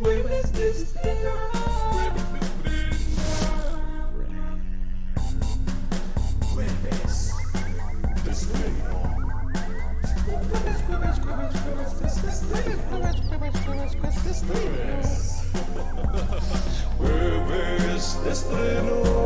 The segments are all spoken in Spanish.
Jueves de estreno. Jueves de estreno. Jueves, jueves,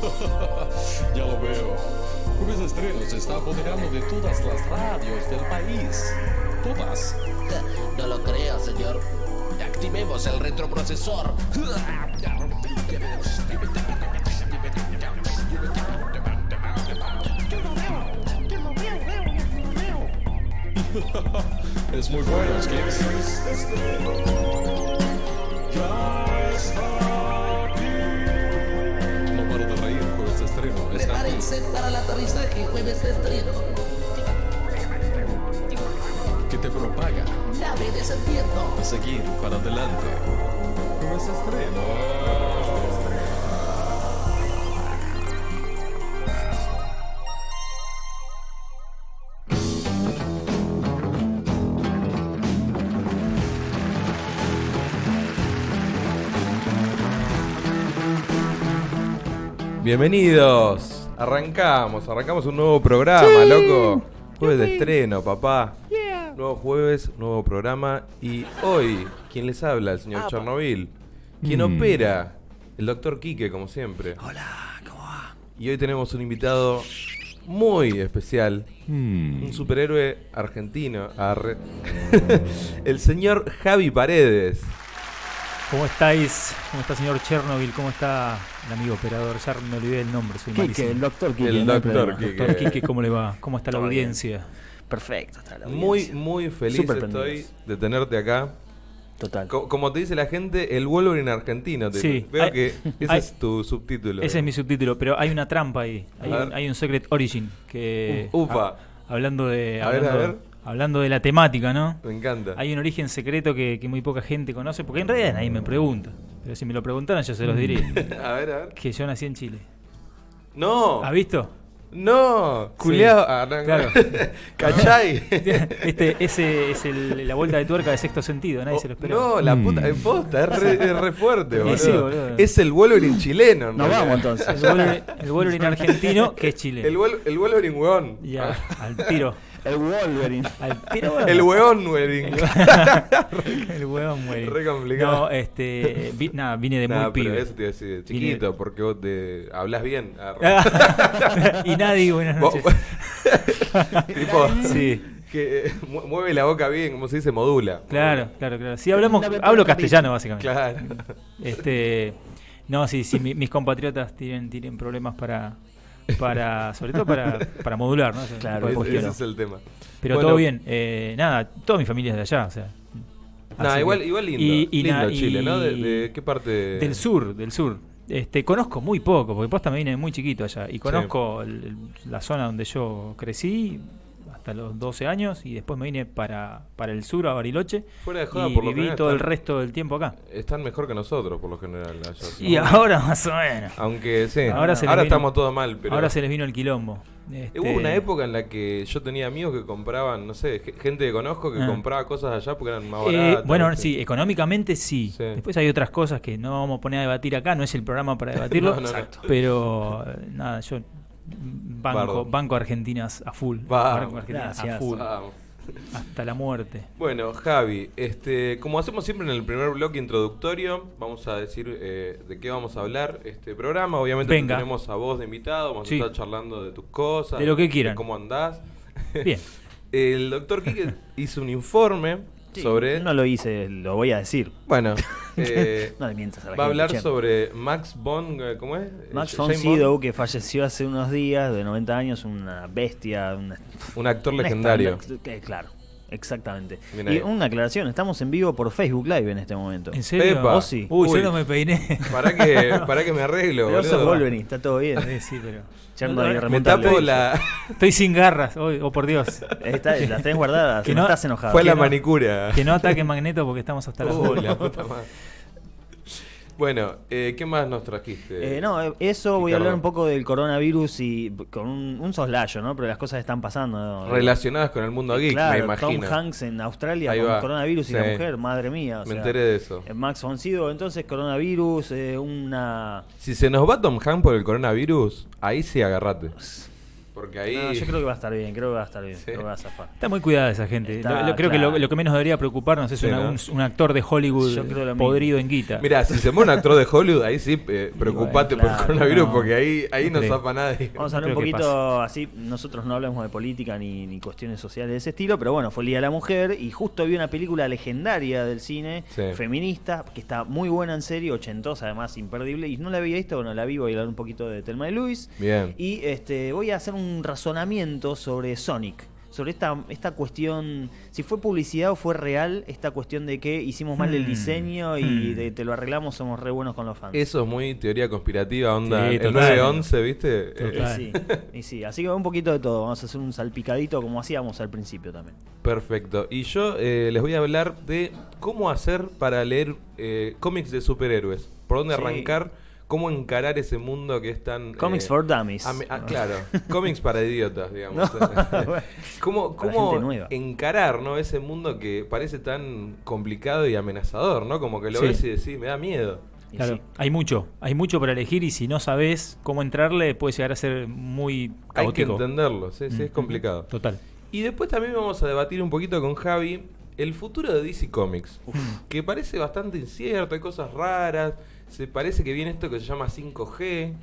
Ya lo veo. Jueves de estreno se está apoderando de todas las radios del país. Todas. No lo creo, señor. Activemos el retroprocesor. Es muy bueno, Skips. Prepárense para el aterrizaje, jueves de estreno. Que te propaga Nave descendiendo. a seguir para adelante. Jueves de estreno. Bienvenidos. Arrancamos, arrancamos un nuevo programa, loco. Jueves de estreno, papá. Nuevo jueves, nuevo programa. Y hoy, ¿quién les habla? El señor Chernobyl. Quien opera, el doctor Quique, como siempre. Hola, ¿cómo va? Y hoy tenemos un invitado muy especial. Un superhéroe argentino. arre. el señor Javi Paredes. ¿Cómo estáis? ¿Cómo está señor Chernobyl? ¿Cómo está el amigo operador? Ya me olvidé el nombre, soy Quique, malísimo. el doctor Quique. El doctor. Quique. Doctor Quique, ¿cómo le va? ¿Cómo está la bien. audiencia? Perfecto, está la Muy, audiencia. muy feliz Súper estoy prendidos. de tenerte acá. Total. Co- como te dice la gente, el Wolverine argentino. Te- Sí. Veo Hay- que ese hay- es tu subtítulo. Ese es mi subtítulo, pero hay una trampa ahí. Hay, un, hay un Secret Origin que... Ufa. ha- hablando de... A ver, hablando, a ver. Hablando de la temática, ¿no? Me encanta. Hay un origen secreto que, que muy poca gente conoce, porque en realidad nadie me pregunta. Pero si me lo preguntaran yo se los diría. A ver, a ver. que yo nací en Chile. ¡No! ¿Has visto? ¡No! ¡Culeado! Ah, no, Claro. ¿Cachai? Este, ese es el- la vuelta de tuerca de sexto sentido, nadie se lo esperaba. Oh, no, la puta. Es posta, es re, es re fuerte, boludo. sí, boludo. Es el Wolverine chileno. en Nos vamos entonces. El Wolverine, el Wolverine argentino, que es Chile. El, el Wolverine weón. Ya, al tiro. El Wolverine. Al tiro, bueno. El weón Wolverine. El huevón muere. Re complicado. No, este. vi- nada, vine de muy Nah, pero pibe. eso te iba a decir, chiquito, porque vos te hablas bien. Y nadie, buenas noches. tipo, Sí, que eh, mu- mueve la boca bien, como se dice, modula. claro, claro, claro. Sí, hablamos, hablo castellano, básicamente. Claro. Este. No, sí, sí, mi- mis compatriotas tienen, tienen problemas para. Para sobre todo para, para modular, ¿no? Claro, Ese, es el tema. Pero Bueno, todo bien. Eh, nada, toda mi familia es de allá, o sea. Nah, igual, igual lindo. y- y lindo na- Chile, ¿no? ¿De, qué parte? Del sur, del sur. Este, conozco muy poco, porque posta me vine muy chiquito allá. Y conozco el- la zona donde yo crecí hasta los 12 años y después me vine para, para el sur, a Bariloche. Fuera de joda, y por viví todo el resto del tiempo acá. Están mejor que nosotros, por lo general. allá, Y ¿no? ahora más o menos. Aunque sí, Ahora vino- estamos todos mal, pero Ahora se les vino el quilombo. Este, hubo una época en la que yo tenía amigos que compraban, no sé, ge- gente que conozco que Ah. compraba cosas allá porque eran más eh, baratas. bueno, sí, económicamente sí. Sí. Después hay otras cosas que no vamos a poner a debatir acá, no es el programa para debatirlo. No. Pero eh, nada, yo banco, Bardo. banco Argentinas a full. Vamos. banco Argentinas a full. Vamos. Hasta la muerte. Bueno, Javi, este, como hacemos siempre en el primer bloque introductorio, vamos a decir eh, de qué vamos a hablar este programa. Obviamente te Venga. tenemos a vos de invitado, vamos Sí. a estar charlando de tus cosas, De lo que quieran. cómo andás. Bien. El doctor Quique hizo un informe sobre... No lo hice, lo voy a decir. Bueno, eh, No le mientas a la va a hablar sobre Max Bond, eh, ¿cómo es? Max Eh, von James Bond, Sydow, que falleció hace unos días, de 90 años, una bestia. Una, Un actor legendario. claro, exactamente. Bien y ahí. una aclaración, estamos en vivo por Facebook Live en este momento. ¿En serio? ¿Vos sí? Uy, Uy. yo no me peiné. Para que, para que me arreglo, Pero sos boludo. Wolverine, está todo bien. Sí, sí, pero. No, no, Me tapo la... Estoy sin garras. Oh, oh, por Dios. Está, las tenés guardadas, Que no, no- estás enojado. Fue la manicura. Que no ataque Magneto porque estamos hasta la Uh, bola. la puta madre. Bueno, eh, ¿qué más nos trajiste? Eh, no, eh, eso voy a hablar un poco del coronavirus y con un, un soslayo, ¿no? Pero las cosas están pasando. ¿no? Relacionadas con el mundo geek, claro, me imagino. Tom Hanks en Australia Ahí con va. coronavirus y la mujer, madre mía. o Me sea, enteré de eso. eh, Max von Sydow, entonces coronavirus, eh, una... Si se nos va Tom Hanks por el coronavirus, ahí sí agarrate. Porque ahí. No, yo creo que va a estar bien, creo que va a estar bien, Sí. creo que va a zafar. Está muy cuidada esa gente. Está, Lo- lo- creo que lo, lo que menos debería preocuparnos es Sí, una- ¿no? un, un actor de Hollywood mismo. podrido en guita. Mira, si se muere un actor de Hollywood, ahí sí, eh, preocupate bueno, por el coronavirus, no. porque ahí, ahí no creo. zapa nadie. Vamos a hablar un poquito así, nosotros no hablamos de política ni, ni cuestiones sociales de ese estilo, pero bueno, fue el Día de la Mujer y justo vi una película legendaria del cine, Sí. feminista, que está muy buena en serio, ochentosa además, imperdible, y no la había visto, bueno, la vi, voy a hablar un poquito de Telma de Luis, Bien. y este voy a hacer un razonamiento sobre Sonic. Sobre esta, esta cuestión, si fue publicidad o fue real, esta cuestión de que hicimos mal el Hmm. diseño y Hmm. de, te lo arreglamos, somos re buenos con los fans. Eso es muy teoría conspirativa, onda. Sí, el total. 911, ¿viste? Total. Y sí, y sí, así que un poquito de todo. Vamos a hacer un salpicadito como hacíamos al principio también. Perfecto. Y yo eh, les voy a hablar de cómo hacer para leer eh, cómics de superhéroes. Por dónde Sí. arrancar, cómo encarar ese mundo que es tan... Comics eh, for Dummies. ah, claro, cómics para idiotas, digamos. ¿Cómo, cómo encarar ¿no? ese mundo que parece tan complicado y amenazador, ¿no? Como que lo Sí. ves y decís, me da miedo. Claro, sí. hay mucho, hay mucho para elegir y si no sabes cómo entrarle puede llegar a ser muy Hay que caótico. entenderlo, sí, sí, es complicado. Total. Y después también vamos a debatir un poquito con Javi el futuro de DC Comics, que parece bastante incierto, hay cosas raras, se parece que viene esto que se llama 5G,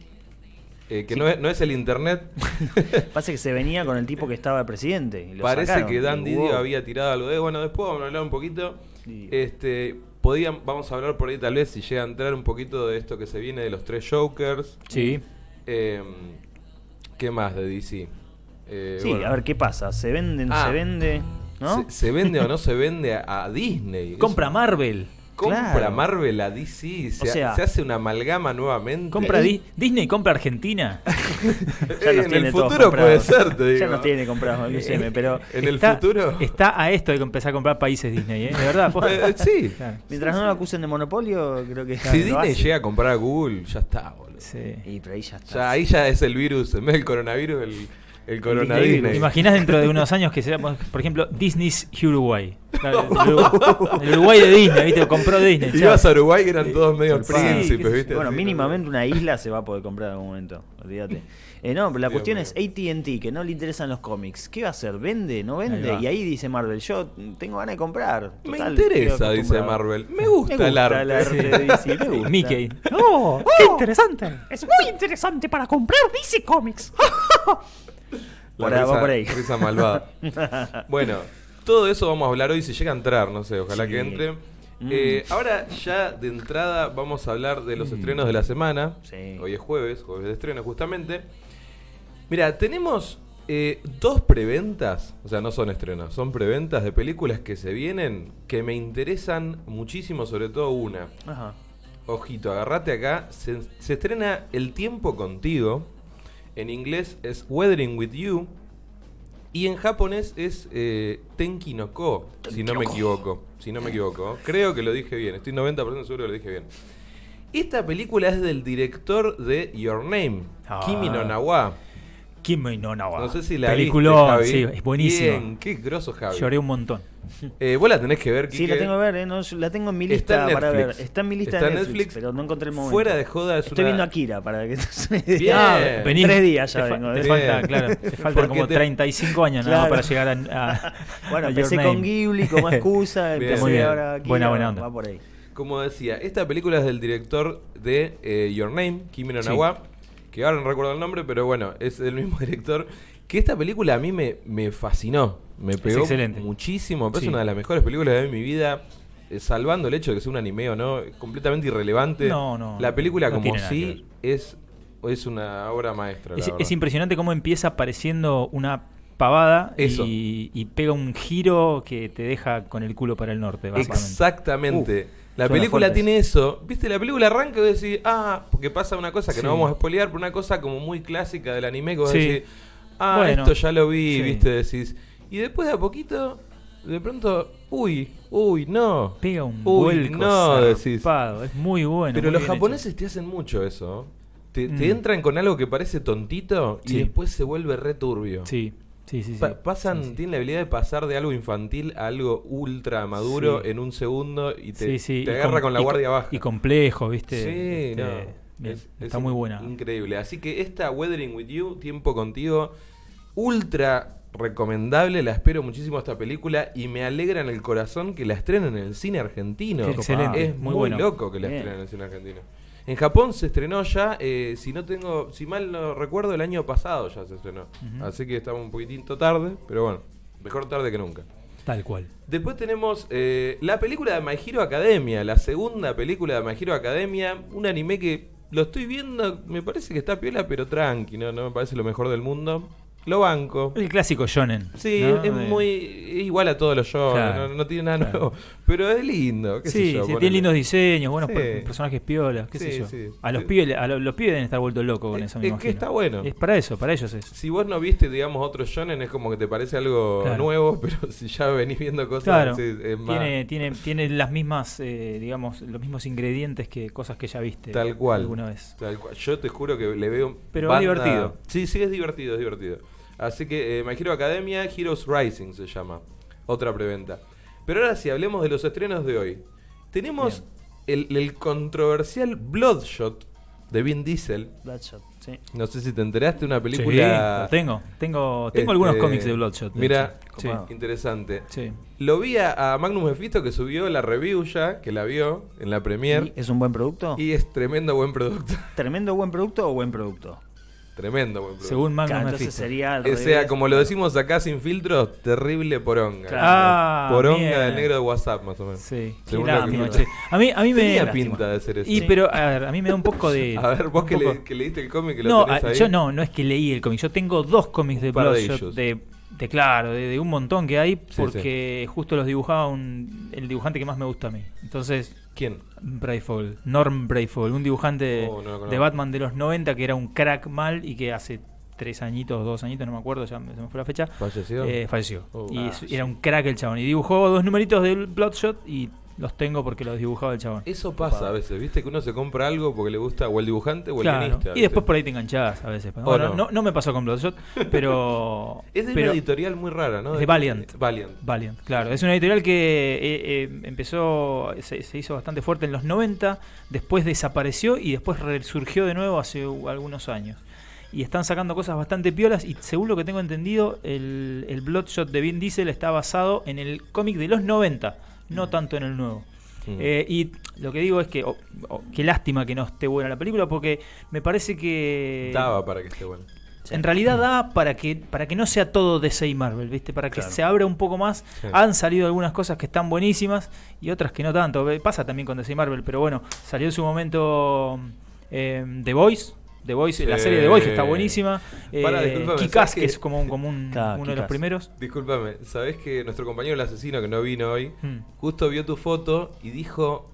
eh, que no, es, no es el Internet, Pasa que se venía con el tipo que estaba de presidente. y lo parece sacaron. que Dan Didio había tirado algo de, bueno, después vamos a hablar un poquito, Sí. este, podían, vamos a hablar por ahí tal vez si llega a entrar un poquito de esto que se viene de los tres Jokers, Sí. eh, ¿qué más de DC? Eh, Sí, bueno. a ver qué pasa. Se vende, no Ah. se vende, ¿no? ¿Se, se vende o no se vende a, a Disney? Compra Marvel. Compra Claro. Marvel a DC, se, O sea- se hace una amalgama nuevamente. Compra Di- Disney, compra Argentina. Ya nos en tiene el futuro puede ser, te digo. Ya nos tiene comprados el UCM, pero En el Está- futuro. Está a esto de empezar a comprar países Disney, ¿eh? De verdad. Eh, sí. Claro. mientras no lo acusen de monopolio, creo que Si Disney llega a comprar a Google, ya está, boludo. Sí. Y pero ahí ya está. Ya, ahí ya es el virus, en vez del coronavirus, el, el corona Disney. Imaginás dentro de unos años que sea, por ejemplo, Disney's Uruguay. El, Uruguay, el de Disney, ¿viste? Compró Disney. Ibas a Uruguay que eran todos medios Sí, príncipes, ¿viste? Bueno, Así, mínimamente una isla se va a poder comprar en algún momento, olvídate. Eh, no, pero la Dios cuestión mío. es ATT, que no le interesan los cómics. ¿Qué va a hacer? ¿Vende? ¿No vende? Ahí. Y ahí dice Marvel, yo tengo ganas de comprar. Me interesa, dice. Marvel. Me gusta, el arte. de DC, me gusta. Mickey. ¡Oh! ¡Qué interesante! Es muy interesante para comprar DC Comics. Por ahí, va risa- por ahí. risa malvada. bueno, todo eso vamos a hablar hoy si llega a entrar, no sé, ojalá Sí. que entre. Mm. Eh, ahora ya de entrada vamos a hablar de los estrenos de la semana. Sí. Hoy es jueves, jueves de estreno justamente. Mira, tenemos eh, dos preventas, o sea, no son estrenos, son preventas de películas que se vienen que me interesan muchísimo, sobre todo una. Ajá. Ojito, agarrate acá. Se, se estrena El tiempo contigo. En inglés es Weathering with You. Y en japonés es eh, Tenki no Ko, si no me equivoco. Si no me equivoco. Creo que lo dije bien. Estoy 90% seguro que lo dije bien. Esta película es del director de Your Name, Ah. Kimi no Nawa. No Nawa. No sé si la viste, Javi. sí, es buenísimo. Bien, qué grosso, Javi. Lloré un montón. Eh, vos la tenés que ver, Sí, Quique. la tengo que ver, ¿eh? No, yo la tengo en mi Está lista en para ver. Está en mi lista Está de Netflix, Netflix. pero no encontré el momento. Fuera de joda es Estoy una- viendo Akira para que Bien. Ah, venís- Tres días ya te, vengo. te de- falta, claro, te faltan como te- 35 años nada Claro. más para llegar a, a- Bueno, a empecé Your con. Ghibli como excusa, Bien. empecé Muy bien. ahora Akira, Buena, buena onda. Va por ahí. Como decía, esta película es del director de eh, Your Name, Kimi no Sí. Nawa, que ahora no recuerdo el nombre, pero bueno, es el mismo director. Que esta película a mí me, me fascinó, me pegó muchísimo, pero Sí. es una de las mejores películas de mi vida, eh, salvando el hecho de que sea un anime o no, completamente irrelevante. No, no, La película no como sí es, es una obra maestra. Es, impresionante cómo empieza pareciendo una pavada. Y, y pega un giro que te deja con el culo para el norte, básicamente. Exactamente. La suena película tiene eso. Viste, la película arranca y vos decís, ah, porque pasa una cosa que no vamos a spoilear, pero una cosa como muy clásica del anime que vos Sí. decís, ah, Bueno. esto ya lo vi, Sí. viste, decís. Y después de a poquito de pronto, uy, uy, no. Pega un Uy, vuelco no, decís. Es muy bueno. Pero muy los hecho. japoneses te hacen mucho eso. Te, te Mm. entran con algo que parece tontito y después se vuelve re turbio. Sí, sí, sí. sí. Pa- pasan, Sí, sí. tienen la habilidad de pasar de algo infantil a algo ultra maduro en un segundo y te, agarra con la guardia baja. Y complejo, ¿viste? Sí, Este, no. Es- está es muy buena. Increíble. Así que esta Weathering with You, tiempo contigo, ultra recomendable. La espero muchísimo esta película y me alegra en el corazón que la estrenen en el cine argentino. Excelente, Es muy, muy bueno. loco que la Bien. estrenen en el cine argentino. En Japón se estrenó ya, eh, si no tengo, si mal no recuerdo, el año pasado ya se estrenó. Así que estamos un poquitito tarde, pero bueno, mejor tarde que nunca. Tal cual. Después tenemos eh, la película de My Hero Academia, la segunda película de My Hero Academia, un anime que lo estoy viendo, me parece que está piola, pero tranqui, no, no me parece lo mejor del mundo. Lo banco. El clásico shonen. Sí, ¿no? es De- muy es igual a todos los Claro, no, no tiene nada claro. nuevo, pero es lindo, qué sé Sí, yo, sí, ponele. tiene lindos diseños, buenos Sí. per- personajes piolas, qué sé yo. sí. A los pibes, a lo- los pibes deben estar vueltos locos con Es- eso, me es que está bueno. Es para eso, para ellos es. Si vos no viste, digamos, otro shonen, es como que te parece algo Claro. nuevo, pero si ya venís viendo cosas, es más tiene, tiene, tiene las mismas, eh, digamos, los mismos ingredientes que cosas que ya viste tal cual. alguna vez. Tal cual. Yo te juro que le veo. Pero es divertido. Sí, sí, es divertido, es divertido. Así que eh, My Hero Academia, Heroes Rising se llama. Otra preventa. Pero ahora sí, hablemos de los estrenos de hoy. Tenemos el, el controversial Bloodshot de Vin Diesel. Bloodshot, sí. No sé si te enteraste, una Sí, película. lo tengo, tengo, tengo este, algunos cómics de Bloodshot. de Mira, sí, interesante. sí. Lo vi a, a Magnus Mephisto que subió la review ya, que la vio en la ¿Y premiere. ¿Es un buen producto? Y es tremendo buen producto. ¿Tremendo buen producto o buen producto? Tremendo buen producto. Según Magnus Claro, Mephisto. sería O sea, como lo decimos acá sin filtros, terrible poronga. Claro. Ah, poronga mierda. del negro de WhatsApp, más o menos. Sí, Según lo che. A mí, a mí me. Tenía pinta de ser eso. Y pero, a ver, a mí me da un poco de. A ver, vos que, poco- le, que leíste el cómic que lo No, tenés a- ahí. yo no, no es que leí el cómic. Yo tengo dos cómics de Bloodshot. De, de claro, de, de un montón que hay, Sí, porque justo los dibujaba un, el dibujante que más me gusta a mí. Entonces, ¿Quién? Brayfall, Norm Brayfall, un dibujante Oh, no de Batman de los 90 que era un crack mal y que hace tres añitos, dos añitos, no me acuerdo, ya me- se me fue la fecha. ¿Falleció? Eh, falleció. Oh. y Ah, es- era un crack el chabón. Y dibujó dos numeritos del Bloodshot y los tengo porque los dibujaba el chabón. Eso pasa a veces, ¿viste? Que uno se compra algo porque le gusta o el dibujante o el Claro, guionista. y después por ahí te enganchás a veces. ¿O Bueno, no? no? no me pasó con Bloodshot, pero. Es de pero- una editorial muy rara, ¿no? De Valiant. Valiant. Valiant, claro. Es una editorial que eh, eh, empezó, se, se hizo bastante fuerte en los 90, después desapareció y después resurgió de nuevo hace algunos años. Y están sacando cosas bastante piolas y según lo que tengo entendido, el, el Bloodshot de Vin Diesel está basado en el cómic de los 90, no tanto en el nuevo. Mm. Eh, y lo que digo es que, oh, oh, qué lástima que no esté buena la película porque me parece que... Daba para que esté bueno. En realidad da para que para que no sea todo DC y Marvel, ¿viste? Para que Claro. se abra un poco más. Sí. Han salido algunas cosas que están buenísimas y otras que no tanto. Pasa también con DC y Marvel, pero bueno, salió en su momento eh, The Voice. The Voice, la serie The Voice que está buenísima. Eh, Kick-Ass, ¿sabes que es como, un- como un- Claro, uno de los primeros. Discúlpame, ¿sabés que nuestro compañero el asesino que no vino hoy, Hmm. justo vio tu foto y dijo,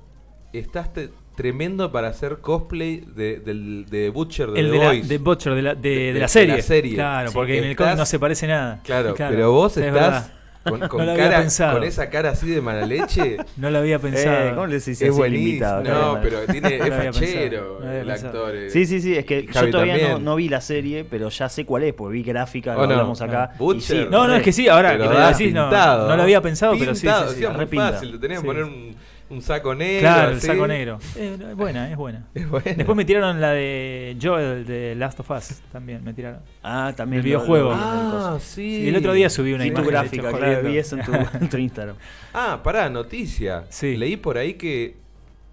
estás te- tremendo para hacer cosplay de, del, de Butcher de El The de la, Voice". de Butcher, de la, de, De- de de la serie. la serie. Claro, Sí, porque en el cómic no se parece nada. Claro, pero vos es estás verdad. Con, con No lo había cara, pensado. con esa cara así de mala leche. No lo había pensado. Eh, ¿Cómo le decís es buenísimo. invitado? No, pero tiene, No es lo fachero no lo el pensado. actor. eh. Sí, sí, sí, es que Y yo Javi todavía no, vi la serie, pero ya sé cuál es, porque vi gráfica, ¿O lo no? hablamos acá. Butcher. sí, No, no, es que sí, ahora que lo da decís, no, pintado. no lo había pensado, pero sí, Pintado, sí, sí, sí, es muy repinta. fácil. Te tenías Sí. que poner un, un saco negro. Claro, el así. saco negro. Eh, es buena, es buena. Es bueno. Después me tiraron la de Joel de Last of Us también, me tiraron. Ah, también. El videojuego. lo Ah, sí. Y el otro día subí una Sí, tu imagen de gráfica, hecho, claro, vi eso en tu, en tu Instagram. Ah, pará, noticia. Sí. Leí por ahí que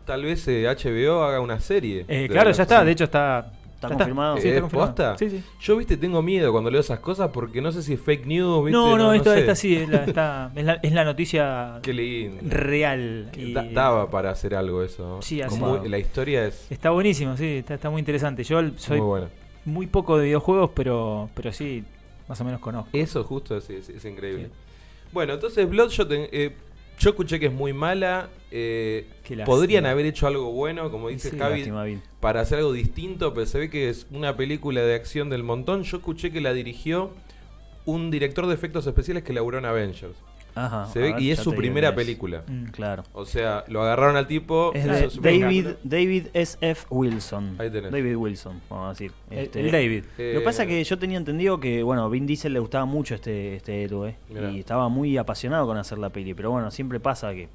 tal vez eh, HBO haga una serie. Eh, claro, la ya está, de hecho está... ¿Está confirmado? Sí, ¿Es está confirmado. posta? Sí, sí. Yo, viste, tengo miedo cuando leo esas cosas porque no sé si es fake news, viste. No, no, esto, sé. esta sí, es la, está- es, la, es la noticia Qué lindo. real. y- Da- daba para hacer algo eso. ¿no? Sí, así. Como la historia es Está buenísimo, sí, está, está muy interesante. Yo soy muy poco de videojuegos, pero, pero sí, más o menos conozco. Eso justo es, es- es increíble. Sí. Bueno, entonces Bloodshot, eh, yo escuché que es muy mala. eh, podrían haber hecho algo bueno, como dice Sí, Javi, para hacer algo distinto, pero se ve que es una película de acción del montón. Yo escuché que la dirigió un director de efectos especiales que laburó en Avengers. Ajá, Se ve, ver, y es su primera película. Mm. Claro. O sea, lo agarraron al tipo. Es de su David. David S.F. Wilson. Ahí tenés. David Wilson, vamos a decir. El- Este, el David. Eh, Lo que pasa es que yo tenía entendido que, bueno, Vin Diesel le gustaba mucho este, este héroe Mirá. y estaba muy apasionado con hacer la peli, pero bueno, siempre pasa que,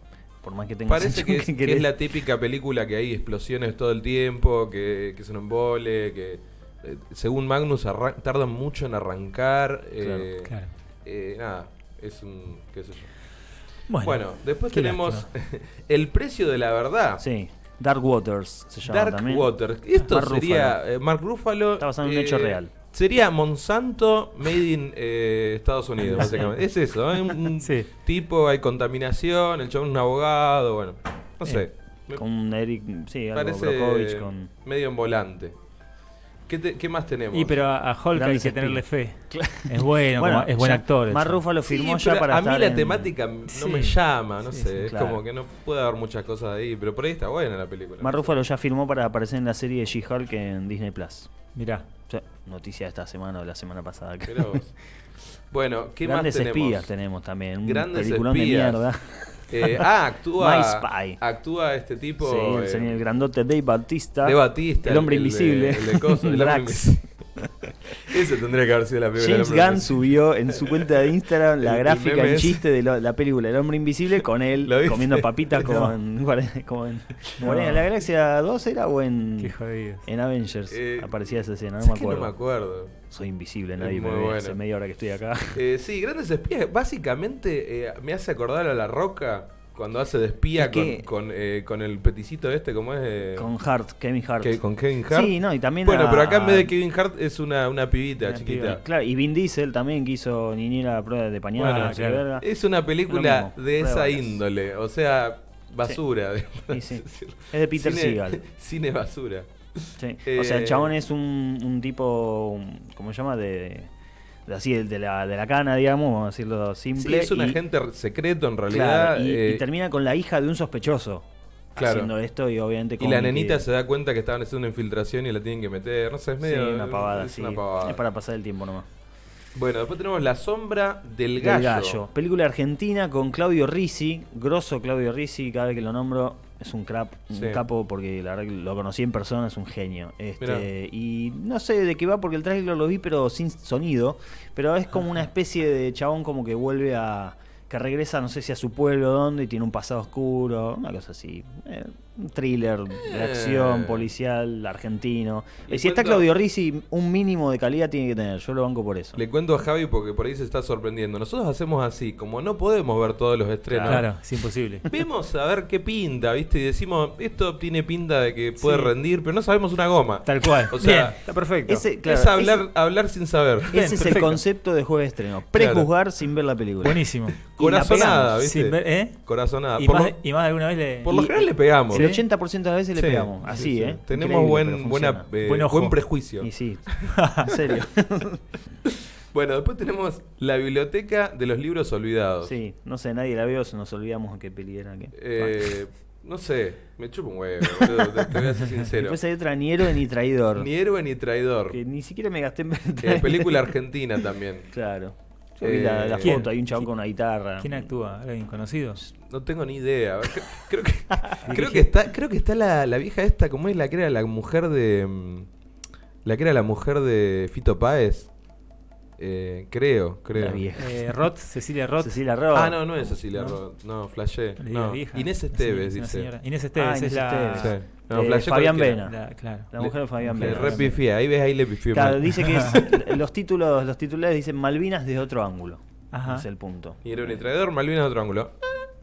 por más que tengas Parece que es, que es la típica película que hay explosiones todo el tiempo, que, que es un embole, que eh, según Magnus tardan mucho en arrancar. eh, Claro. eh, nada, es un. qué sé yo. Bueno, Bueno, después tenemos. El precio de la verdad. Sí, Dark Waters se llama Dark también. Water. Esto Mark sería Ruffalo. eh, Mark Ruffalo. Está basado en un hecho real. Sería Monsanto made in eh, Estados Unidos, básicamente. Es eso, ¿eh? un, Sí. tipo, hay contaminación, el chabón es un abogado, bueno, no Eh, sé. Con Eric, sí, algo parece con... medio en volante. ¿Qué, te- qué más tenemos? Y pero a, a Hulk hay Grandes que tenerle fe. Es bueno, como- es buen ya actor. Ruffalo Sí, firmó ya para a mí estar la en- temática no Sí. me llama, no Sí, sé. sí, es claro. como que no puede haber muchas cosas ahí, pero por ahí está buena la película. Mark Ruffalo ya firmó para aparecer en la serie de She-Hulk en Disney Plus. Mirá. O sea, noticia de esta semana o de la semana pasada. vos. Bueno, ¿qué Grandes más tenemos? espías tenemos también. Un Grandes peliculón espías. de mierda. Eh, ah, actúa. My Spy. Actúa este tipo. sí, el, eh, el grandote Dave Bautista. de Batista. El hombre de- invisible. el de coso, el hombre Drax. invisible. Ese tendría que haber sido la película. James hombre Gunn subió en su cuenta de Instagram El- la el gráfica ese. chiste de lo- la película El Hombre Invisible con él comiendo papitas No. como en, como en Guardianes de la Galaxia 2 era o en, Avengers. Eh, Aparecía esa escena, no me acuerdo. no me acuerdo. Soy invisible, nadie me ve. bueno. Hace media hora que estoy acá. Eh, sí, Grandes Espías. Básicamente eh, me hace acordar a La Roca cuando hace de espía Es con, que- con, eh, con el peticito este, como es? Eh, Con Hart, Kevin Hart. que- con Kevin Hart. Sí, no, y también Bueno, a- pero acá en vez de Kevin Hart es una, una pibita Una chiquita. piba. Claro, y Vin Diesel también que hizo Niñera prueba de pañal. Bueno, claro. Es una película mismo, de esa índole, o sea, basura. Sí, sí. Es de Peter cine, Seagal. Cine basura. Sí. Eh, o sea, el chabón es un, un tipo, ¿cómo se llama? De así, de la, de la cana, digamos, vamos a decirlo Sí, simple. es un y- agente secreto en realidad. claro, y, eh, y termina con la hija de un sospechoso. Claro. Haciendo esto y obviamente y la que- nenita se da cuenta que estaban haciendo una infiltración y la tienen que meter. No sé, es Sí, medio. una pavada, es sí. una pavada. Es para pasar el tiempo nomás. Bueno, después tenemos La Sombra del Del Gallo. gallo. Película argentina con Claudio Risi, grosso Claudio Risi, cada vez que lo nombro es un crap, un Sí. capo porque la verdad que lo conocí en persona, es un genio. Este, y no sé de qué va porque el trailer lo vi pero sin sonido, pero es como una especie de chabón como que vuelve a que regresa no sé si a su pueblo dónde y tiene un pasado oscuro, una cosa así. Eh, un thriller de Eh. acción policial argentino. Le Y si está Claudio Risi, un mínimo de calidad tiene que tener. Yo lo banco por eso. Le cuento a Javi porque por ahí se está sorprendiendo. Nosotros hacemos así, como no podemos ver todos los estrenos. Claro, es imposible. Vemos a ver qué pinta, ¿viste? Y decimos, esto tiene pinta de que puede Sí. rendir, pero no sabemos una goma. Tal cual. O sea, Bien, está perfecto. Ese, claro, es hablar, ese- hablar sin saber. Bien, Ese es el concepto de juego de estreno. Prejuzgar sin ver la película. Buenísimo. Corazonada. ¿viste? Sin ver- ¿eh? Corazonada. Y Por, más, lo, y más de alguna vez le. por lo y- general le pegamos. El ¿sí? 80% de las veces le pegamos. sí, Así, sí. ¿eh? Tenemos buen, buena, eh, Buen ojo. buen prejuicio. Y sí, en serio. Bueno, después tenemos la biblioteca de los libros olvidados. sí, no sé, nadie la vio, se nos olvidamos de qué peli era. Que... Eh, no sé, me chupa un huevo, boludo, te, te voy a ser sincero. Después hay otra, ni héroe ni traidor. Ni héroe ni traidor. Que ni siquiera me gasté en. Eh, película argentina también. Claro. Yo vi la, la Eh, foto, hay un chabón con una guitarra. ¿Quién actúa? ¿Alguien conocido? No tengo ni idea. Cre- Creo que, creo que está, creo que está la, la vieja esta, como es la que era la mujer de. mm, La que era la mujer de Fito Páez. Eh, creo, creo. La vieja. Eh, Roth, Cecilia Roth. Cecilia Roth. Ah, no, no es Cecilia ¿No? Roth. No, flashé. No. Inés Esteves, dice. Inés Esteves Ah, es Inés la. Esteves. Sí. No, Eh, Fabián. Vena. la- claro. La mujer de Fabián Le Vena. repifié, ahí ves, ahí le pifié. Claro, mal. dice que es, los títulos, los titulares dicen Malvinas desde otro ángulo. Ajá. Es el punto. Y ni traidor, Malvinas de otro ángulo.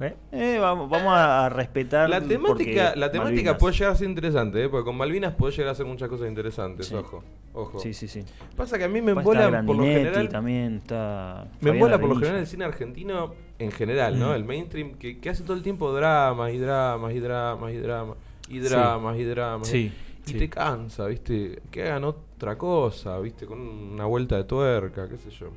¿Eh? Eh, vamos, vamos a respetar. La temática, la temática Malvinas. puede llegar a ser interesante, ¿eh? porque con Malvinas puede llegar a hacer muchas cosas interesantes, Sí. ojo. Ojo. Sí, sí, sí. Pasa que a mí me embola por lo general. también está. Me embola por lo general el cine argentino en general, ¿no? Mm. El mainstream que, que hace todo el tiempo dramas y dramas y dramas y dramas y dramas y dramas. Sí, Y sí. te cansa, ¿viste? Que hagan otra cosa, ¿viste? Con una vuelta de tuerca, qué sé yo.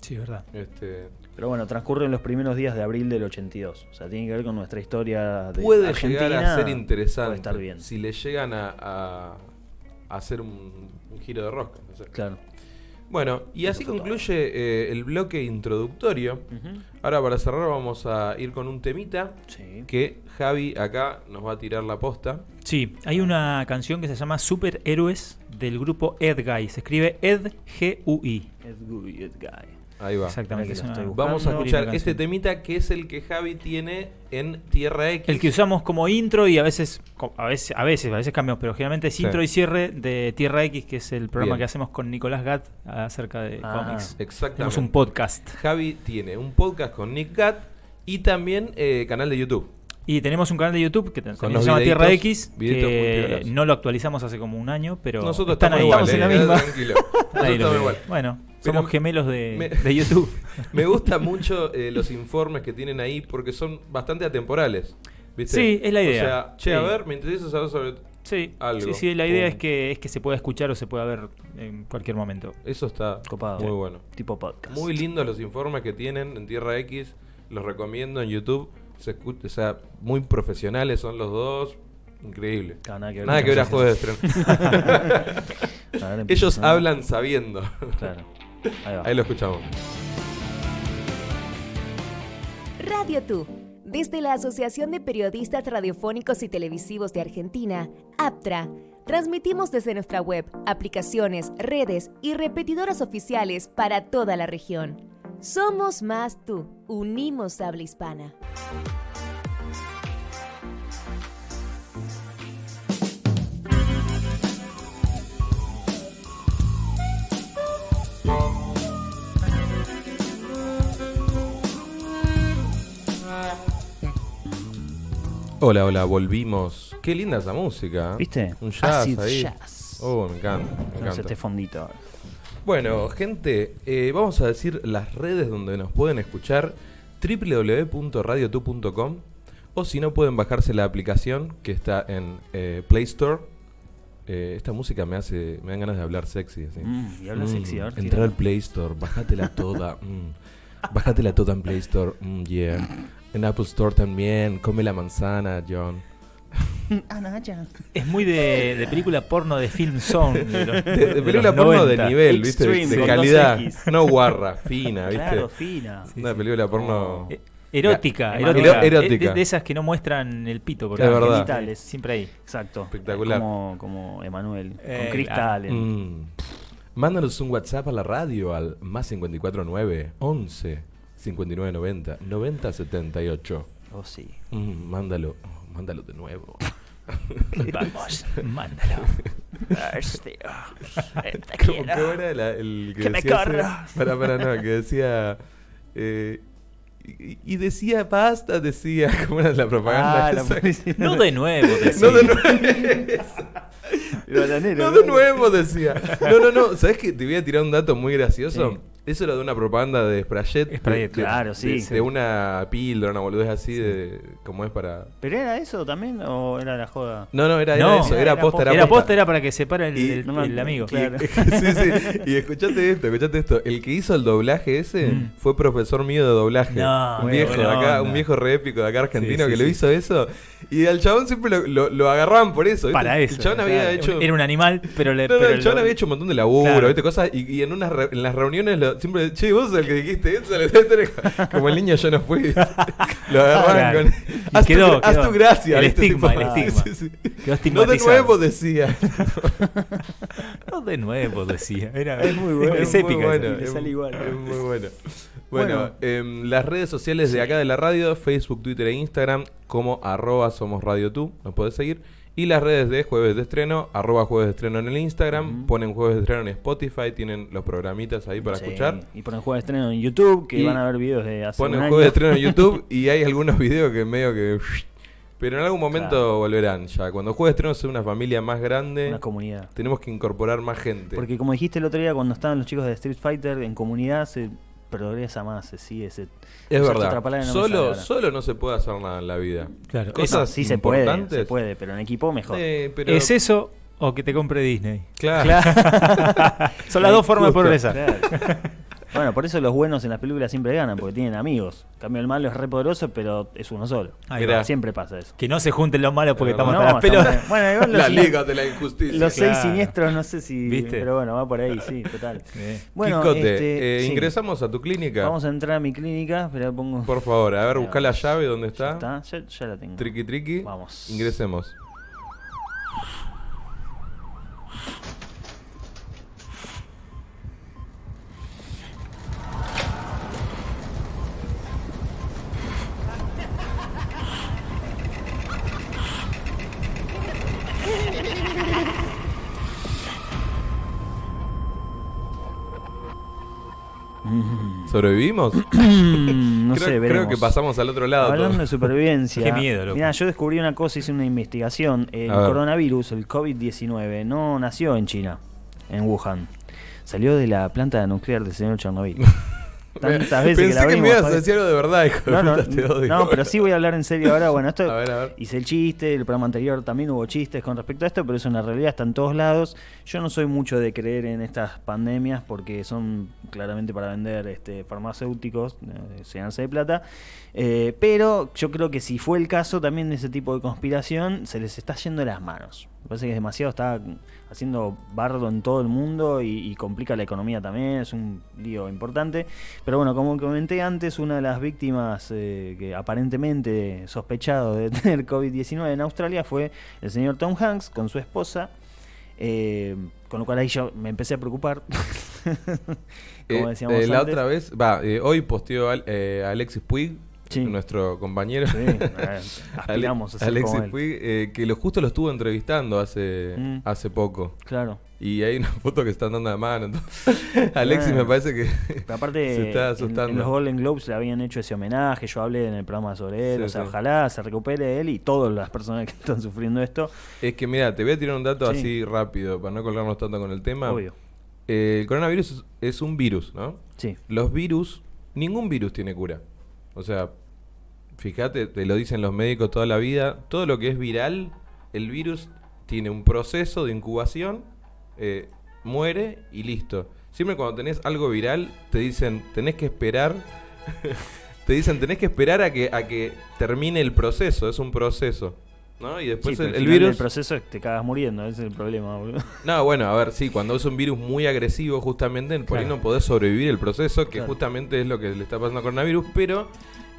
Sí, verdad. Este, Pero bueno, transcurre en los primeros días de abril del 82. O sea, tiene que ver con nuestra historia de puede Argentina. llegar a ser interesante Puede estar bien. si le llegan a, a- a hacer un, un giro de rosca. no sé. Claro. Bueno, y así concluye eh, el bloque introductorio. Ahora para cerrar vamos a ir con un temita Sí. que Javi acá nos va a tirar la posta. Sí, hay una canción que se llama Superhéroes del grupo Ed Guy. Se escribe Ed G-U-I. Ed Guy, Ed Guy. Ahí va. Exactamente. Una- Vamos a escuchar este temita que es el que Javi tiene en Tierra X. El que usamos como intro y a veces, a veces, a veces, a veces cambiamos, pero generalmente es Sí. intro y cierre de Tierra X, que es el programa Bien. que hacemos con Nicolás Gatt acerca de Ah, cómics. Exactamente. Tenemos un podcast. Javi tiene un podcast con Nick Gat y también eh, canal de YouTube. Y tenemos un canal de YouTube que también se llama videitos, Tierra X, que no lo actualizamos hace como un año, pero Nosotros están estamos ahí. igual, estamos en la eh, misma. tranquilo. Nosotros estamos igual. Bueno, Pero somos gemelos de, me- de YouTube. Me gustan mucho eh, los informes que tienen ahí porque son bastante atemporales. ¿viste? Sí, es la idea. O sea, che, a Sí. ver, me interesa saber sobre. Sí, Algo. sí, sí, la idea Pum. es que, es que se pueda escuchar o se pueda ver en cualquier momento. Eso está Copado. muy bueno. Tipo podcast. Muy lindos los informes que tienen en Tierra X. Los recomiendo en YouTube. Se o sea, muy profesionales son los dos. Increíble. Claro, nada que ver Nada con que ver a juegos de estreno. Ellos hablan sabiendo. Claro. Ahí va. Ahí lo escuchamos. Radio Tú, desde la Asociación de Periodistas Radiofónicos y Televisivos de Argentina, APTRA, transmitimos desde nuestra web, aplicaciones, redes y repetidoras oficiales para toda la región. Somos más tú, unimos habla hispana. Hola, hola, volvimos. Qué linda esa música. ¿Viste? Un jazz Acid ahí. jazz. Oh, me encanta. Me encanta. este fondito. Bueno, gente, eh, vamos a decir las redes donde nos pueden escuchar www.radiotu.com o si no pueden bajarse la aplicación que está en eh, Play Store. Eh, esta música me hace me dan ganas de hablar sexy así. Mm, y habla sexy, ver, Entrar al Play Store, bájatela toda. mm. Bájatela toda en Play Store. mm, yeah. En Apple Store también. Come la manzana, John. Es muy de, de película porno de Film Zone. De, los- De, de de película los porno de 90. nivel, ¿viste? De, Extreme, de calidad. 2X. No guarra, fina, ¿viste? Claro, fina. Una película porno. Eh, Erótica, erótica. erótica. De, de esas que no muestran el pito. Porque Es verdad. Genitales. Siempre ahí. Exacto. Espectacular. Como, como Emanuel. Eh, con cristales. Mm. Mándanos un WhatsApp a la radio al más 549 11 5990 9078. Oh, sí. Mm, mándalo, mándalo de nuevo. Vamos, mándalo. Te ¿Cómo, quiero. cómo era la- el que, Que me corras. Para, para, no, que decía. eh, y, y decía basta, decía. ¿Cómo era la propaganda? Ah, la. No de nuevo, decía. No de nuevo. No de nuevo, decía. No, no, no. ¿Sabes que Te voy a tirar un dato muy gracioso. Sí. Eso era de una propaganda de Sprayet. Sprayet, de- claro, de- sí. De, una píldora, una boludez así de. como es para. ¿Pero era eso también o era la joda? No, no, era, eso. era- Era, era posta, era posta. para que separa el, Y- el- amigo. claro. sí, sí. Y escuchate esto, escuchate esto. El que hizo el doblaje ese Mm. fue profesor mío de doblaje. No, un viejo de acá, un viejo re épico de acá argentino Sí, sí, que lo sí. hizo eso. Y al chabón siempre lo, lo- lo agarraban por eso. ¿viste? Para eso. El chabón había hecho. Era un animal, pero le. No, no, pero el chabón lo- había hecho un montón de laburo, Claro. ¿viste? Cosas, y, y en unas re- en las reuniones lo- siempre, che, vos sos el que dijiste eso, como el niño yo no fui. lo agarraban Claro. con. Haz, quedó, tu, haz quedó. tu gracia. El estigma, Tipo, el estigma. sí, sí. Quedó No de nuevo decía. No de nuevo, decía. Era, Es muy bueno, Es, bueno, le es, sale igual. es muy bueno. Bueno, Bueno. em, las redes sociales de acá de la radio, Facebook, Twitter e Instagram, como arroba somos radio tú, nos podés seguir. Y las redes de Jueves de Estreno, arroba Jueves de Estreno en el Instagram, ponen Jueves de Estreno en Spotify, tienen los programitas ahí para Sí, escuchar. Y ponen juego de estreno en YouTube, que Y van a ver videos de hace Ponen un Jueves de. Estreno en YouTube y hay algunos videos que medio que... Pero en algún momento Claro. volverán ya. Cuando Jueves de Estreno sea una familia más grande, Una comunidad. tenemos que incorporar más gente. Porque como dijiste el otro día, cuando estaban los chicos de Street Fighter en comunidad, se progresa más, se sigue, se... Es verdad. no solo, solo no se puede hacer nada en la vida. Claro. Cosas No, sí se puede, se puede, pero en equipo mejor. Eh, pero- ¿Es eso o que te compre Disney? Claro. Son las dos formas de progresar. Claro. Bueno, por eso los buenos en las películas siempre ganan, porque tienen amigos. En cambio, el malo es re poderoso, pero es uno solo. Ahí va. Siempre pasa eso. Que no se junten los malos porque estamos No, hasta las pelotas. Bueno, igual los, La liga de la injusticia. los seis siniestros, no sé si. ¿Viste? Pero bueno, va por ahí, sí, total. Bueno, Quijote, este, eh, sí. ingresamos a tu clínica. Vamos a entrar a mi clínica. Espera, pongo. Por favor, a ver, busca la llave, ¿dónde Ya está? está, ya, ya la tengo. Triqui triqui. Vamos. Ingresemos. ¿Sobrevivimos? Mm, no creo, sé, creo veremos. que pasamos al otro lado. Hablando de supervivencia. Qué miedo, loco. Mira, yo descubrí una cosa, hice una investigación. El coronavirus, el COVID-19, no nació en China, en Wuhan. Salió de la planta nuclear del señor Chernobyl. Tantas veces Pensé que la que me abrimos, ibas a decir algo de verdad, hijo No, no, te odio. no, pero sí voy a hablar en serio ahora. Bueno, esto A ver, a ver. hice el chiste, el programa anterior también hubo chistes con respecto a esto, pero es una realidad, está en todos lados. Yo no soy mucho de creer en estas pandemias porque son claramente para vender este, farmacéuticos, eh, llenarse de plata. Eh, pero yo creo que si fue el caso también de ese tipo de conspiración, se les está yendo de las manos. Me parece que es demasiado, está haciendo bardo en todo el mundo y, y complica la economía también, es un lío importante. Pero bueno, como comenté antes, una de las víctimas eh, que aparentemente sospechado de tener COVID-19 en Australia fue el señor Tom Hanks con su esposa. eh, con lo cual ahí yo me empecé a preocupar. como Eh, decíamos eh, la antes. otra vez, va, hoy posteó al- eh, Alexis Puig, Sí. nuestro compañero. Sí, eh, aspiramos a ser Alexis como él. Puig, eh, que lo justo lo estuvo entrevistando hace, Mm. hace poco. Claro. Y hay una foto que están dando de mano. Alexis Bueno. me parece que Pero aparte, se está asustando. En, los Golden Globes le habían hecho ese homenaje, yo hablé en el programa sobre él, Sí, o sea, sí. ojalá se recupere él y todas las personas que están sufriendo esto. Es que mira, te voy a tirar un dato Sí. así rápido para no colgarnos tanto con el tema. Obvio. Eh, el coronavirus es, es un virus, ¿no? Sí. Los virus, ningún virus tiene cura. O sea, fíjate, te lo dicen los médicos toda la vida, todo lo que es viral, el virus tiene un proceso de incubación, eh, muere y listo. Siempre cuando tenés algo viral, te dicen, tenés que esperar, te dicen, tenés que esperar a que, a que termine el proceso, es un proceso. ¿No? Y después Sí, el, el virus... proceso es que te cagas muriendo, ese es el problema, boludo. No, bueno, a ver, sí, cuando es un virus muy agresivo, justamente, por ahí Claro. no podés sobrevivir el proceso, que Claro. justamente es lo que le está pasando al coronavirus, pero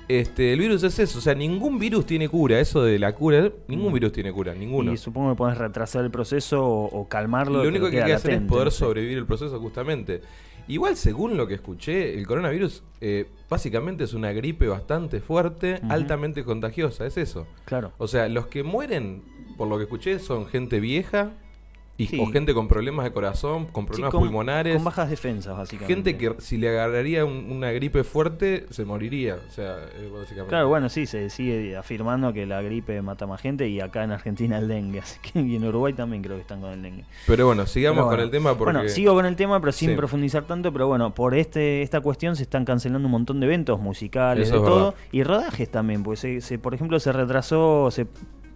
este, el virus es eso, o sea, ningún virus tiene cura, eso de la cura, ningún Mm. virus tiene cura, ninguno. Y supongo que podés retrasar el proceso o, o calmarlo. Lo único que hay que hacer es poder sobrevivir el proceso, justamente. Igual, según lo que escuché, el coronavirus eh, básicamente es una gripe bastante fuerte, altamente contagiosa, es eso. Claro. O sea, los que mueren, por lo que escuché, son gente vieja y, Sí. o gente con problemas de corazón, con Sí, problemas con, pulmonares. Con bajas defensas, básicamente. gente que si le agarraría un- una gripe fuerte, se moriría. O sea, eh, básicamente. Claro, bueno, sí, se sigue afirmando que la gripe mata más gente y acá en Argentina el dengue. Así que, y en Uruguay también creo que están con el dengue. Pero bueno, sigamos Pero con el tema porque. Bueno, sigo con el tema, pero sin Sí. profundizar tanto. Pero bueno, por este esta cuestión se están cancelando un montón de eventos musicales, Eso de todo. verdad. Y rodajes también, porque se, se- por ejemplo se retrasó, se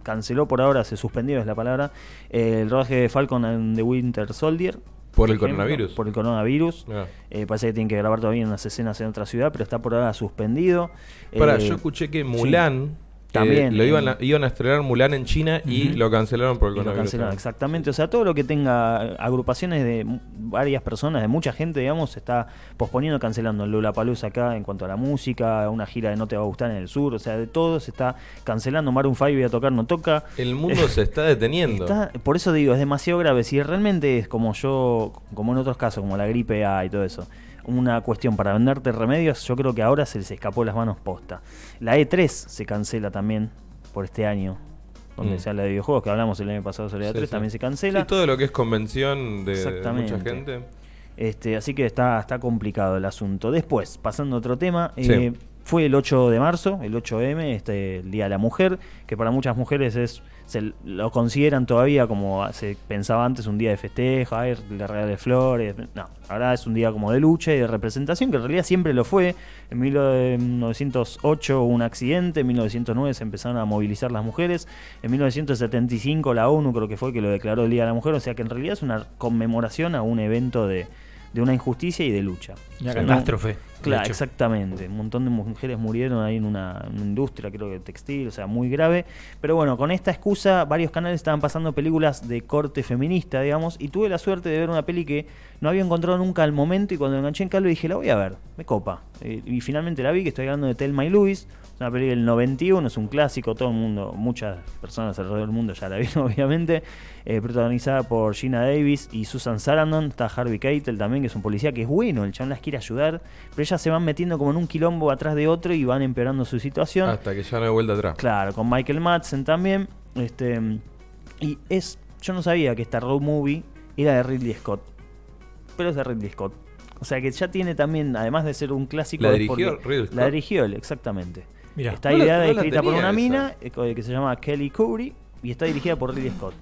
canceló por ahora, se suspendió es la palabra, eh, el rodaje de Falcon and the Winter Soldier. Por el ejemplo, coronavirus. Por el coronavirus. Ah. Eh, parece que tienen que grabar todavía unas escenas en otra ciudad, pero está por ahora suspendido. Pará, Eh, yo escuché que. Mulan. También, lo iban eh. a, iban a estrenar Mulan en China y lo cancelaron por el Y lo coronavirus. cancelaron, exactamente. O sea, todo lo que tenga agrupaciones de varias personas, de mucha gente, digamos, se está posponiendo, cancelando. El Lollapalooza acá en cuanto a la música, una gira de No Te Va a Gustar en el sur, o sea, de todo se está cancelando. Maroon 5 iba a tocar, no toca. El mundo se está deteniendo. Está- por eso digo, es demasiado grave. Si realmente es como yo, como en otros casos, como la gripe A y todo eso, una cuestión para venderte remedios, yo creo que ahora se les escapó las manos posta. La E3 se cancela también por este año, donde Mm. se habla de videojuegos, que hablamos el año pasado sobre la Sí, E3, sí. también se cancela. Sí, todo lo que es convención de, mucha gente. Este, así que está, está complicado el asunto. Después, pasando a otro tema, eh, fue el 8 de marzo, el 8M, este, el Día de la Mujer, que para muchas mujeres es se lo consideran todavía como se pensaba antes un día de festejo, ay, le regalé flores. No, ahora es un día como de lucha y de representación, que en realidad siempre lo fue. En 1908 hubo un accidente, en 1909 se empezaron a movilizar las mujeres, en 1975 la ONU creo que fue que lo declaró el Día de la Mujer, o sea que en realidad es una conmemoración a un evento de, de una injusticia y de lucha. Una catástrofe. Claro, exactamente. Un montón de mujeres murieron ahí en una, en una industria, creo que textil, o sea, muy grave. Pero bueno, con esta excusa, varios canales estaban pasando películas de corte feminista, digamos, y tuve la suerte de ver una peli que no había encontrado nunca al momento, y cuando enganché en cable dije, la voy a ver, me copa. Eh, y finalmente la vi, que estoy hablando de Telma y Luis, una peli del 91, es un clásico, todo el mundo, muchas personas alrededor del mundo ya la vieron, obviamente. eh, protagonizada por Gina Davis y Susan Sarandon. Está Harvey Keitel también, que es un policía que es bueno, el chabón las quiere ayudar, pero ellas se van metiendo como en un quilombo atrás de otro y van empeorando su situación. Hasta que ya no hay vuelta atrás. Claro, con Michael Madsen también. Este, y es. Yo no sabía que esta road movie era de Ridley Scott. Pero es de Ridley Scott. O sea que ya tiene también, además de ser un clásico. ¿La dirigió Ridley Scott? La dirigió él, exactamente. Mirá. Está No la- ideada y no la escrita por una esa. mina eh, co- que se llama Kelly Curry y está dirigida por Ridley Scott.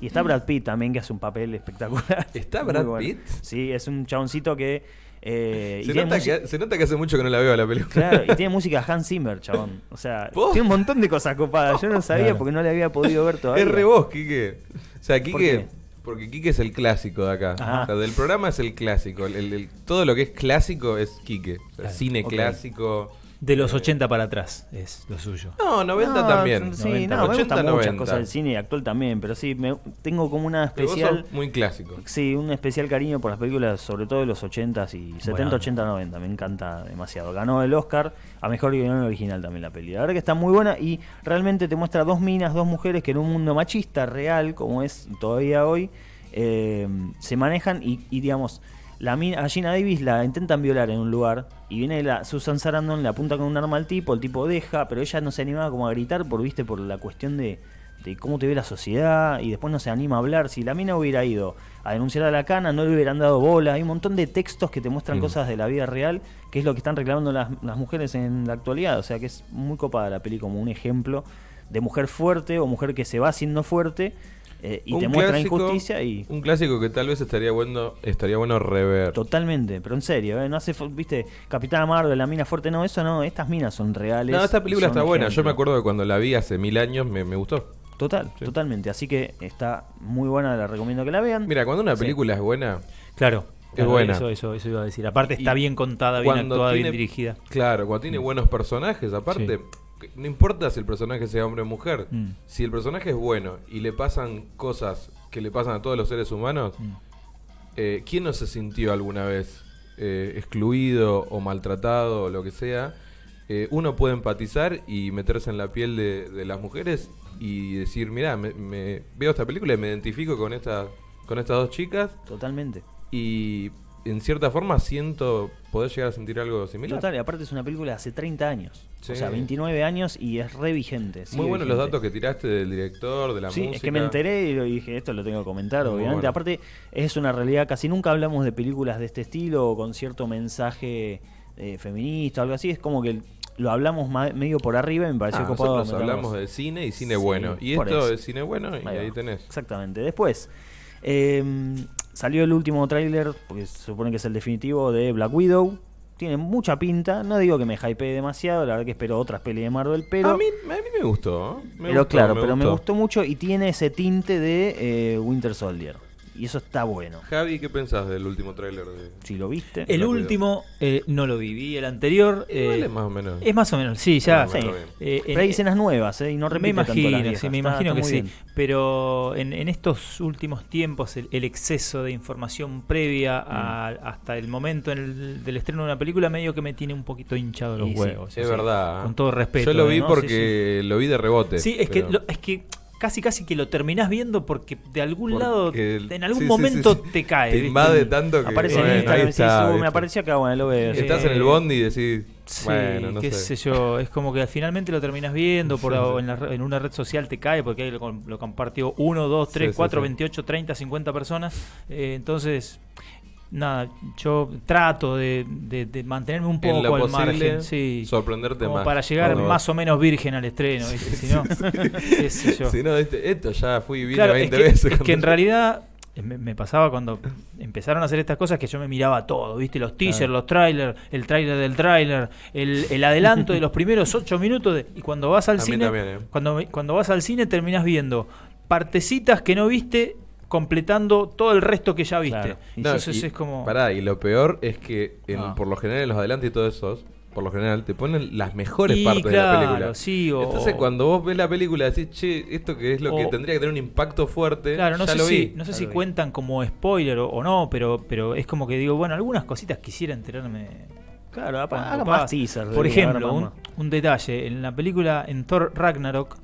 Y está Brad Pitt también, que hace un papel espectacular. ¿Está Brad bueno. Pitt? Sí, es un chaboncito que. eh, Se nota, que, se nota que hace mucho que no la veo a la película. Claro, y tiene música Hans Zimmer, chabón. O sea, ¿Vos? tiene un montón de cosas copadas. Yo no sabía Claro. porque no le había podido ver todavía. Es re vos, Quique. O sea, ¿Por Quique. qué? Porque Quique es el clásico de acá. O sea, del programa es el clásico. El- el- el- todo lo que es clásico es Quique. O sea, Claro. cine clásico. De los eh, 80 para atrás es lo suyo. No, 90 No, también. Sí, 90, no, me 80, gustan muchas 90. cosas del cine actual también, pero sí, me, tengo como una especial. sos muy clásico. Sí, un especial cariño por las películas, sobre todo de los 80s y 70, onda. 80, 90. Me encanta demasiado. Ganó el Oscar a mejor guion original también la peli. La verdad que está muy buena y realmente te muestra dos minas, dos mujeres que en un mundo machista real, como es todavía hoy, eh, se manejan y, y, digamos. La mina, a Gina Davis la intentan violar en un lugar y viene la Susan Sarandon, le apunta con un arma al tipo, el tipo deja, pero ella no se animaba como a gritar por, viste, por la cuestión de, de cómo te ve la sociedad y después no se anima a hablar. Si la mina hubiera ido a denunciar a la cana, no le hubieran dado bola. Hay un montón de textos que te muestran Mm. cosas de la vida real, que es lo que están reclamando las, las mujeres en la actualidad. O sea que es muy copada la peli como un ejemplo de mujer fuerte o mujer que se va haciendo fuerte eh, y Un te muestra clásico- injusticia y... Un clásico que tal vez estaría bueno, estaría bueno rever. Totalmente, pero en serio, ¿eh? no hace, viste, Capitana Marvel, la mina fuerte, no, eso no, estas minas son reales. No, esta película está buena. Yo me acuerdo que cuando la vi hace mil años me, me gustó. Total, Sí. totalmente, así que está muy buena, la recomiendo que la vean. Mira, cuando una Sí. película es buena, Claro. claro, buena. Eso, eso, eso iba a decir. Aparte está Y bien contada, bien actuada, tiene- bien dirigida. Claro, cuando tiene buenos personajes, aparte, no importa si el personaje sea hombre o mujer, Mm. si el personaje es bueno y le pasan cosas que le pasan a todos los seres humanos, Mm. eh, ¿quién no se sintió alguna vez eh, excluido o maltratado o lo que sea? Eh, uno puede empatizar y meterse en la piel de, de las mujeres y decir, mira, me, me- veo esta película y me identifico con, esta, con estas dos chicas Totalmente. y en cierta forma siento poder llegar a sentir algo similar. Total, y aparte es una película de hace 30 años. Sí. O sea, 29 años y es re vigente. Muy buenos los datos que tiraste del director, de la Sí, música. es que me enteré y dije, esto lo tengo que comentar, Muy obviamente. bueno. Aparte, es una realidad, casi nunca hablamos de películas de este estilo o con cierto mensaje eh, feminista o algo así. Es como que lo hablamos medio por arriba y me pareció Ah, copado. nosotros hablamos de cine y cine Sí, bueno. Y esto eso. es cine bueno y Ahí tenés. Exactamente. Después, eh, salió el último tráiler, porque se supone que es el definitivo de Black Widow. Tiene mucha pinta. No digo que me hypee demasiado, la verdad que espero otras pelis de Marvel, pero. a, mí, a mí me gustó. ¿eh? Me pero gustó, claro, pero me gustó mucho y tiene ese tinte de eh, Winter Soldier. Y eso está bueno. Javi, ¿qué pensás del último tráiler? De... Si lo viste. El último eh, no lo vi, vi el anterior. Igual eh, es más o menos. es más o menos, sí, ya. Sí. Eh, Pero hay en- escenas nuevas, ¿eh? Y no me repite tanto las imagino, viejas. sí, me imagino está que sí. bien. Pero en, en estos últimos tiempos, el, el exceso de información previa a- Mm. hasta el momento en el- del estreno de una película, medio que me tiene un poquito hinchado los Y sí, huevos. Es o sea, verdad. Con todo respeto. Yo lo vi. ¿no? porque lo vi de rebote. Sí, es que, lo- es que casi casi que lo terminás viendo porque de algún Porque lado, el- en algún sí, momento sí, sí. te cae. Te ¿viste? invade tanto que. Aparece bueno, en Instagram y decís, está, "Uh, me ¿viste? apareció acá, bueno, lo veo. Eh, Estás en el bondi y decís. Sí, bueno, no qué sé. sé yo, es como que finalmente lo terminas viendo por en, la en una red social te cae porque ahí lo, lo compartió 1, 2, 3, Sí, sí, 4, sí. 28, 30, 50 personas. Eh, entonces, nada, yo trato de, de- de mantenerme un poco al margen, sí, sorprenderte como más. para llegar más vas. o menos virgen al estreno, ¿viste? si no, qué sé yo. Si no, este- esto ya fui y vine Claro, es 20 que, veces. es que en realidad eh, me, me pasaba cuando empezaron a hacer estas cosas que yo me miraba todo, ¿viste? Los teasers, los trailers, el trailer del trailer, el, el adelanto de los primeros ocho minutos. de- y cuando vas al A cine, también, ¿eh? cuando, cuando vas al cine terminas viendo partecitas que no viste completando todo el resto que ya viste. Claro. Y No, Entonces y- es como. Pará, y lo peor es que en- Ah. por lo general en los adelantos y todos esos, por lo general te ponen las mejores Y partes de la claro, película. sí, o- Entonces cuando vos ves la película decís, che, esto que es lo que tendría que tener un impacto fuerte, Claro, no ya sé lo si, vi. no sé si vi. cuentan como spoiler o, o no, pero, pero es como que digo, bueno, algunas cositas quisiera enterarme. Claro, haga más teasers. Por ejemplo, un detalle, en la película, en Thor Ragnarok,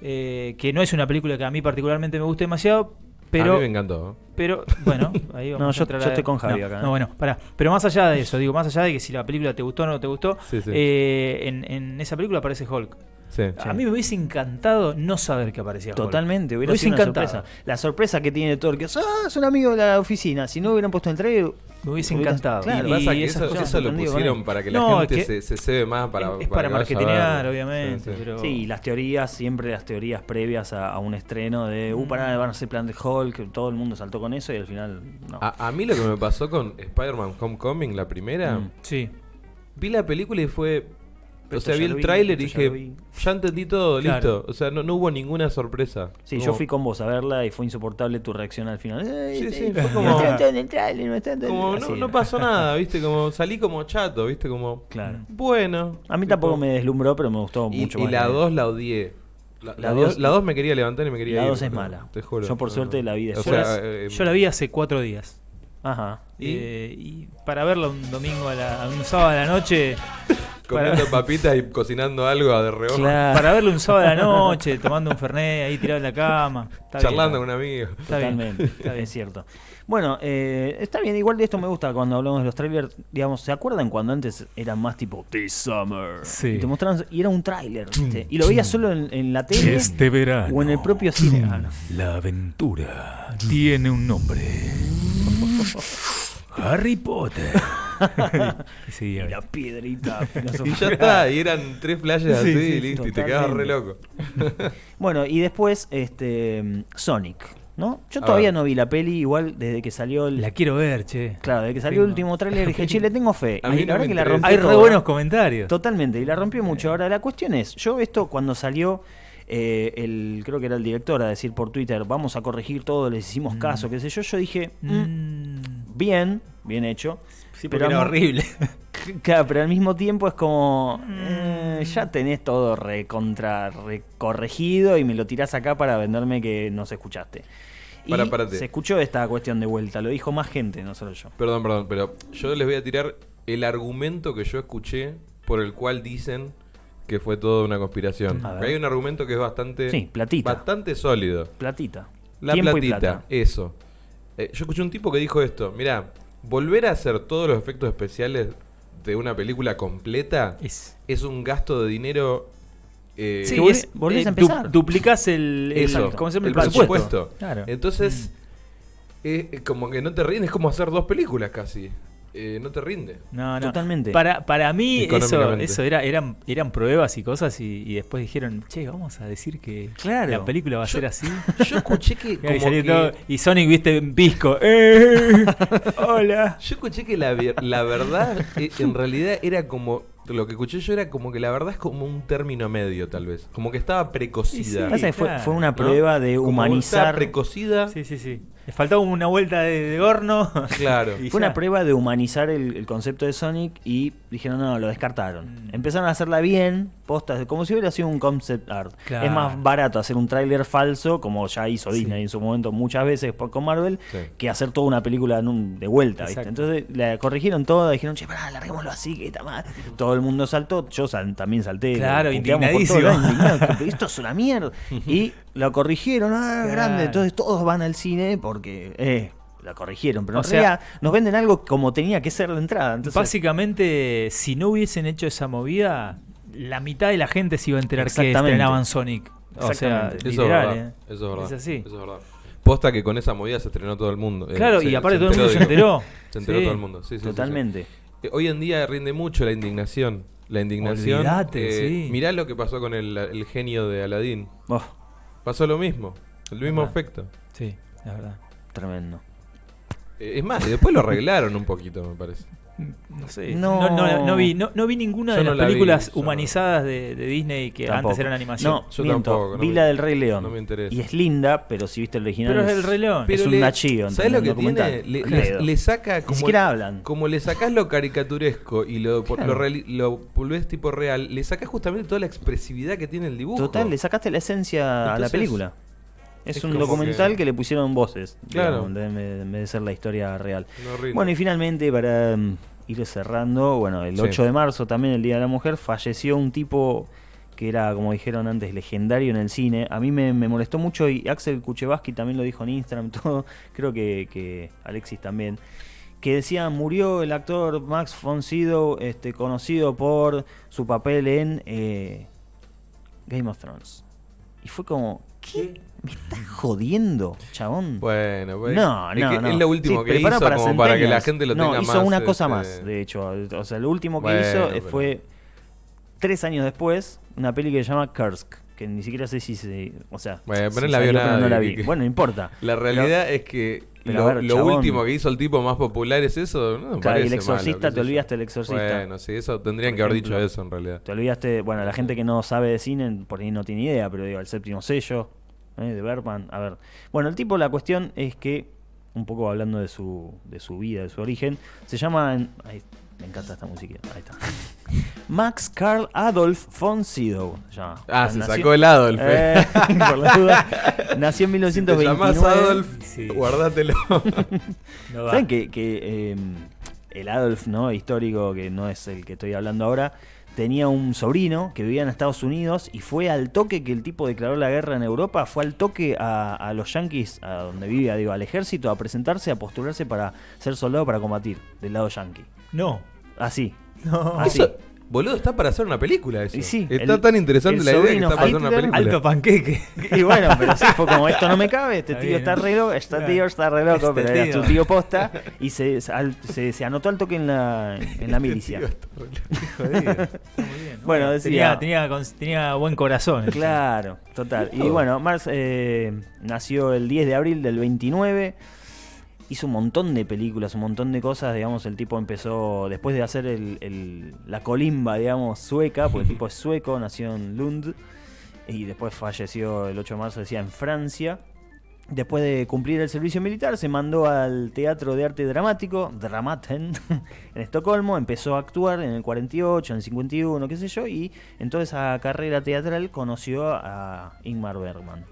eh, que no es una película que a mí particularmente me guste demasiado, pero a mí me encantó. ¿eh? Pero, bueno, ahí vamos No, a yo- entrar yo a- estoy con Javi no, acá, ¿eh? No, bueno, pará. Pero más allá de eso, digo, más allá de que si la película te gustó o no te gustó, Sí, sí. eh, en, en esa película aparece Hulk. Sí. A mí me hubiese encantado no saber que aparecía Hulk. Totalmente, hubiera Me hubiese sido una encantado. sorpresa. La sorpresa que tiene Thor, que es, ah, es un amigo de la oficina. Si no hubieran puesto el trailer, Me hubiese encantado. claro, Lo que pasa es que esas eso, eso lo pusieron para que la No, gente es que se, se cebe más para, es para para marketinear, obviamente, Sí, sí. pero... Sí, y las teorías, siempre las teorías previas a, a un estreno de, uh, pará, van a hacer plan de Hulk, que todo el mundo saltó con eso y al final, no. A, a mí lo que me pasó con Spider-Man Homecoming, la primera, Mm. Sí. vi la película y fue... Pero o sea, vi el tráiler y ya dije, vi. ya entendí todo, Claro. listo. O sea, no, no hubo ninguna sorpresa. Sí, Como- yo fui con vos a verla y fue insoportable tu reacción al final. Sí, sí, fue no como- está todo en el tráiler, no está en- Como así no, no pasó nada, ¿viste? Como salí como chato, ¿viste? Como... Claro. Bueno. A mí tipo- tampoco me deslumbró, pero me gustó Y, mucho y más. la que- 2 la odié. La, La la dos- dos- la 2 me quería levantar y me quería La ir. 2 es no, mala. Te juro. Yo, por No, suerte, no. la vi Yo, sea, la, eh, yo la vi hace cuatro días. Ajá. ¿Y? Eh, y para verla un domingo, a la, un sábado a la noche, comiendo papitas y cocinando algo de reojo. Claro. para verla un sábado a la noche, tomando un fernet ahí tirado en la cama. Está bien. charlando con un amigo. Está bien, Totalmente, está bien. es cierto. Bueno, eh, está bien, igual de esto me gusta cuando hablamos de los trailers, digamos, ¿se acuerdan cuando antes eran más tipo This Summer? Sí. Y te mostraban, y era un tráiler, ¿viste? Y lo veías solo en, en la tele Este verano, o en el propio cine. La aventura tiene un nombre. Harry Potter. sí, Y la piedrita Y ya está, y eran tres flashes así Sí, sí, y listo, y te quedabas re loco. Bueno, y después, este Sonic, ¿no? Yo A todavía ver. no vi la peli, igual desde que salió el... La quiero ver, che. Claro, desde que salió el último tráiler dije, che, le tengo fe. A mí no me que la Hay re buenos comentarios. Totalmente, y la rompió mucho. Ahora, la cuestión es, yo esto cuando salió, eh, el creo que era el director a decir por Twitter, vamos a corregir todo, les hicimos caso, qué sé yo, yo dije, mm, Mm, bien, bien hecho. sí, pero era horrible. Claro, pero al mismo tiempo es como, Mm. eh, ya tenés todo recontra recorregido y me lo tirás acá para venderme que nos escuchaste. Y parate. se escuchó esta cuestión de vuelta, lo dijo más gente, no solo yo. Perdón, perdón, pero yo les voy a tirar el argumento que yo escuché por el cual dicen que fue toda una conspiración. Hay un argumento que es bastante, Sí, platita. bastante sólido. Platita. La Tiempo y platita, plata. eso. Eh, yo escuché un tipo que dijo esto, mira, volver a hacer todos los efectos especiales de una película completa Es, es un gasto de dinero... eh, sí, volvés- es- volvés a eh, du- empezar. duplicás el, el- eso, ¿cómo se llama? el El presupuesto. presupuesto. Claro. Entonces, eh, eh, como que no te rinde, es como hacer dos películas casi. Eh, no te rinde. No, no. Totalmente. Para, para mí eso, eso era, eran, eran pruebas y cosas y, y después dijeron, che, vamos a decir que Claro. la película va a ser así. Yo escuché que Y, como que- todo- y Sonic, viste, en pisco. ¡Eh! Hola. Yo escuché que la, la verdad, eh, en realidad era como. Lo que escuché yo era como que la verdad es como un término medio, tal vez. Como que estaba precocida. Sí, Pasa que fue, claro. fue una ¿no? prueba de humanizar. estaba precocida. Sí, sí, sí. Le faltaba una vuelta de, de horno. Claro. Y Fue ya. una prueba de humanizar el, el concepto de Sonic y dijeron, no, lo descartaron. Mm. Empezaron a hacerla bien, postas, como si hubiera sido un concept art. Claro. Es más barato hacer un tráiler falso, como ya hizo Disney en su momento muchas veces con Marvel, Sí. que hacer toda una película en un- de vuelta. ¿viste? Entonces la corrigieron toda, dijeron, che, pará, larguémoslo así, que está mal. Todo el mundo saltó, yo sal- también salté. Claro, indignadísimo. indignado, que esto es una mierda. Y lo corrigieron, ah, Claro. grande. Entonces todos van al cine porque, eh, la corrigieron. Pero O en sea- realidad nos venden algo como tenía que ser la entrada. Entonces, Básicamente, si no hubiesen hecho esa movida, la mitad de la gente se iba a enterar que estrenaban Sonic. O sea, Exactamente. Eso literal, es verdad. ¿eh? Eso es verdad. Es así. Eso es verdad. Posta que con esa movida se estrenó todo el mundo. Eh, Claro, se- y aparte todo el mundo se enteró. Se enteró Sí. todo el mundo. Sí, sí, sí, sí. totalmente. Eh, Hoy en día rinde mucho la indignación. La indignación. Olvídate, eh, sí. Mirá lo que pasó con el, el genio de Aladdin. Oh, Pasó lo mismo. El mismo Verdad. efecto. Sí, la verdad. tremendo. Eh, Es más, y después lo arreglaron un poquito, me parece. No sé. No. No, no, no vi, no, no vi ninguna Yo de no las la vi, películas humanizadas de, de Disney que Tampoco. antes eran animación. No, Yo miento, tampoco, no vi la del Rey León. no me interesa. Y es linda, pero si viste el original. Pero es el Rey León. es un le- nachillo, ¿Sabes lo que tiene? Le, Credo. le- le saca como. siquiera hablan. Como le sacás lo caricaturesco y lo, Claro. lo, reali- lo volvés tipo real, le sacás justamente toda la expresividad que tiene el dibujo. Total, le sacaste la esencia a la película. Es, es un documental que- que... le pusieron voces. Claro. digamos, en vez- de ser la historia real. No. Bueno, y finalmente, para mm, ir cerrando, bueno, el Sí. 8 de marzo, también el Día de la Mujer, falleció un tipo que era, como dijeron antes, legendario en el cine. A mí me, me molestó mucho y Axel Kuchevaski también lo dijo en Instagram, todo. Creo que, que Alexis también. Que decía, murió el actor Max von Sydow, este, conocido por su papel en eh, Game of Thrones. Y fue como, ¿qué? ¿Me estás jodiendo, chabón? Bueno, bueno. No, es no, no. es lo último Sí, que hizo como para que la gente lo no, tenga hizo más. una cosa este, más, de hecho. O sea, lo último que Bueno, hizo pero- fue tres años después una peli que se llama Kursk, que ni siquiera sé si se... O sea, Bueno, pero si no la pero no vi. que- Bueno, no importa. La realidad es que pero lo, ver, último que hizo el tipo más popular es eso. No, Claro, y el exorcista, malo, te olvidaste del exorcista. Bueno, sí, eso tendrían que haber dicho eso en realidad. Te olvidaste, bueno, la gente que no sabe de cine por ahí no tiene idea, pero digo, el séptimo sello ¿eh? de Bergman. A ver, bueno, el tipo, la cuestión es que, un poco hablando de su, de su vida, de su origen, se llama. Ahí, me encanta esta música. Ahí está. Max Carl Adolf von Sydow. se llama. Ah, se Nació- sacó el Adolf. eh. Eh, por la duda. Nació en Si te 1929. Adolf, Sí. No. ¿Saben que, que, eh, el Adolf no histórico, que no es el que estoy hablando ahora, tenía un sobrino que vivía en Estados Unidos y fue al toque que el tipo declaró la guerra en Europa, fue al toque a, a los yanquis, a donde vivía, digo, al ejército, a presentarse, a postularse para ser soldado para combatir del lado yanqui. No. Así. No. Así. Eso, boludo, está para hacer una película eso. Sí, está el- tan interesante el la idea que sobrino está para hacer una Hitler, película. Alto panqueque. Y bueno, pero sí, fue como esto no me cabe, este Está tío está re loco, este Claro. tío está re loco, Este pero era su tío posta y se, se, al- se- anotó al toque en la, en la milicia. Jodido. Está muy bien. Bueno, decía- tenía, tenía, tenía buen corazón. Claro, total. Y bueno, Mars eh, nació el 10 de abril del 29. Hizo un montón de películas, un montón de cosas. Digamos, el tipo empezó, después de hacer la colimba, digamos, sueca, porque el tipo es sueco, nació en Lund. Y después falleció el 8 de marzo, decía, en Francia. Después de cumplir el servicio militar, se mandó al Teatro de Arte Dramático, Dramaten, en Estocolmo. Empezó a actuar en el 48, en el 51, qué sé yo. Y en toda esa carrera teatral conoció a Ingmar Bergman.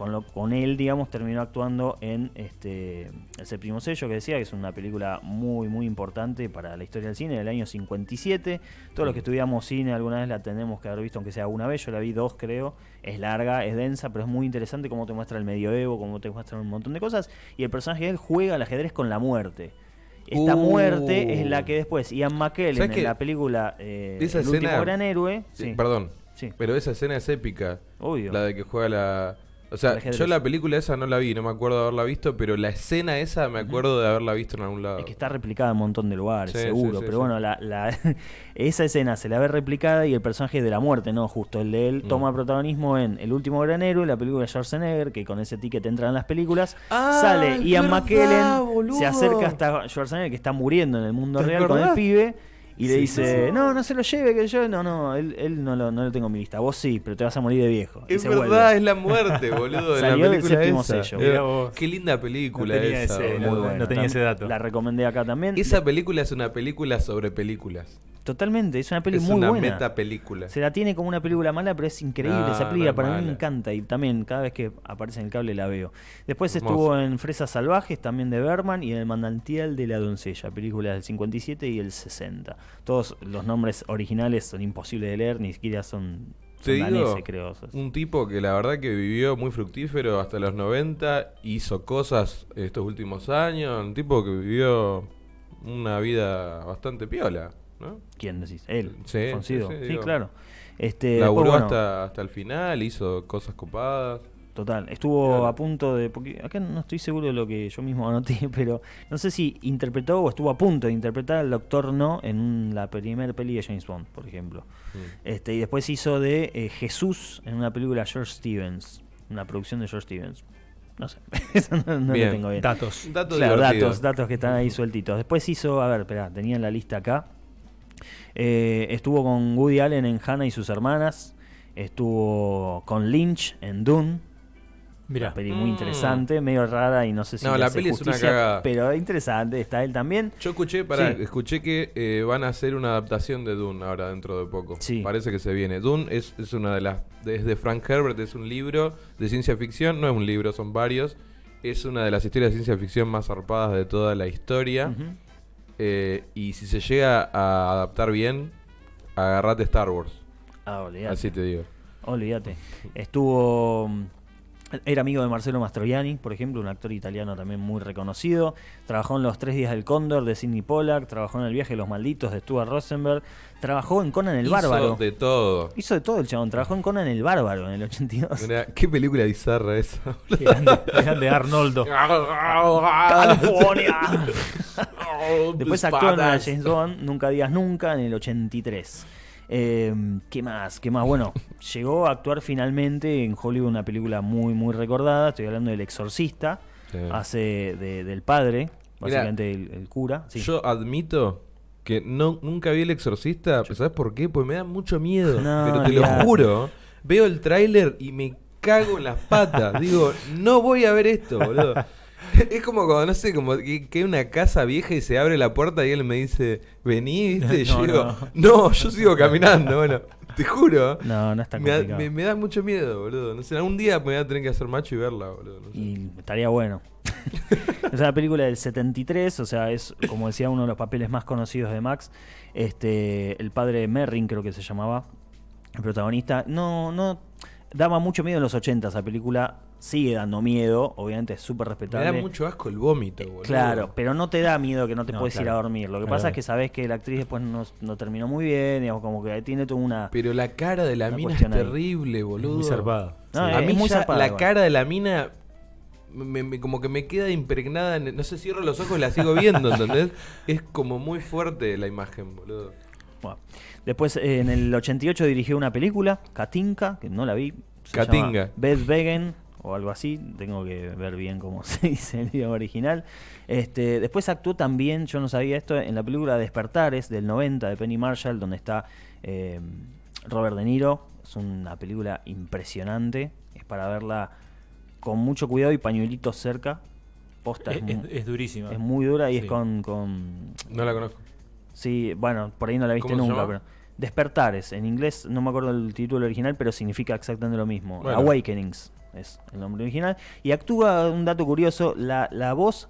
Con, lo, con él, digamos, terminó actuando en este El séptimo sello, que decía que es una película muy, muy importante para la historia del cine del año 57. Todos los que estudiamos cine alguna vez la tenemos que haber visto, aunque sea una vez. Yo la vi dos, creo. Es larga, es densa, pero es muy interesante cómo te muestra el medioevo, cómo te muestra un montón de cosas. Y el personaje de él juega al ajedrez con la muerte. Esta Uh. muerte es la que después Ian McKellen ¿Sabes en la película eh, Esa El último escena- gran héroe. Sí, Sí, Perdón, sí, pero esa escena es épica. obvio. La de que juega la. O sea, yo la película esa no la vi, no me acuerdo de haberla visto, pero la escena esa me acuerdo de haberla visto en algún lado. Es que está replicada en un montón de lugares, Sí, seguro. sí, sí, pero bueno, la, la- esa escena se la ve replicada y el personaje de la muerte, no justo el de él, Mm. toma protagonismo en El último gran héroe, la película de Schwarzenegger, que con ese ticket entran en las películas. Ah, sale Ian verdad, McKellen, boludo. se acerca hasta Schwarzenegger, que está muriendo en el mundo ¿Te real con el acordás? pibe. Y le Sí, dice, sí. no, no se lo lleve, que yo, no, no, él, él no, lo, no lo tengo en mi lista. Vos sí, pero te vas a morir de viejo. Es verdad, vuelve. es la muerte, boludo. de la Salió del película séptimo esa. sello. Era- Mirá vos. Qué linda película No tenía esa. ese- boludo. Muy no buena. tenía ese dato. La recomendé acá también. Esa película es una película sobre películas. Totalmente, es una peli es muy una buena. meta película. Se la tiene como una película mala, pero es increíble No, esa no película. es Para mí me mala. encanta y también cada vez que aparece en el cable la veo. Después Hermoso. estuvo en Fresas Salvajes, también de Berman, y en El Manantial de la Doncella, películas del 57 y el 60. Todos los nombres originales son imposibles de leer, ni siquiera son, Te digo, creo. Un tipo que la verdad que vivió muy fructífero hasta los 90, hizo cosas estos últimos años, un tipo que vivió una vida bastante piola, ¿no? ¿Quién decís? Él, Sí, Foncido. sí, sí, Sí, digo. claro. Este, después, Laburó bueno, hasta, hasta el final, hizo cosas copadas. Total, estuvo Claro. a punto de. Porque acá no estoy seguro de lo que yo mismo anoté, pero no sé si interpretó o estuvo a punto de interpretar al Doctor No en la primera peli de James Bond, por ejemplo. Mm. Este, y después hizo de eh, Jesús en una película de George Stevens, una producción de George Stevens. No sé. Eso no, no lo Bien. tengo bien. Datos. Dato Claro, datos, datos que están ahí sueltitos. Después hizo, a ver, espera, tenía en la lista acá. Eh, estuvo con Woody Allen en Hannah y sus hermanas. Estuvo con Lynch en Dune. Mira. Una peli muy Mm. interesante, medio rara y no sé si No, le la hace peli es una justicia, cagada. pero interesante. Está él también. Yo escuché, pará, Sí. escuché que eh, van a hacer una adaptación de Dune ahora dentro de poco. Sí. Parece que se viene. Dune es, es una de las. Desde Frank Herbert es un libro de ciencia ficción. No es un libro, son varios. Es una de las historias de ciencia ficción más zarpadas de toda la historia. Ujú. Eh, y si se llega a adaptar bien, agarrate Star Wars. Ah, olvídate. Así te digo. Olvídate. Estuvo. Era amigo de Marcelo Mastroianni, por ejemplo, un actor italiano también muy reconocido. Trabajó en Los Tres Días del Cóndor de Sidney Pollack. Trabajó en El Viaje de los Malditos de Stuart Rosenberg. Trabajó en Conan el Hizo Bárbaro. de todo. Hizo de todo el chabón. Trabajó en Conan el Bárbaro en el 82. Mirá, qué película bizarra esa. Qué grande, qué grande Arnoldo. ¡California! Después actuó en. James Bond, Nunca Digas Nunca, en el 83. Eh, ¿Qué más? ¿Qué más? Bueno, llegó a actuar finalmente en Hollywood una película muy, muy recordada. Estoy hablando del Exorcista. Sí. Hace de- del padre, Mirá, básicamente el, el cura. Sí. Yo admito que no, nunca vi El Exorcista. ¿Sabes por qué? Pues me da mucho miedo. No, pero te lo juro. Veo el tráiler y me cago en las patas. Digo, no voy a ver esto, boludo. Es como cuando, no sé, como que, hay una casa vieja y se abre la puerta y él me dice, vení, ¿viste? Y yo No, digo, no. no, yo sigo caminando, bueno, te juro. No, no está Me da, complicado. me- me da mucho miedo, boludo. No sé, algún día me voy a tener que hacer macho y verla, boludo. no sé. Y estaría bueno. es una película del 73, o sea, es, como decía, uno de los papeles más conocidos de Max. Este, el padre de Merrin, creo que se llamaba, el protagonista. No, no, daba mucho miedo en los 80 esa película. Sigue dando miedo, obviamente es súper Me respetable. da mucho asco el vómito, boludo. Claro, pero no te da miedo que no te No, puedes ir a dormir. Lo que Claro. pasa es que sabes que la actriz después no, no terminó muy bien, digamos, como que tiene toda una... Pero la cara de la mina es ahí. terrible, boludo. Muy zarpada. No, a es mí muy ya zarpada la igual. cara de la mina me- me- como que me queda impregnada. en- no sé, cierro los ojos y la sigo viendo, ¿entendés? es como muy fuerte la imagen, boludo. Bueno. Después, eh, en el 88 dirigió una película, Katinka, que no la vi. se Katinka. llama Beth Wegen o algo así. Tengo que ver bien cómo se dice el idioma original. Este, después actuó también, yo no sabía esto, en la película Despertares del 90 de Penny Marshall, donde está eh, Robert De Niro. Es una película impresionante. Es para verla con mucho cuidado y pañuelitos cerca. Posta, es, durísima. es muy dura y es con- con No la conozco. Sí, bueno, por ahí no la viste ¿Cómo se nunca, pero Despertares, en inglés no me acuerdo el título original, pero significa exactamente lo mismo. Bueno. Awakenings es el nombre original. Y actúa, un dato curioso, la, la voz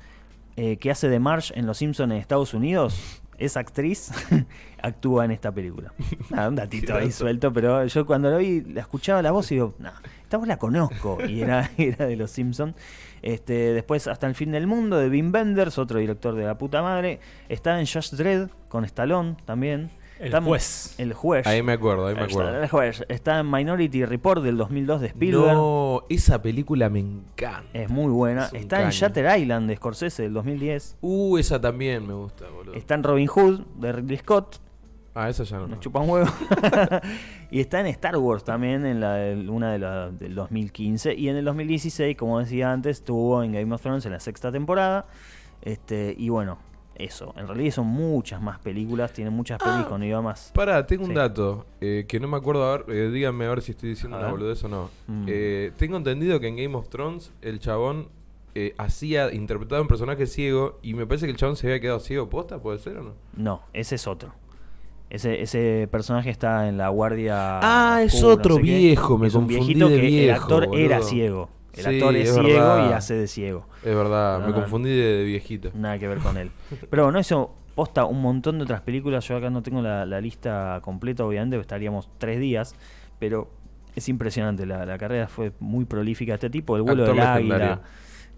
eh, que hace de Marsh en Los Simpsons en Estados Unidos, esa actriz actúa en esta película. Nada, un datito ahí suelto, pero yo cuando lo vi, la escuchaba la voz y digo, no, esta voz la conozco. Y era, era de Los Simpsons. Este, después, Hasta el fin del mundo, de Wim Wenders, otro director de la puta madre. Está en Just Dredd, con Stallone también. El Está- juez. El juez. Ahí me acuerdo, ahí me Está, acuerdo. el juez. Está en Minority Report del 2002 de Spielberg. No, esa película me encanta. Es muy buena. Es un Está en caño. Shatter Island de Scorsese del 2010. Uh, esa también me gusta, boludo. Está en Robin Hood de Ridley Scott. Ah, esa ya no. Nos chupan huevo. y está en Star Wars también, en la, una de la, del 2015. Y en el 2016, como decía antes, estuvo en Game of Thrones en la sexta temporada. Este, y bueno, eso. En realidad son muchas más películas, tiene muchas pelis Ah. con idiomas. Pará, tengo un dato eh, que no me acuerdo. A ver, eh, díganme a ver si estoy diciendo una boludez o no. Mm. Eh, tengo entendido que en Game of Thrones el chabón eh, hacía, interpretaba un personaje ciego y me parece que el chabón se había quedado ciego posta, ¿puede ser o no? No, ese es otro. Ese, ese personaje está en la guardia. Ah, es otro no sé qué. viejo, me es un confundí viejito de que el actor era ciego. El Sí, actor es, es ciego verdad. y hace de ciego. Es verdad, No, me no. confundí de, viejito. Nada que ver con él. Pero bueno, eso posta un montón de otras películas. Yo acá no tengo la, la lista completa, obviamente, estaríamos tres días. Pero es impresionante. La, la carrera fue muy prolífica de este tipo. El vuelo Actor del águila.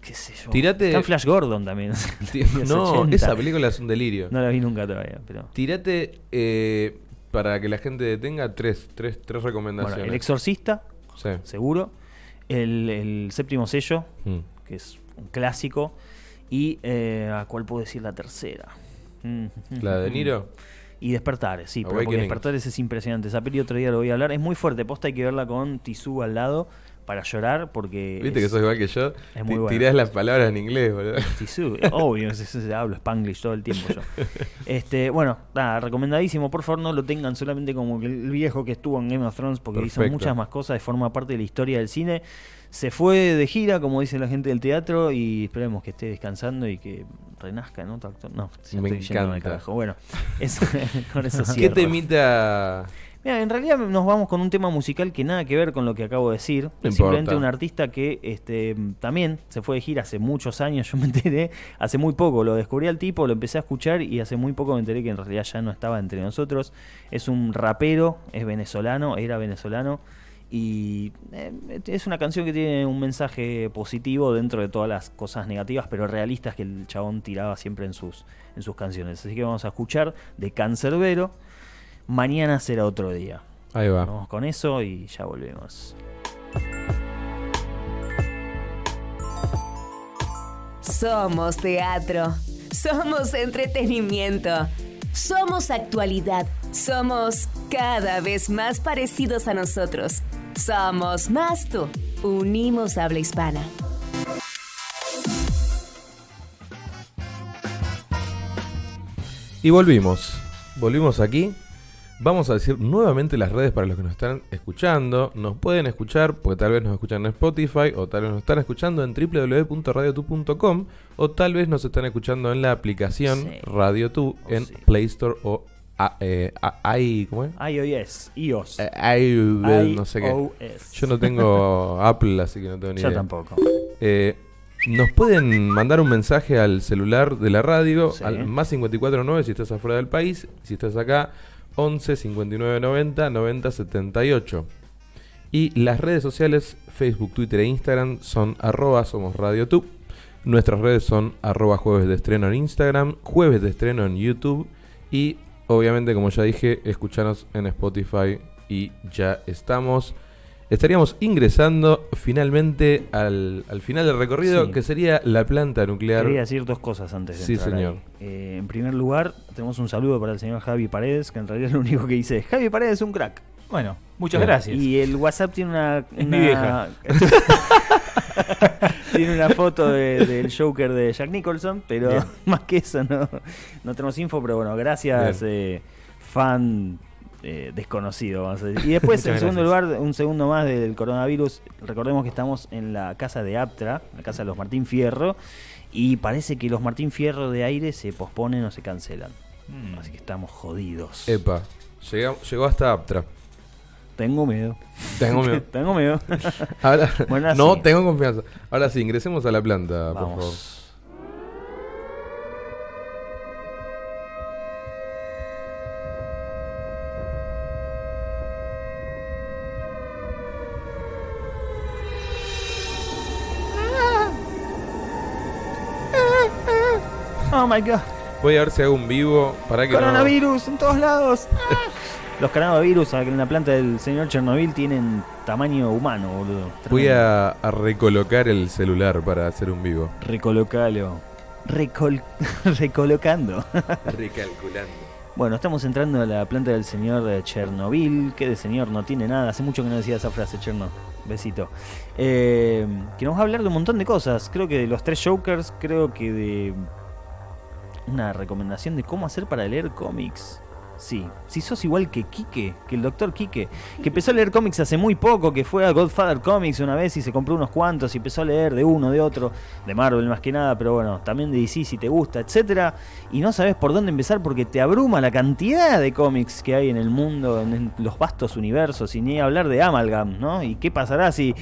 Qué sé yo. Tirate- Está Flash Gordon también. No, 80. esa película es un delirio. No la vi nunca todavía. Pero... Tírate, eh, para que la gente tenga tres, tres, tres recomendaciones. Bueno, El Exorcista, Sí. seguro. El, el séptimo sello, Mm. que es un clásico. Y, eh, ¿a cuál puedo decir la tercera? Mm, ¿La de Niro? Y Despertares, sí, pero porque. Despertares es impresionante. Esa peli otro día lo voy a hablar. Es muy fuerte, posta hay que verla con Tisú al lado, para llorar porque... Viste es- que sos igual que yo. es muy bueno. Tirás las palabras en inglés, boludo. Obvio, es- es- es- hablo spanglish todo el tiempo yo. Este, bueno, nada, recomendadísimo, por favor no lo tengan solamente como el viejo que estuvo en Game of Thrones porque hizo muchas más cosas y forma parte de la historia del cine. Se fue de gira, como dice la gente del teatro, y esperemos que esté descansando y que renazca en otro actor. No, ya Me estoy encanta. carajo. Bueno, eso, con eso ¿Qué temita? Mira, en realidad nos vamos con un tema musical que nada que ver con lo que acabo de decir. No Es simplemente un artista que este, también se fue de gira hace muchos años, yo me enteré, hace muy poco, lo descubrí al tipo, lo empecé a escuchar y hace muy poco me enteré que en realidad ya no estaba entre nosotros. Es un rapero, es venezolano, era venezolano y eh, es una canción que tiene un mensaje positivo dentro de todas las cosas negativas, pero realistas que el chabón tiraba siempre en sus, en sus canciones. Así que vamos a escuchar de Cancerbero. Mañana será otro día. Ahí va. Vamos con eso y ya volvemos. Somos teatro. Somos entretenimiento. Somos actualidad. Somos cada vez más parecidos a nosotros. Somos más tú. Unimos habla hispana. Y volvimos. Volvimos aquí. Vamos a decir nuevamente las redes para los que nos están escuchando. Nos pueden escuchar, porque tal vez nos escuchan en Spotify, o tal vez nos están escuchando en www.radiotu.com, o tal vez nos están escuchando en la aplicación Sí. Radio Tu Oh, en sí. Play Store o a- eh, a- i- ¿cómo es? iOS, iOS. Eh, i- no sé qué. iOS. Yo no tengo Apple, así que no tengo ni Yo idea. tampoco. Eh, nos pueden mandar un mensaje al celular de la radio, Sí. al más 549 si estás afuera del país, si estás acá, 11 59 90 90 78. Y las redes sociales, Facebook, Twitter e Instagram, son arroba somos Radio Tube. Nuestras redes son arroba jueves de estreno en Instagram, jueves de estreno en YouTube y obviamente, como ya dije, escuchanos en Spotify y ya estamos. Estaríamos ingresando finalmente al, al final del recorrido, Sí. que sería la planta nuclear. Quería decir dos cosas antes de Sí, entrar señor. ahí. Eh, en primer lugar, tenemos un saludo para el señor Javi Paredes, que en realidad lo único que dice es Javi Paredes es un crack. Bueno, muchas Bien. gracias. Y el WhatsApp tiene una. Es mi una- vieja. tiene una foto de- del Joker de Jack Nicholson, pero Bien. más que eso no, no tenemos info. Pero bueno, gracias, eh, fan eh, desconocido, vamos a decir. Y después, en segundo lugar, un segundo más del coronavirus. Recordemos que estamos en la casa de Aptra, la casa de los Martín Fierro. Y parece que los Martín Fierro de aire se posponen o se cancelan. Mm. Así que estamos jodidos. Epa, llega- llegó hasta Aptra. Tengo miedo. Tengo miedo. Tengo miedo. Ahora, Bueno, no sí. tengo confianza. Ahora sí, ingresemos a la planta, por favor. Oh my god. Voy a ver si hago un vivo para que no- Coronavirus en todos lados. Los coronavirus en la planta del señor Chernobyl tienen tamaño humano, boludo. Voy a, a recolocar el celular para hacer un vivo. Recolocalo. Recol... Recolocando. Recalculando. Bueno, estamos entrando a la planta del señor eh, Chernobyl, que de señor no tiene nada. Hace mucho que no decía esa frase, Cherno. Besito. Eh, que nos va a hablar de un montón de cosas. Creo que de los tres Jokers, creo que de una recomendación de cómo hacer para leer cómics. Sí, si sos igual que Quique, que el doctor Quique, que empezó a leer cómics hace muy poco, que fue a Godfather Comics una vez y se compró unos cuantos y empezó a leer de uno, de otro, de Marvel más que nada, pero bueno, también de DC si te gusta, etcétera, y no sabes por dónde empezar porque te abruma la cantidad de cómics que hay en el mundo, en los vastos universos, y ni hablar de Amalgam, ¿no? ¿Y qué pasará si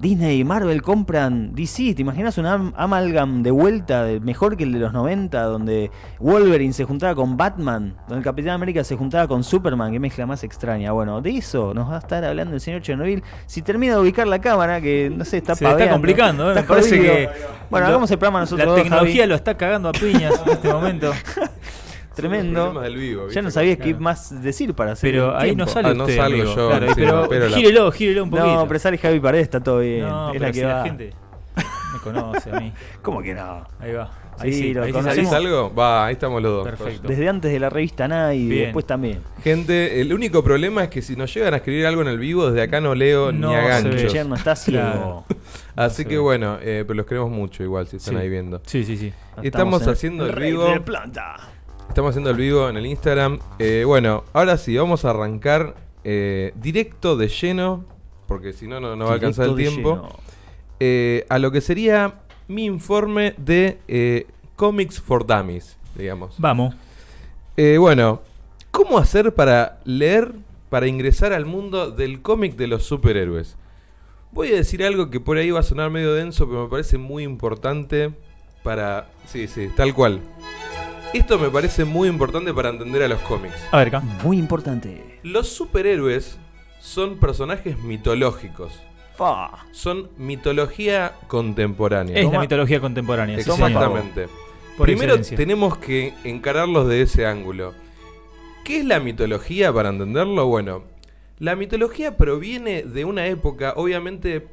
Disney y Marvel compran DC, ¿te imaginas un am- amalgam de vuelta de- mejor que el de los 90 donde Wolverine se juntaba con Batman, donde el Capitán América se juntaba con Superman, qué mezcla más extraña? Bueno, de eso nos va a estar hablando el señor Chernobyl. Si termina de ubicar la cámara, que no sé, está Se está complicando, ¿eh? está me parece jodido. que. Bueno, lo- hagamos el programa nosotros La tecnología lo está cagando a piñas en este momento. Tremendo. Problemas del vivo, Ya no sabía qué más decir para hacer Pero el ahí no sale Ah, no usted, salgo amigo. yo, Claro, sí, pero, pero la- gírelo, gírelo un poquito. No, pero sale Javi Paredes, está todo bien. No, es pero la si que la va. gente me conoce a mí. ¿Cómo que no? Ahí va. Ahí Sí, sí, lo ahí. Va, ahí estamos los dos. Perfecto. Desde antes de la revista Nada y Bien. después también. Gente, el único problema es que si nos llegan a escribir algo en el vivo, desde acá no leo No ni a se ganchos. ve. Cher no está. Claro. Así se que bueno, eh, pero los queremos mucho igual si están Sí. ahí viendo. Sí, sí, sí. Estamos en haciendo el rey vivo. de planta. Estamos haciendo el vivo en el Instagram. Eh, bueno, ahora sí, vamos a arrancar eh, directo de lleno, porque si no, no va a alcanzar el tiempo. eh, a lo que sería mi informe de eh, Comics for Dummies, digamos. Vamos. Eh, bueno, ¿cómo hacer para leer, para ingresar al mundo del cómic de los superhéroes? Voy a decir algo que por ahí va a sonar medio denso, pero me parece muy importante para... Sí, sí, tal cual. Esto me parece muy importante para entender a los cómics. A ver acá. Muy importante. Los superhéroes son personajes mitológicos. Fa. Son mitología contemporánea. Es la Toma- mitología contemporánea. sí, señor. Exactamente. Por Primero excelencia. tenemos que encararlos de ese ángulo. ¿Qué es la mitología para entenderlo? Bueno, la mitología proviene de una época, obviamente,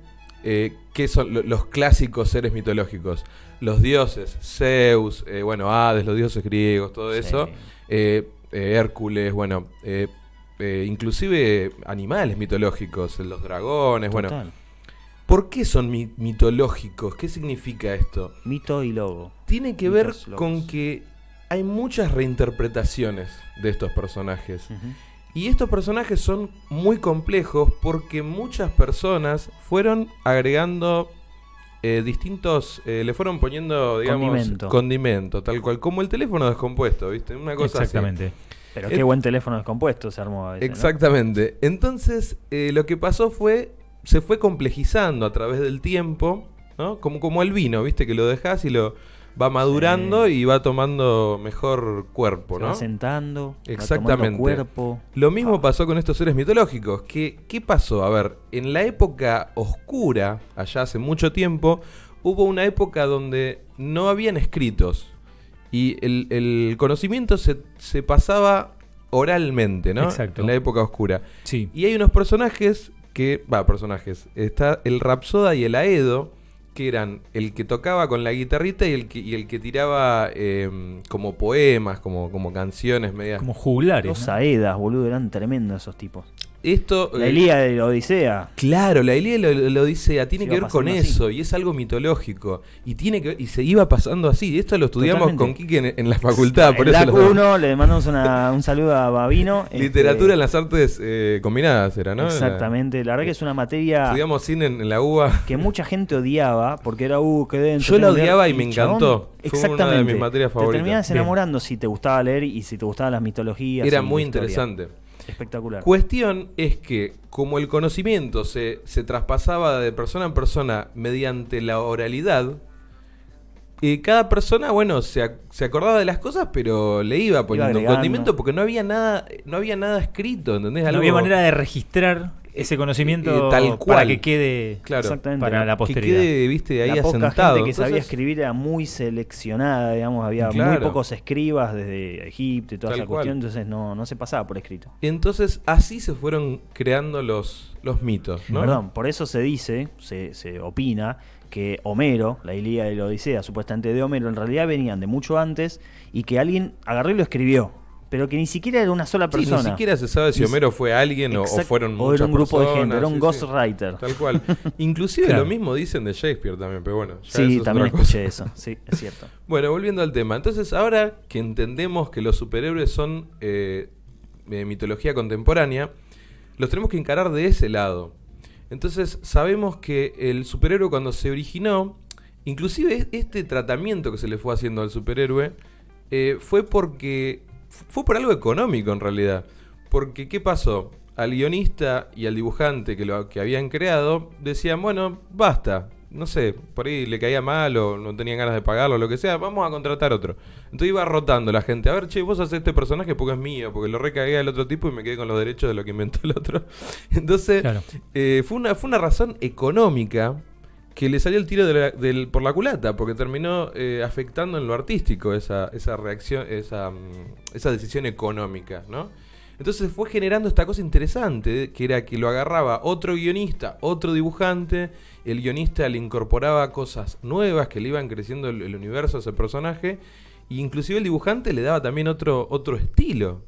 eh, que son lo- los clásicos seres mitológicos. Los dioses, Zeus, eh, bueno, Hades, los dioses griegos, todo Sí. eso. eh, Hércules, bueno, inclusive animales mitológicos, los dragones, bueno. ¿Por qué son mi- mitológicos? ¿Qué significa esto? Mito y logo. Tiene que ver con que hay muchas reinterpretaciones de estos personajes. Y estos personajes son muy complejos porque muchas personas fueron agregando eh, distintos, eh, le fueron poniendo, digamos, Condimento. condimento, tal cual, como el teléfono descompuesto, ¿viste? Una cosa así. Exactamente. Pero qué buen teléfono descompuesto se armó a veces, ¿no? Exactamente. Entonces, eh, lo que pasó fue, se fue complejizando a través del tiempo, ¿no? Como, como el vino, ¿viste? Que lo dejas y lo va madurando y va tomando mejor cuerpo, Se ¿no? va sentando, Exactamente. cuerpo. Lo mismo pasó con estos seres mitológicos. ¿Qué, ¿Qué pasó? A ver, en la época oscura, allá hace mucho tiempo, hubo una época donde no habían escritos. Y el, el conocimiento se, se pasaba oralmente, ¿no? Exacto. En la época oscura. Sí. Y hay unos personajes que. Va, personajes. Está el Rapsoda y el Aedo, que eran el que tocaba con la guitarrita y el que, y el que tiraba eh, como poemas, como, como canciones medias. Como juglares. Los ¿no? Aedas, boludo, eran tremendos esos tipos. Esto. La eh, Elía de la Odisea. Claro, la Ilíada lo, lo Odisea tiene Se que ver con así. eso y es algo mitológico y tiene que y se iba pasando así. Esto lo estudiamos Totalmente. con Quique en, en la facultad, por el eso DAC lo- 1, le mandamos una- un saludo a Babino. este, literatura en las artes eh, combinadas era, ¿no? Exactamente, la verdad que es una La- materia estudiamos cine en, en la UBA. que mucha gente odiaba porque era, uh, qué denso. Yo la tengo que leer", odiaba y me encantó. Fue una de exactamente. mis materias favoritas. Te terminabas Bien. enamorando si te gustaba leer y si te gustaban las mitologías. Era muy la historia. interesante. Espectacular. Cuestión es que como el conocimiento se, se traspasaba de persona en persona mediante la oralidad, eh, cada persona, bueno, se, ac- se acordaba de las cosas, pero le iba poniendo un agregando. condimento porque no había nada, no había nada escrito, ¿entendés? No Algo- había manera de registrar ese conocimiento eh, tal para cual. que quede Claro, Exactamente. para la que posteridad. quede, viste, ahí la poca asentado. gente que sabía escribir era muy seleccionada, digamos, había muy pocos escribas desde Egipto y toda Tal esa cual. cuestión, entonces no, no se pasaba por escrito. Entonces así se fueron creando los, los mitos, ¿no? Perdón, por eso se dice, se, se opina, que Homero, la Ilíada y la Odisea, supuestamente de Homero, en realidad venían de mucho antes y que alguien agarró y lo escribió, pero que ni siquiera era una sola Sí, persona. ni siquiera se sabe si Homero fue alguien o, fueron o era un grupo de gente, era un sí, sí. ghostwriter. Tal cual. Inclusive Claro. lo mismo dicen de Shakespeare también, pero bueno. ya Sí, también escuché cosa. eso, sí, es cierto. Bueno, volviendo al tema. Entonces, ahora que entendemos que los superhéroes son eh, eh, mitología contemporánea, los tenemos que encarar de ese lado. Entonces, sabemos que el superhéroe cuando se originó, inclusive es- este tratamiento que se le fue haciendo al superhéroe, eh, fue porque... Fue por algo económico en realidad. Porque, ¿qué pasó? Al guionista y al dibujante que lo que habían creado decían, bueno, basta. No sé, por ahí le caía mal o no tenían ganas de pagarlo o lo que sea, vamos a contratar otro. Entonces iba rotando la gente. A ver, che, vos haces este personaje porque es mío, porque lo recagué al otro tipo y me quedé con los derechos de lo que inventó el otro. Entonces, Claro. eh, fue, una, fue una razón económica que le salió el tiro de la- por la culata, porque terminó eh, afectando en lo artístico esa, esa reacción, esa, mm, esa decisión económica, ¿no? Entonces fue generando esta cosa interesante, que era que lo agarraba otro guionista, otro dibujante, el guionista le incorporaba cosas nuevas que le iban creciendo el, el universo a ese personaje, e inclusive el dibujante le daba también otro, otro estilo.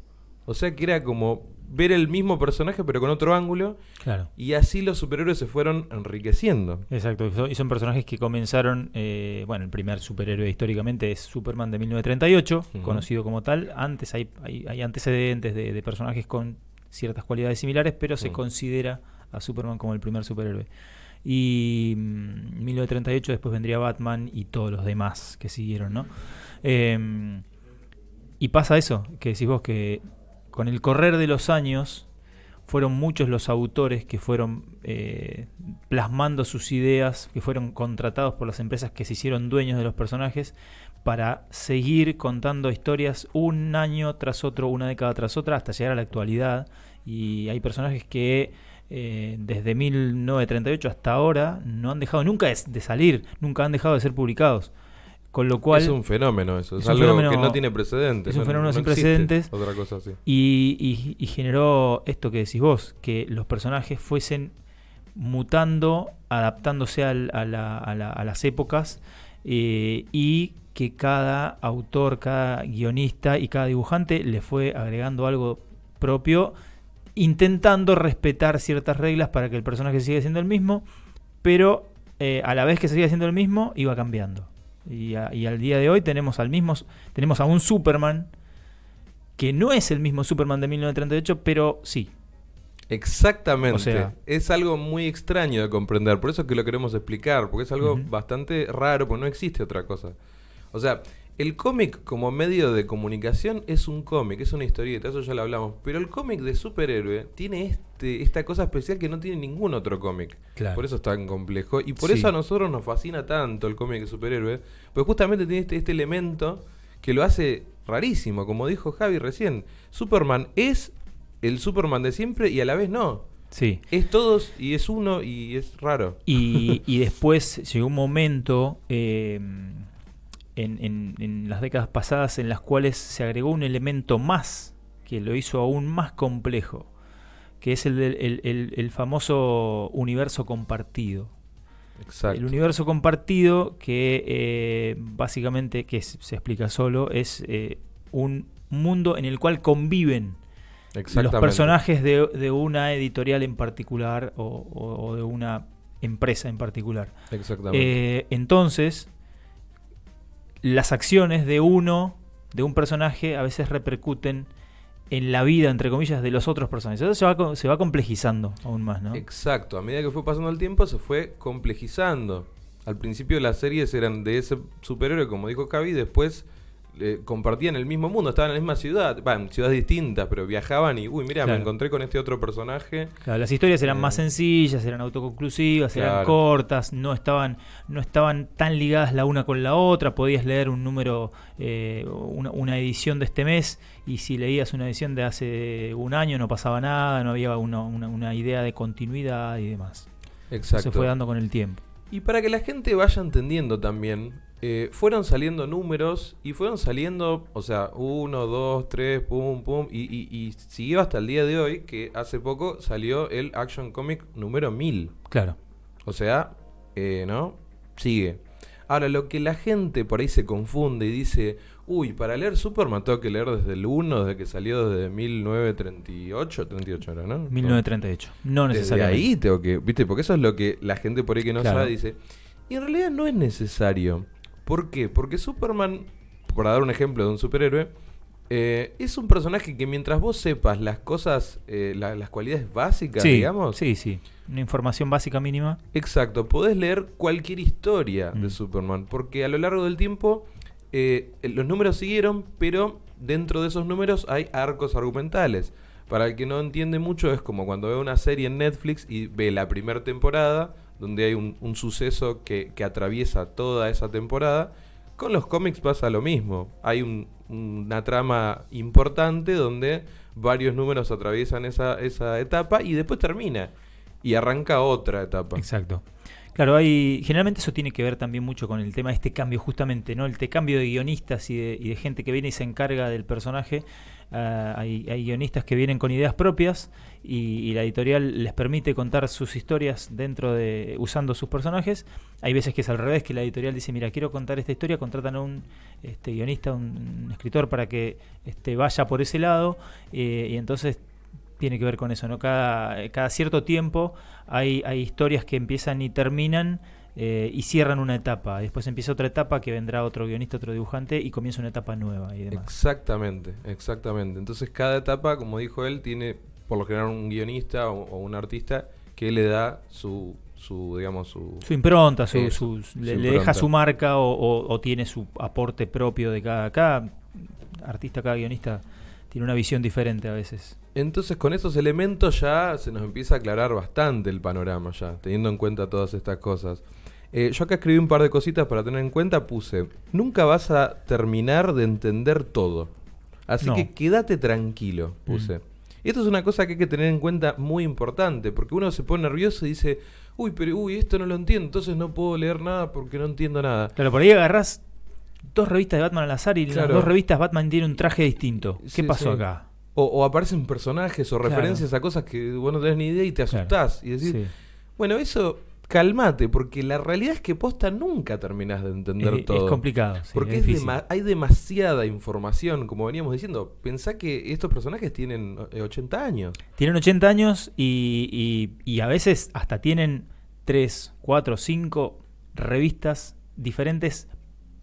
O sea que era como ver el mismo personaje pero con otro ángulo, Claro. y así los superhéroes se fueron enriqueciendo. Exacto, y son- personajes que comenzaron, eh, bueno, el primer superhéroe históricamente es Superman de 1938, Ujú. conocido como tal. Antes hay, hay, hay antecedentes de, de personajes con ciertas cualidades similares, pero se Mm. considera a Superman como el primer superhéroe. Y mm, 1938 después vendría Batman y todos los demás que siguieron, ¿no? Em, y pasa eso, que decís vos, que con el correr de los años fueron muchos los autores que fueron eh, plasmando sus ideas, que fueron contratados por las empresas que se hicieron dueños de los personajes para seguir contando historias un año tras otro, una década tras otra, hasta llegar a la actualidad. Y hay personajes que eh, desde 1938 hasta ahora no han dejado nunca de, de salir, nunca han dejado de ser publicados. Con lo cual... es un fenómeno eso, es, algo fenómeno- que no tiene precedentes. es un no- fenómeno no sin existe precedentes. Otra cosa así. Y, y- y generó esto que decís vos, que los personajes fuesen mutando, adaptándose al- a, la- a la- a las épocas eh, y que cada autor, cada guionista y cada dibujante le fue agregando algo propio, intentando respetar ciertas reglas para que el personaje siga siendo el mismo, pero eh, a la vez que seguía siendo el mismo, iba cambiando. Y, a- y al día de hoy tenemos al mismo, tenemos a un Superman que no es el mismo Superman de 1938, pero sí. Exactamente. O sea- es algo muy extraño de comprender. Por eso es que lo queremos explicar. Porque es algo bastante raro, porque no existe otra cosa. O sea, el cómic como medio de comunicación es un cómic, es una historieta, eso ya lo hablamos. Pero el cómic de superhéroe tiene este, esta cosa especial que no tiene ningún otro cómic. Claro. Por eso es tan complejo. Y por Sí. eso a nosotros nos fascina tanto el cómic de superhéroe. Porque justamente tiene este, este elemento que lo hace rarísimo. Como dijo Javi recién, Superman es el Superman de siempre y a la vez no. Sí. Es todos y es uno y es raro. Y, y después llegó un momento eh, en, en- en las décadas pasadas en las cuales se agregó un elemento más que lo hizo aún más complejo, que es el, el- el- el famoso universo compartido. Exacto. El universo compartido que eh, básicamente, que se explica solo, es eh, un mundo en el cual conviven los personajes de, de una editorial en particular o, o- o de una empresa en particular. Exactamente. Eh, entonces, las acciones de uno, de un personaje, a veces repercuten en la vida, entre comillas, de los otros personajes. Eso se va, se va complejizando aún más, ¿no? Exacto. A medida que fue pasando el tiempo se fue complejizando. Al principio las series eran de ese superhéroe, como dijo Cavi, después eh, compartían el mismo mundo, estaban en la misma ciudad, va, en ciudades distintas, pero viajaban y, uy, mira, me encontré con este otro personaje. Claro, las historias eran Eh, más sencillas, eran autoconclusivas, eran cortas, no estaban, no estaban tan ligadas la una con la otra. Podías leer un número, eh, una, una edición de este mes, y si leías una edición de hace un año no pasaba nada, no había una, una- una idea de continuidad y demás. Exacto. Se fue dando con el tiempo. Y para que la gente vaya entendiendo también, eh, fueron saliendo números y fueron saliendo, o sea, uno, dos, tres, pum, pum, y, y- y siguió hasta el día de hoy, que hace poco salió el Action Comic número 1000. Claro. O sea, eh, ¿no? Sigue. Ahora, lo que la gente por ahí se confunde y dice, uy, para leer Superman tengo que leer desde el 1, desde que salió desde 1938, 38 era, ¿no? 1938. No Desde necesariamente. ahí tengo que, ¿viste? Porque eso es lo que la gente por ahí que no Claro. sabe dice. Y en realidad no es necesario. ¿Por qué? Porque Superman, para dar un ejemplo de un superhéroe, eh, es un personaje que mientras vos sepas las cosas, eh, la- las cualidades básicas, Sí, digamos, sí, sí. Una información básica mínima. Exacto, podés leer cualquier historia de Mm. Superman, porque a lo largo del tiempo eh, los números siguieron, pero dentro de esos números hay arcos argumentales. Para el que no entiende mucho es como cuando ve una serie en Netflix y ve la primera temporada, donde hay un, un suceso que, que atraviesa toda esa temporada. Con los cómics pasa lo mismo. Hay un- una trama importante donde varios números atraviesan esa, esa etapa y después termina. Y arranca otra etapa. Exacto. Claro, hay, generalmente eso tiene que ver también mucho con el tema de este cambio justamente, ¿no? El cambio de guionistas y de gente que viene y se encarga del personaje. Ah, hay, hay guionistas que vienen con ideas propias y, la editorial les permite contar sus historias dentro de usando sus personajes. Hay veces que es al revés, que la editorial dice, mira, quiero contar esta historia, contratan a un este, guionista, un, un escritor para que este, vaya por ese lado eh, y entonces tiene que ver con eso, ¿no? Cada, cada cierto tiempo hay, hay historias que empiezan y terminan eh, y cierran una etapa. Después empieza otra etapa que vendrá otro guionista, otro dibujante y comienza una etapa nueva y demás. Exactamente, exactamente. Entonces cada etapa, como dijo él, tiene por lo general un guionista o, o un artista que le da su, su digamos, su... Su impronta, su, su- su le, le impronta. deja su marca o, o- o tiene su aporte propio de cada, cada artista, cada guionista tiene una visión diferente a veces. Entonces con esos elementos ya se nos empieza a aclarar bastante el panorama ya, teniendo en cuenta todas estas cosas. Eh, yo acá escribí un par de cositas para tener en cuenta, puse, nunca vas a terminar de entender todo. Así No. que quédate tranquilo, puse. Mm. Y esto es una cosa que hay que tener en cuenta muy importante, porque uno se pone nervioso y dice, uy, pero uy, esto no lo entiendo, entonces no puedo leer nada porque no entiendo nada. Claro, por ahí agarrás dos revistas de Batman al azar y Claro. las dos revistas Batman tiene un traje distinto. ¿Qué Sí, pasó sí. acá? O, o aparecen personajes o Claro. referencias a cosas que vos no tenés ni idea y te Claro. asustás. Y decís, Sí. bueno, eso calmate, porque la realidad es que posta nunca terminás de entender Es- es todo. complicado, sí, porque es es dema- hay demasiada información, como veníamos diciendo. Pensá que estos personajes tienen eh, 80 años. Tienen 80 años y, y- y a veces hasta tienen 3, 4, 5 revistas diferentes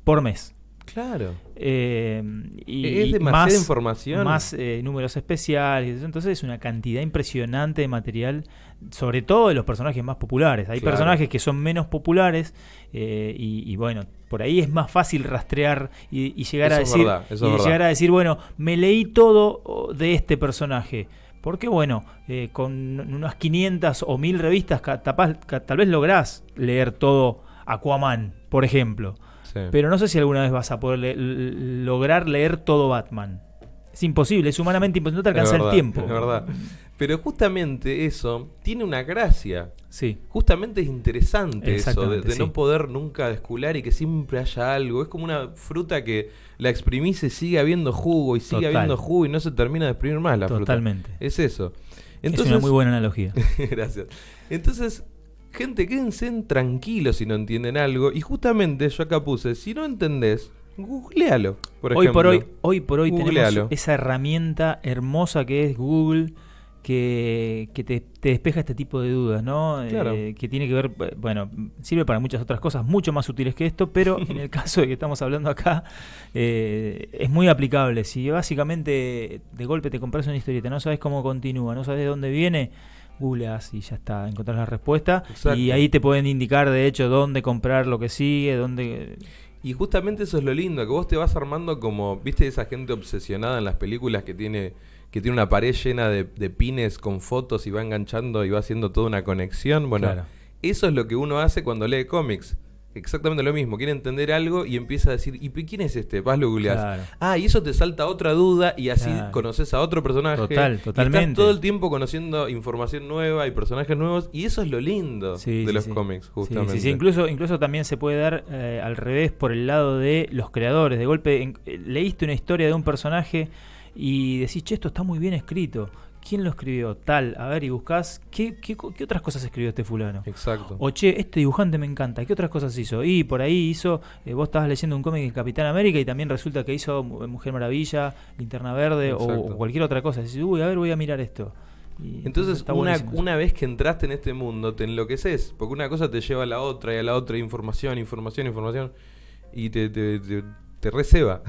por mes. Claro. Eh, y, Es demasiada más, información. Más eh, números especiales. Entonces es una cantidad impresionante de material, sobre todo de los personajes más populares. Hay Claro. personajes que son menos populares eh, y, y bueno, por ahí es más fácil rastrear y, y llegar a Eso decir, verdad, y verdad. llegar a decir, bueno, me leí todo de este personaje. Porque bueno, eh, con unas 500 o 1000 revistas, ca- tapaz- ca- tal vez lográs leer todo Aquaman, por ejemplo. Sí. Pero no sé si alguna vez vas a poder le- lograr leer todo Batman. Es imposible, es humanamente imposible, no te alcanza el tiempo. Es verdad. Pero justamente eso tiene una gracia. Sí. Justamente es interesante eso, de, Exactamente, de sí. no poder nunca descular y que siempre haya algo. Es como una fruta que la exprimís y sigue habiendo jugo y sigue Total. habiendo jugo y no se termina de exprimir más la fruta. Totalmente. Es eso. es una muy buena analogía. Gracias. Entonces, gente, quédense tranquilos si no entienden algo. Y justamente yo acá puse, si no entendés, googlealo. Por hoy por hoy, ejemplo. hoy por hoy Googlealo. tenemos esa herramienta hermosa que es Google que, que te, te despeja este tipo de dudas, ¿no? Claro. Eh, que tiene que ver, bueno, sirve para muchas otras cosas mucho más útiles que esto, pero en el caso de que estamos hablando acá, eh, es muy aplicable. Si básicamente de golpe te compras una historieta, no sabes cómo continúa, no sabes de dónde viene, googleas y ya está, encontrás la respuesta. Exacto. Y ahí te pueden indicar, de hecho, dónde comprar lo que sigue, dónde... Y justamente eso es lo lindo, que vos te vas armando como, viste esa gente obsesionada en las películas que tiene que tiene una pared llena de, de pines con fotos y va enganchando y va haciendo toda una conexión. Bueno, Claro. eso es lo que uno hace cuando lee cómics. Exactamente lo mismo, quiere entender algo y empieza a decir, ¿y quién es este? Vas lo googleás. Claro. Ah, y eso te salta otra duda y así Claro. conoces a otro personaje. Total, Y estás totalmente. todo el tiempo conociendo información nueva y personajes nuevos y eso es lo lindo Sí, de sí, los sí. cómics, justamente. Sí, sí, Incluso, incluso también se puede dar eh, al revés por el lado de los creadores. De golpe en- eh, leíste una historia de un personaje y decís, che, esto está muy bien escrito. ¿Quién lo escribió? Tal. A ver, y buscás, ¿qué, qué, qué otras cosas escribió este fulano? Exacto. O che, este dibujante me encanta. ¿Qué otras cosas hizo? Y por ahí hizo, eh, vos estabas leyendo un cómic de Capitán América y también resulta que hizo Mu- Mujer Maravilla, Linterna Verde o, cualquier otra cosa. Y decís, uy, a ver, voy a mirar esto. Y Entonces, una, una vez que entraste en este mundo, te enloqueces. Porque una cosa te lleva a la otra y a la otra, información, información, información. Y te, te, te, te receba.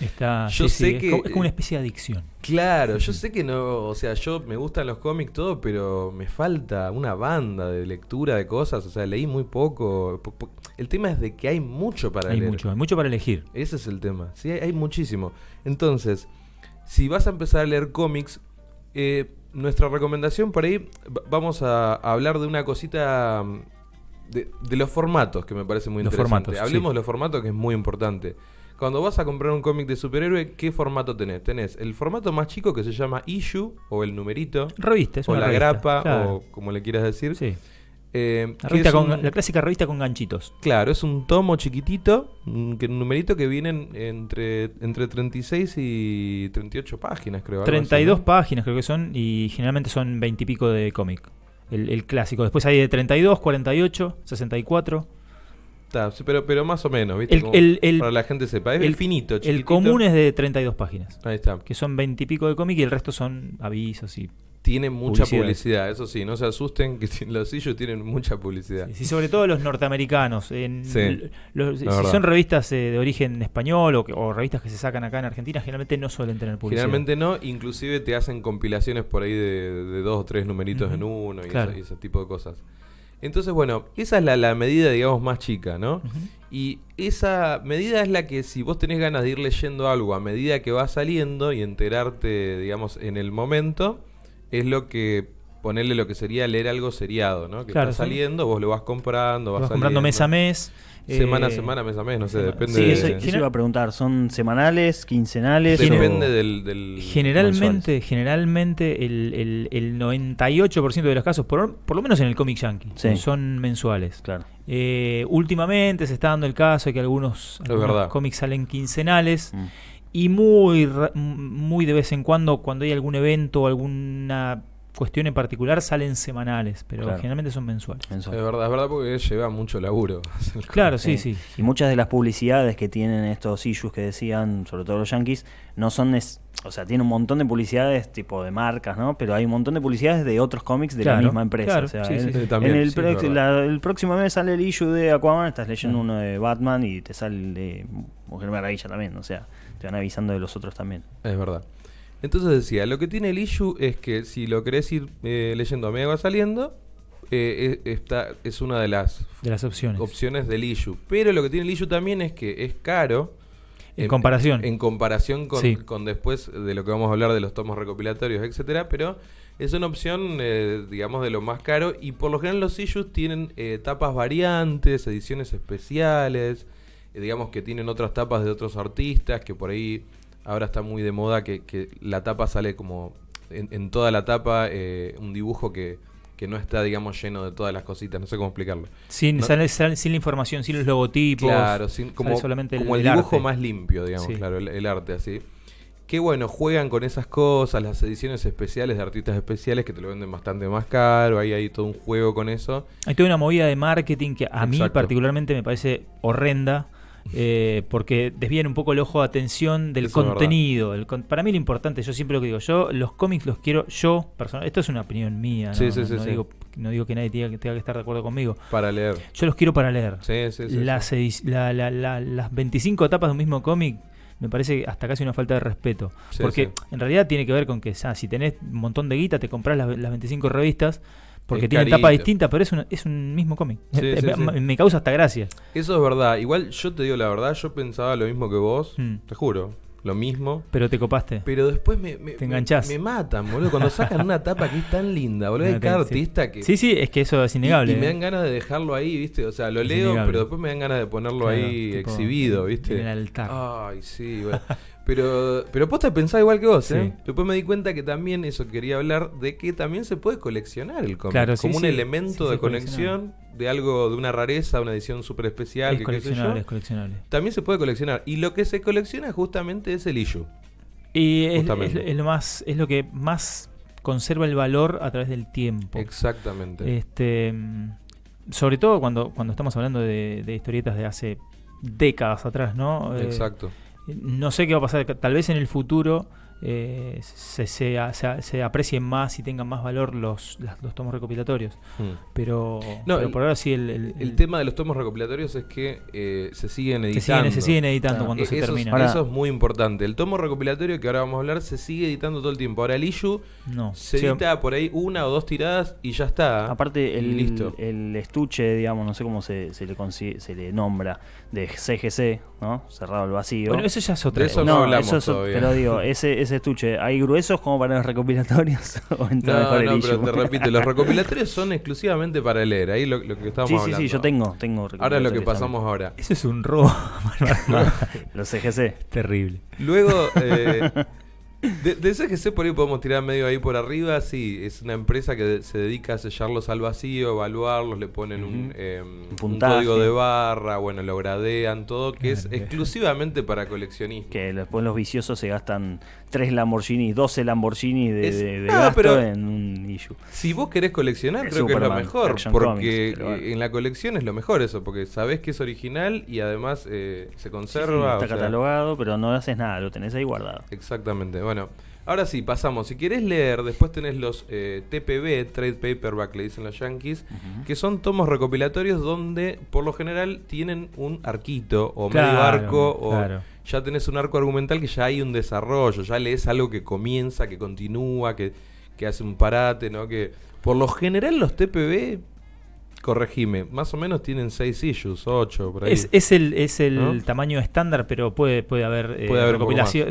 Está, Yo sí, sé es que- como- es como una especie de adicción. claro, yo sé que no. O sea, yo me gustan los cómics, todo, pero me falta una banda de lectura de cosas. O sea, leí muy poco. Po- po- El tema es de que hay mucho para Hay leer. mucho, hay mucho para elegir. Ese es el tema. Sí, hay, hay muchísimo. Entonces, si vas a empezar a leer cómics, eh, nuestra recomendación por ahí, va- vamos a, a hablar de una cosita mm, de, de los formatos, que me parece muy Los interesante. formatos, Hablemos sí. de los formatos, que es muy importante. Cuando vas a comprar un cómic de superhéroe, ¿qué formato tenés? Tenés el formato más chico que se llama issue, o el numerito, Revista, es o una la revista, grapa, claro. o como le quieras decir. Sí. Eh, La, revista con- un- la clásica revista con ganchitos. Claro, es un tomo chiquitito, un, que- un numerito que vienen entre, entre 36 y 38 páginas, creo. algo así, 32 ¿no? páginas creo que son y generalmente son 20 y pico de cómic. El, el clásico. Después hay de 32, 48, 64. Está, sí, pero, pero más o menos, ¿viste? El- Como el- el- para la gente sepa. Es el- finito, El chiquitito. común es de 32 páginas. Ahí está. Que son 20 y pico de cómic y el resto son avisos y... Tiene mucha Publicidad. publicidad. eso sí, no se asusten que los sillos tienen mucha publicidad. Sí, sobre todo los norteamericanos. En, Sí, los- si verdad. son revistas eh, de origen español o, que- o revistas que se sacan acá en Argentina, generalmente no suelen tener publicidad. Generalmente no, inclusive te hacen compilaciones por ahí de, de dos o tres numeritos en uno y, claro. ese, y ese tipo de cosas. Entonces, bueno, esa es la, la medida, digamos, más chica, ¿no? Y esa medida es la que si vos tenés ganas de ir leyendo algo a medida que va saliendo y enterarte, digamos, en el momento, es lo que ponerle lo que sería leer algo seriado, ¿no? Que Claro, está sí. saliendo, vos lo vas comprando, vas, Vas comprando mes a mes. Semana a eh, semana, mes a mes, no sé, semana- depende Sí, de... eso, de- eso iba a preguntar. ¿Son semanales, quincenales? Depende o- del, del Generalmente, generalmente el, el, el 98% de los casos, por, por lo menos en el cómic yankee, Sí. son mensuales. Claro. Eh, últimamente se está dando el caso de que algunos, cómics salen quincenales Mm. y muy, ra- muy de vez en cuando, cuando hay algún evento o alguna cuestión en particular, salen semanales, pero Claro. generalmente son mensuales. mensual. Es verdad, es verdad porque lleva mucho laburo. Claro, sí, sí. Y muchas de las publicidades que tienen estos issues que decían, sobre todo los yankees, no son. es- o sea, tiene un montón de publicidades tipo de marcas, ¿no? Pero hay un montón de publicidades de otros cómics de Claro, la misma empresa. claro, o sea, sí, el- sí, también, en el, sí, pro- la- el próximo mes sale el issue de Aquaman, estás leyendo Claro. uno de Batman y te sale el de Mujer Maravilla también. O sea, te van avisando de los otros también. Es verdad. Entonces decía, lo que tiene el issue es que si lo querés ir eh, leyendo a medida que va saliendo, eh, es- esta es una de las De las opciones. opciones del issue. Pero lo que tiene el issue también es que es caro. En comparación. En comparación con, Sí. con después de lo que vamos a hablar de los tomos recopilatorios, etcétera, pero es una opción, eh, digamos, de lo más caro. Y por lo general los issues tienen eh, tapas variantes, ediciones especiales, eh, digamos que tienen otras tapas de otros artistas, que por ahí ahora está muy de moda que, que la tapa sale como en, en toda la tapa eh, un dibujo que, que no está, digamos, lleno de todas las cositas, no sé cómo explicarlo. Sin, No- sale- sale- sin la información, sin los logotipos. Claro, sin- como, solamente como el, el dibujo arte. más limpio, digamos, Sí. claro, el, el arte así. Que bueno, juegan con esas cosas, las ediciones especiales de artistas especiales que te lo venden bastante más caro, ahí hay todo un juego con eso. Hay toda una movida de marketing que a mí particularmente me parece horrenda. Eh, porque desvían un poco el ojo de atención del Eso contenido. El para mí lo importante, yo siempre lo que digo, yo los cómics los quiero, yo personal, esto es una opinión mía, no, Sí, sí, no- sí, no sí. digo, no digo que nadie tenga, que tenga que estar de acuerdo conmigo. Para leer. Yo los quiero para leer. Las, la- la- la- las 25 etapas de un mismo cómic me parece hasta casi una falta de respeto. Sí, porque sí. en realidad tiene que ver con que o sea, si tenés un montón de guita, te compras las, las 25 revistas porque Es carito. tapas distintas, pero es, una- es un mismo cómic. Sí, sí, me, me causa hasta gracia. Eso es verdad. Igual yo te digo la verdad, yo pensaba lo mismo que vos, Mm. te juro, lo mismo. Pero te copaste. Pero después me, me, Te me- enganchás. me matan, boludo. Cuando sacan una tapa que es tan linda, boludo. Hay No, cada artista que. Sí, sí, es que eso es innegable. Y, me ¿eh? dan ganas de dejarlo ahí, ¿viste? O sea, lo Es leo, innegable. pero después me dan ganas de ponerlo Claro, ahí tipo, exhibido, ¿viste? en el altar. Ay, sí, bueno. Pero, pero posta pensaba igual que vos, ¿eh? Sí. Después me di cuenta que también eso quería hablar de que también se puede coleccionar el cómic. Claro, sí, como un sí. elemento de conexión de algo, de una rareza, una edición súper especial. es que qué sé yo. coleccionable, es coleccionable. También se puede coleccionar. Y lo que se colecciona justamente es el issue. Y es, Justamente. es- es lo más, es lo que más conserva el valor a través del tiempo. Exactamente. Este, sobre todo cuando, cuando estamos hablando de, de historietas de hace décadas atrás, ¿no? Eh, Exacto. No sé qué va a pasar, tal vez en el futuro eh, se, se, se- se aprecien más y tengan más valor los, las- los tomos recopilatorios. Hmm. Pero, No, pero el- por ahora sí el, el- El el- tema de los tomos recopilatorios es que eh, se siguen se, editando. siguen, se siguen editando Claro. cuando Eh, se eso, termina. es, Ahora- eso es muy importante. El tomo recopilatorio que ahora vamos a hablar se sigue editando todo el tiempo. Ahora el issue no. se Sí, edita por ahí una o dos tiradas y ya está. Aparte, el, listo. el estuche, digamos, no sé cómo se, se le, se le nombra, de CGC, ¿no? Cerrado el vacío. Bueno, eso ya es otra De eso cosa. no hablamos eso es- todavía. pero digo, ese, ese estuche, ¿hay gruesos como para los recopilatorios? ¿O entra No, mejor el no, pero te repito, los recopilatorios son exclusivamente para leer. Ahí lo, lo que estábamos Sí, sí, hablando. sí, yo tengo, tengo Ahora lo que pasamos ahora. Eso es un robo. Los CGC. Terrible. Luego, eh, De, de CGC por ahí podemos tirar medio ahí por arriba, sí, es una empresa que se dedica a sellarlos al vacío, evaluarlos, le ponen un, eh, Un código de barra, bueno, lo gradean, todo, que es Claro. exclusivamente para coleccionistas. Que después los viciosos se gastan 3 Lamborghini, 12 Lamborghini de, Es- de- de Ah, gasto pero- en un issue. Si vos querés coleccionar, Es creo que es lo mejor, porque Comics, pero bueno. en la colección es lo mejor eso, porque sabés que es original y además eh, se conserva. Está sea, catalogado, pero no haces nada, lo tenés ahí guardado. Exactamente. Bueno, ahora sí, pasamos. Si querés leer, después tenés los eh, TPB, Trade Paperback, le dicen los yankees, que son tomos recopilatorios donde por lo general tienen un arquito o medio Claro, arco o claro. Ya tenés un arco argumental que ya hay un desarrollo, ya lees algo que comienza, que continúa, que, que hace un parate, ¿no? Que por lo general los TPB, corregime, más o menos tienen 6 issues, 8 por ahí. Es, es el, es el ¿No? tamaño estándar, pero puede, puede haber eh, Puede haber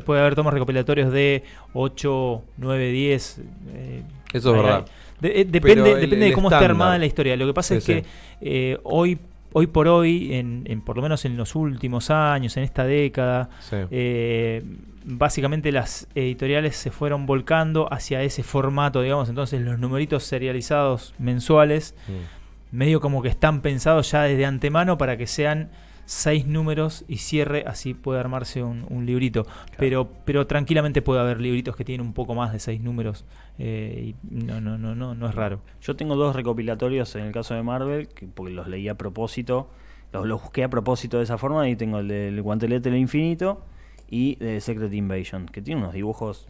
puede haber tomos recopilatorios de 8, 9, 10. eh, Eso es verdad. de- eh, depende el- depende de cómo esté armada la historia. Lo que pasa Sí, es que sí. eh, hoy, hoy por hoy, en, en- por lo menos en los últimos años, en esta década, Sí. eh, básicamente las editoriales se fueron volcando hacia ese formato, digamos, entonces los numeritos serializados mensuales Mm. medio como que están pensados ya desde antemano para que sean seis números y cierre, así puede armarse un, un librito. Pero, pero tranquilamente puede haber libritos que tienen un poco más de seis números. eh, y no, no, no, no, no es raro. Yo tengo dos recopilatorios en el caso de Marvel, que, porque los leí a propósito, los, los busqué a propósito de esa forma, y tengo el del guantelete del infinito y de Secret Invasion, que tiene unos dibujos...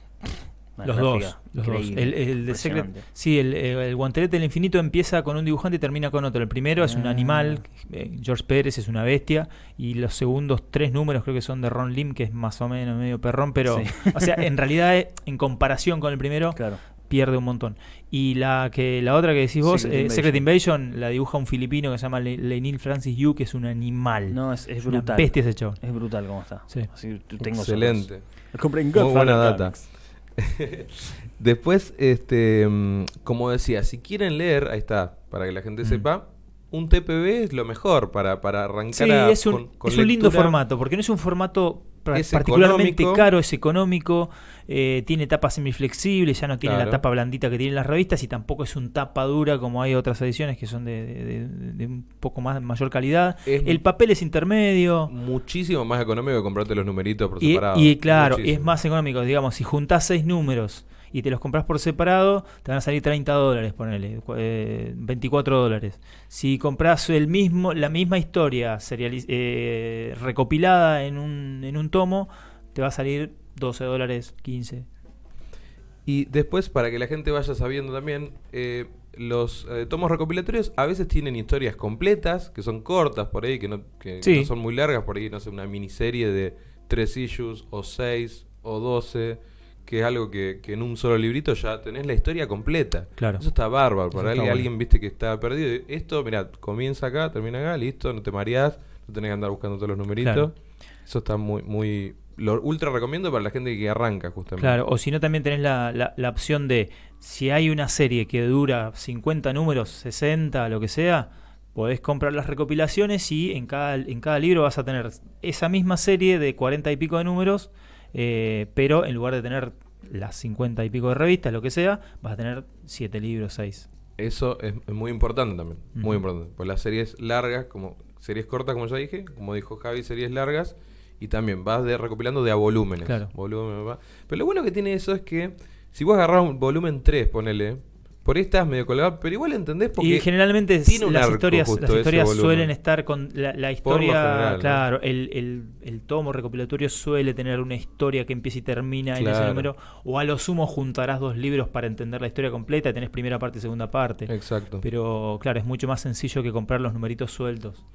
Los dos, los dos. increíble, El, el de Secret, sí, el, eh, el guantelete del infinito empieza con un dibujante y termina con otro. El primero es un Ah. animal, eh, George Pérez es una bestia, y los segundos tres números creo que son de Ron Lim, que es más o menos medio perrón, pero, Sí. o sea, en realidad, eh, en comparación con el primero, Claro. pierde un montón. Y la que la otra que decís vos, Secret eh, Invasion. Secret Invasion, la dibuja un filipino que se llama Le- Lenil Francis Yu, que es un animal. No, es, es Una brutal. bestia ese. Es brutal como está. Sí. Así, tengo Excelente. Muy buena data. Comics. Después, este, mm, como decía, si quieren leer, ahí está, para que la gente Mm. sepa, un TPB es lo mejor para, para arrancar Sí, a- es un, con- con es un lindo formato, porque no es un formato Es particularmente económico. caro, es económico, eh, tiene tapa semiflexible, ya no tiene Claro. la tapa blandita que tienen las revistas y tampoco es un tapa dura como hay otras ediciones que son de, de- un poco más mayor calidad. Es El papel es intermedio. muchísimo más económico que comprarte los numeritos por Y, separado. y claro, Muchísimo. es más económico. Digamos, si juntás seis números y te los compras por separado, te van a salir 30 dólares, ponele, eh, 24 dólares. Si compras el mismo, la misma historia serializ- eh, recopilada en un, en un tomo, te va a salir 12 dólares, 15. Y después, para que la gente vaya sabiendo también, eh, los eh, tomos recopilatorios a veces tienen historias completas, que son cortas por ahí, que no, que Sí. no son muy largas, por ahí, no sé, una miniserie de tres issues, o seis, o doce, que es algo que, que en un solo librito ya tenés la historia completa. Claro. Eso está bárbaro, para alguien, bueno. alguien, viste que está perdido. Esto, mira, comienza acá, termina acá, listo, no te mareás, no tenés que andar buscando todos los numeritos. Claro. Eso está muy, muy... Lo ultra recomiendo para la gente que arranca, justamente. Claro, o si no, también tenés la, la- la opción de, si hay una serie que dura 50 números, 60, lo que sea, podés comprar las recopilaciones y en cada, en cada libro vas a tener esa misma serie de 40 y pico de números, eh, pero en lugar de tener las 50 y pico de revistas, lo que sea, vas a tener 7 libros, 6. Eso es, es muy importante también, muy importante. Pues las series largas, como series cortas, como ya dije, como dijo Javi, series largas, y también vas de, recopilando de a volúmenes. Claro. Volumen. Pero lo bueno que tiene eso es que si vos agarrás un volumen 3, ponele, por ahí estás medio colgado, pero igual entendés porque Y generalmente es- tiene un las arco historias, las historias suelen estar con la, historia, general, ¿no? claro, el, el- el tomo recopilatorio suele tener una historia que empieza y termina en ese número, o a lo sumo juntarás dos libros para entender la historia completa, y tenés primera parte y segunda parte. Exacto. Pero claro, es mucho más sencillo que comprar los numeritos sueltos.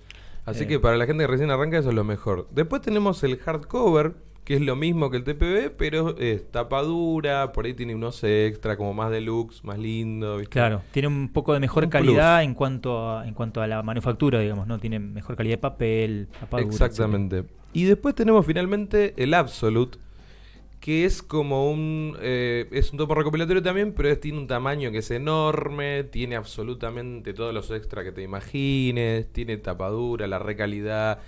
Así Eh. que para la gente que recién arranca eso es lo mejor. Después tenemos el hardcover, que es lo mismo que el TPB, pero es tapa dura, por ahí tiene unos extra, como más deluxe, más lindo. ¿viste? Claro, tiene un poco de mejor Un calidad en cuanto a, en cuanto a la manufactura, digamos, ¿no? Tiene mejor calidad de papel, tapadura, Exactamente. Y después tenemos finalmente el Absolute, que es como un... eh, es un tomo recopilatorio también, pero es- tiene un tamaño que es enorme, tiene absolutamente todos los extras que te imagines, tiene tapadura, la recalidad.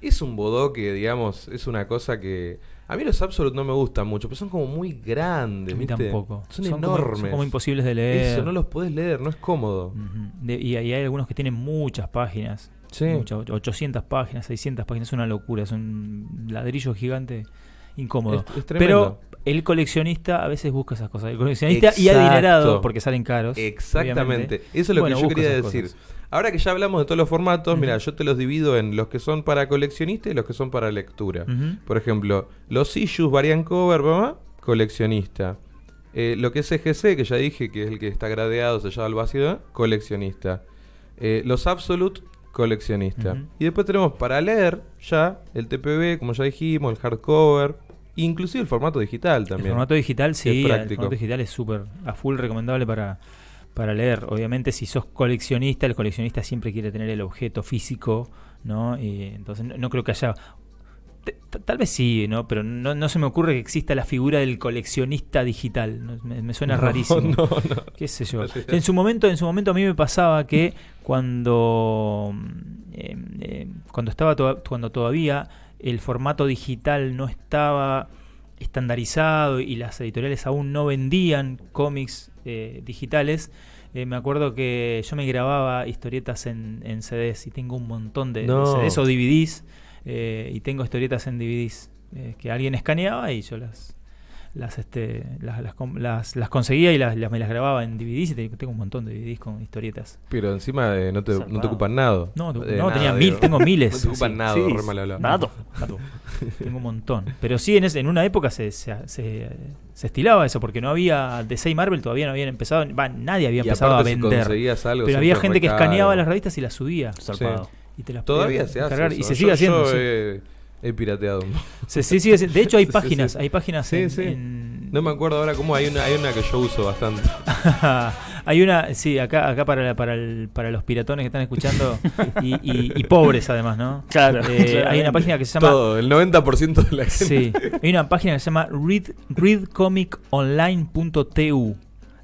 Es un bodoque, digamos, es una cosa que A mí los Absolute no me gustan mucho, pero son como muy grandes. A mí ¿viste? tampoco. Son, como- enormes. son como imposibles de leer. Eso, no los podés leer, no es cómodo. De- y, y hay algunos que tienen muchas páginas. Sí. muchas, 800 páginas, 600 páginas. Es una locura. Es un ladrillo gigante incómodo. Es- es tremendo. Pero el coleccionista a veces busca esas cosas. El coleccionista y Exacto. adinerado, porque salen caros. Exactamente. obviamente. Eso es lo Bueno, que yo quería decir. cosas. Ahora que ya hablamos de todos los formatos, mira, yo te los divido en los que son para coleccionista y los que son para lectura. Por ejemplo, los issues varían cover, mamá, coleccionista. Eh, lo que es EGC, que ya dije que es el que está gradeado, sellado al vacío, coleccionista. Eh, los Absolute, coleccionista. Y después tenemos para leer ya el TPB, como ya dijimos, el hardcover, inclusive el formato digital El también. formato digital, sí, es el práctico. formato digital es súper a full recomendable para, para leer. Obviamente, si sos coleccionista, el coleccionista siempre quiere tener el objeto físico, ¿no? Y entonces no, no creo que haya. Tal vez sí, ¿no? Pero no, no se me ocurre que exista la figura del coleccionista digital. Me, me suena No, rarísimo. no, no. qué sé yo. En su momento, en su momento a mí me pasaba que cuando eh, eh, cuando estaba toda- cuando todavía el formato digital no estaba estandarizado y las editoriales aún no vendían cómics eh, digitales, eh, me acuerdo que yo me grababa historietas en, en CDs y tengo un montón de, de No. CDs o DVDs eh, y tengo historietas en DVDs eh, que alguien escaneaba y yo las las este las, las, com- las- las conseguía y las, las- me las grababa en DVDs y te- tengo un montón de DVDs con historietas. Pero encima eh, no, te, no te ocupan nada. No, te- Eh, no, nada, tenía digo. mil, tengo miles. No te ocupan Sí, nada, sí, re mal hablado. Nato. Nato. Tengo un montón. Pero sí, en, ese- en una época se, se, se- se estilaba eso, porque no había DC y Marvel, todavía no habían empezado, va, nadie había Y empezado a si vender. conseguías algo, Pero había gente que escaneaba las revistas y las subía. Zarpado. Y te las Todavía se hace. eso. Y se Yo- sigue haciendo. yo sí. He, pirateado. Se, se sigue haciendo. De hecho, hay Sí, sí, páginas, sí. hay páginas Sí, en- sí. en- No me acuerdo ahora cómo hay una, hay una que yo uso bastante. Hay una, sí, acá, acá para, la- para, el- para los piratones que están escuchando y, y- y pobres además, ¿no? Claro, Eh, hay una página que se llama Todo, el 90% de la gente. Sí, hay una página que se llama read, readcomiconline.tu.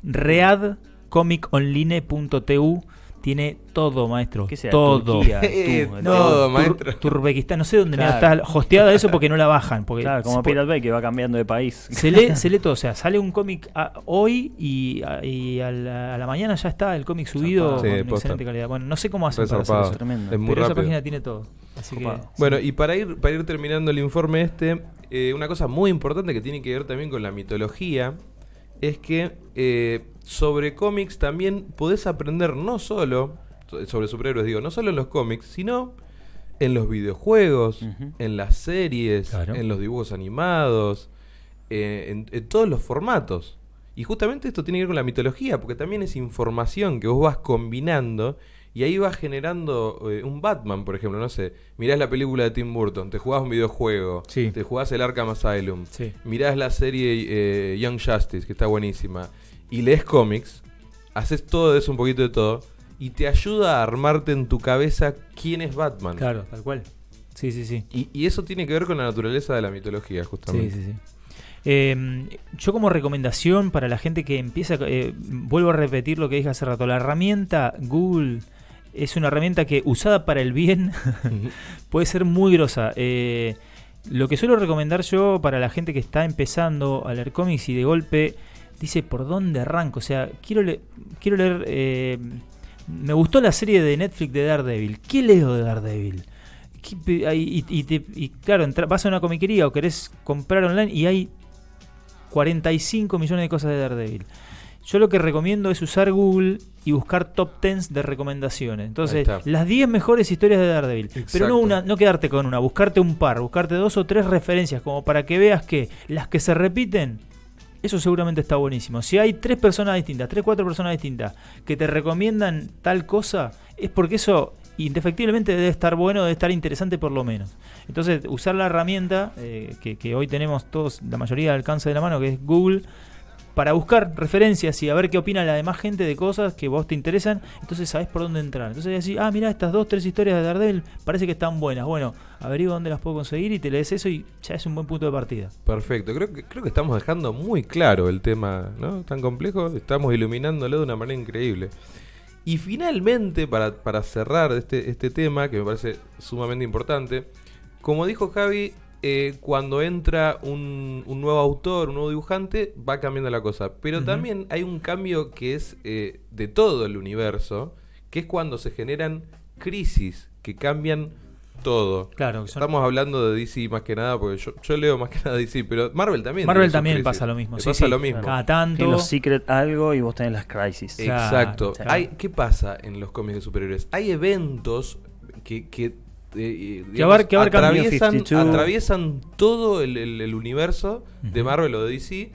Readcomiconline.tu tiene todo, maestro. ¿Qué será? todo. Turquía, Eh, tú, No, Todo, Tur- maestro. Turbequistán, no sé dónde Claro. está hosteada eso porque no la bajan. Porque Claro, como se, Pirate Bay que va cambiando de país. se lee, se lee todo, o sea, sale un cómic a- hoy y, a, y a la, a la mañana ya está el cómic subido Sí, con excelente calidad. Bueno, no sé cómo hacen para hacer eso. Tremendo. Es muy Pero esa página tiene todo. Así que. Bueno, y para ir, para ir terminando el informe este, eh, una cosa muy importante que tiene que ver también con la mitología es que eh, sobre cómics también podés aprender no solo, so- sobre superhéroes digo, no solo en los cómics, sino en los videojuegos, en las series, Claro. en los dibujos animados, eh, en, en todos los formatos. Y justamente esto tiene que ver con la mitología, porque también es información que vos vas combinando y ahí vas generando eh, un Batman, por ejemplo, no sé, mirás la película de Tim Burton, te jugás un videojuego, Sí. te jugás el Arkham Asylum, Sí. mirás la serie eh, Young Justice, que está buenísima, y lees cómics, haces todo eso, un poquito de todo, y te ayuda a armarte en tu cabeza quién es Batman. Claro, tal cual. Sí, sí, sí. Y, y eso tiene que ver con la naturaleza de la mitología, Sí, justamente. sí, sí. Eh, yo como recomendación para la gente que empieza, eh, vuelvo a repetir lo que dije hace rato, la herramienta Google es una herramienta que usada para el bien puede ser muy grosa. Eh, lo que suelo recomendar yo para la gente que está empezando a leer cómics y de golpe dice por dónde arranco, o sea, quiero, le- quiero leer... eh, me gustó la serie de Netflix de Daredevil. ¿Qué leo de Daredevil? ¿Qué pe- hay- Y, y te- y claro, entra- vas a una comiquería o querés comprar online y hay 45 millones de cosas de Daredevil. Yo lo que recomiendo es usar Google y buscar top 10 de recomendaciones. Entonces, las 10 mejores historias de Daredevil. Pero no, una, no quedarte con una, buscarte un par, buscarte dos o tres referencias, como para que veas que las que se repiten, eso seguramente está buenísimo. Si hay tres personas distintas, tres, cuatro personas distintas, que te recomiendan tal cosa, es porque eso indefectiblemente debe estar bueno, debe estar interesante por lo menos. Entonces, usar la herramienta eh, que, que hoy tenemos todos, la mayoría al alcance de la mano, que es Google, para buscar referencias y a ver qué opina la demás gente de cosas que vos te interesan, entonces sabés por dónde entrar. Entonces decís, ah, mira, estas dos, tres historias de Daredevil parece que están buenas. Bueno, averigua dónde las puedo conseguir y te lees eso y ya es un buen punto de partida. Perfecto, creo que, creo que estamos dejando muy claro el tema, ¿no? Tan complejo, estamos iluminándolo de una manera increíble. Y finalmente, para, para cerrar este, este tema, que me parece sumamente importante, como dijo Javi, eh, cuando entra un, un nuevo autor, un nuevo dibujante, va cambiando la cosa. Pero también hay un cambio que es eh, de todo el universo, que es cuando se generan crisis que cambian todo. Claro, son- Estamos hablando de DC más que nada, porque yo, yo leo más que nada DC, pero Marvel también. Marvel también crisis. pasa lo mismo. Sí, pasa sí. lo mismo. Cada tanto. Tiene los Secret algo y vos tenés las Crisis. Exacto. claro. Hay, ¿Qué pasa en los cómics de superhéroes? Hay eventos que, que, eh, Que abar- que abarcan atraviesan, 52. atraviesan todo el, el- el universo de Ujú. Marvel o de DC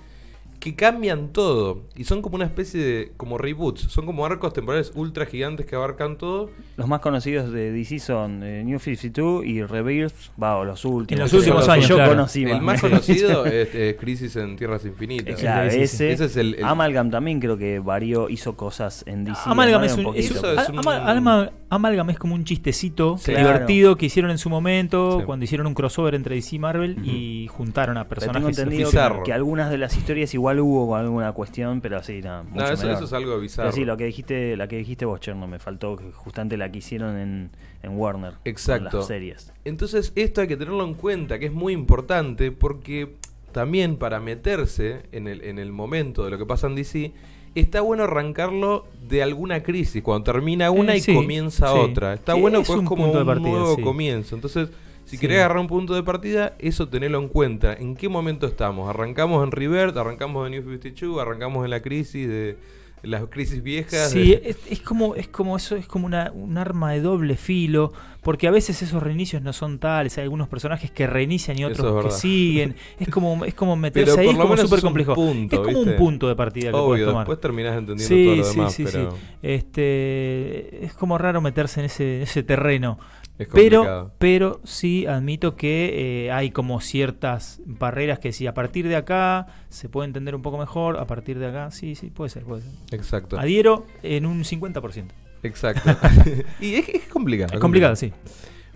que cambian todo y son como una especie de como reboots, son como arcos temporales ultra gigantes que abarcan todo. Los más conocidos de DC son eh, New 52 y Rebirth, va, o los últimos. En los últimos que años, yo claro. conocí el más conocido es, es Crisis en Tierras Infinitas. Claro, ese. Ese es el- el- Amalgam también creo que varió, hizo cosas en DC. Amalgam es Amalgam un, es un- poquito. Eso es Ama- un- Alma- Amalgam es como un chistecito Sí. divertido que hicieron en su momento Sí. cuando hicieron un crossover entre DC y Marvel y juntaron a Pero tengo personajes entendido que, que algunas de las historias igual hubo alguna cuestión, pero así, nada. No, mucho eso, es algo bizarro. Pero sí, lo que dijiste, la que dijiste vos, Cherno, me faltó justamente la que hicieron en, en Warner. con Exacto. las series. Entonces esto hay que tenerlo en cuenta, que es muy importante porque también para meterse en el, en el momento de lo que pasa en DC, está bueno arrancarlo de alguna crisis, cuando termina una Eh, y sí, comienza sí. otra. Está Sí, bueno es pues un como punto de un partida, nuevo sí. comienzo. Entonces, si Sí. querés agarrar un punto de partida, eso tenelo en cuenta. ¿En qué momento estamos? ¿Arrancamos en Revert? ¿Arrancamos en New 52? ¿Arrancamos en la crisis de las crisis viejas? Sí, de- es, es como es como eso es como una, un arma de doble filo, porque a veces esos reinicios no son tales, hay algunos personajes que reinician y otros es que siguen, es como es como meterse Pero ahí es como súper complejo. punto, es como ¿viste? un punto de partida que puedes Obvio, tomar. después terminás entendiendo todo lo demás, pero Este, es como raro meterse en ese, en ese terreno. Es Pero, pero sí admito que eh, hay como ciertas barreras que si a partir de acá se puede entender un poco mejor, a partir de acá, sí, sí, puede ser, puede ser. Exacto. Adhiero en un 50%. Exacto. y es, es complicado. Es complicado, sí.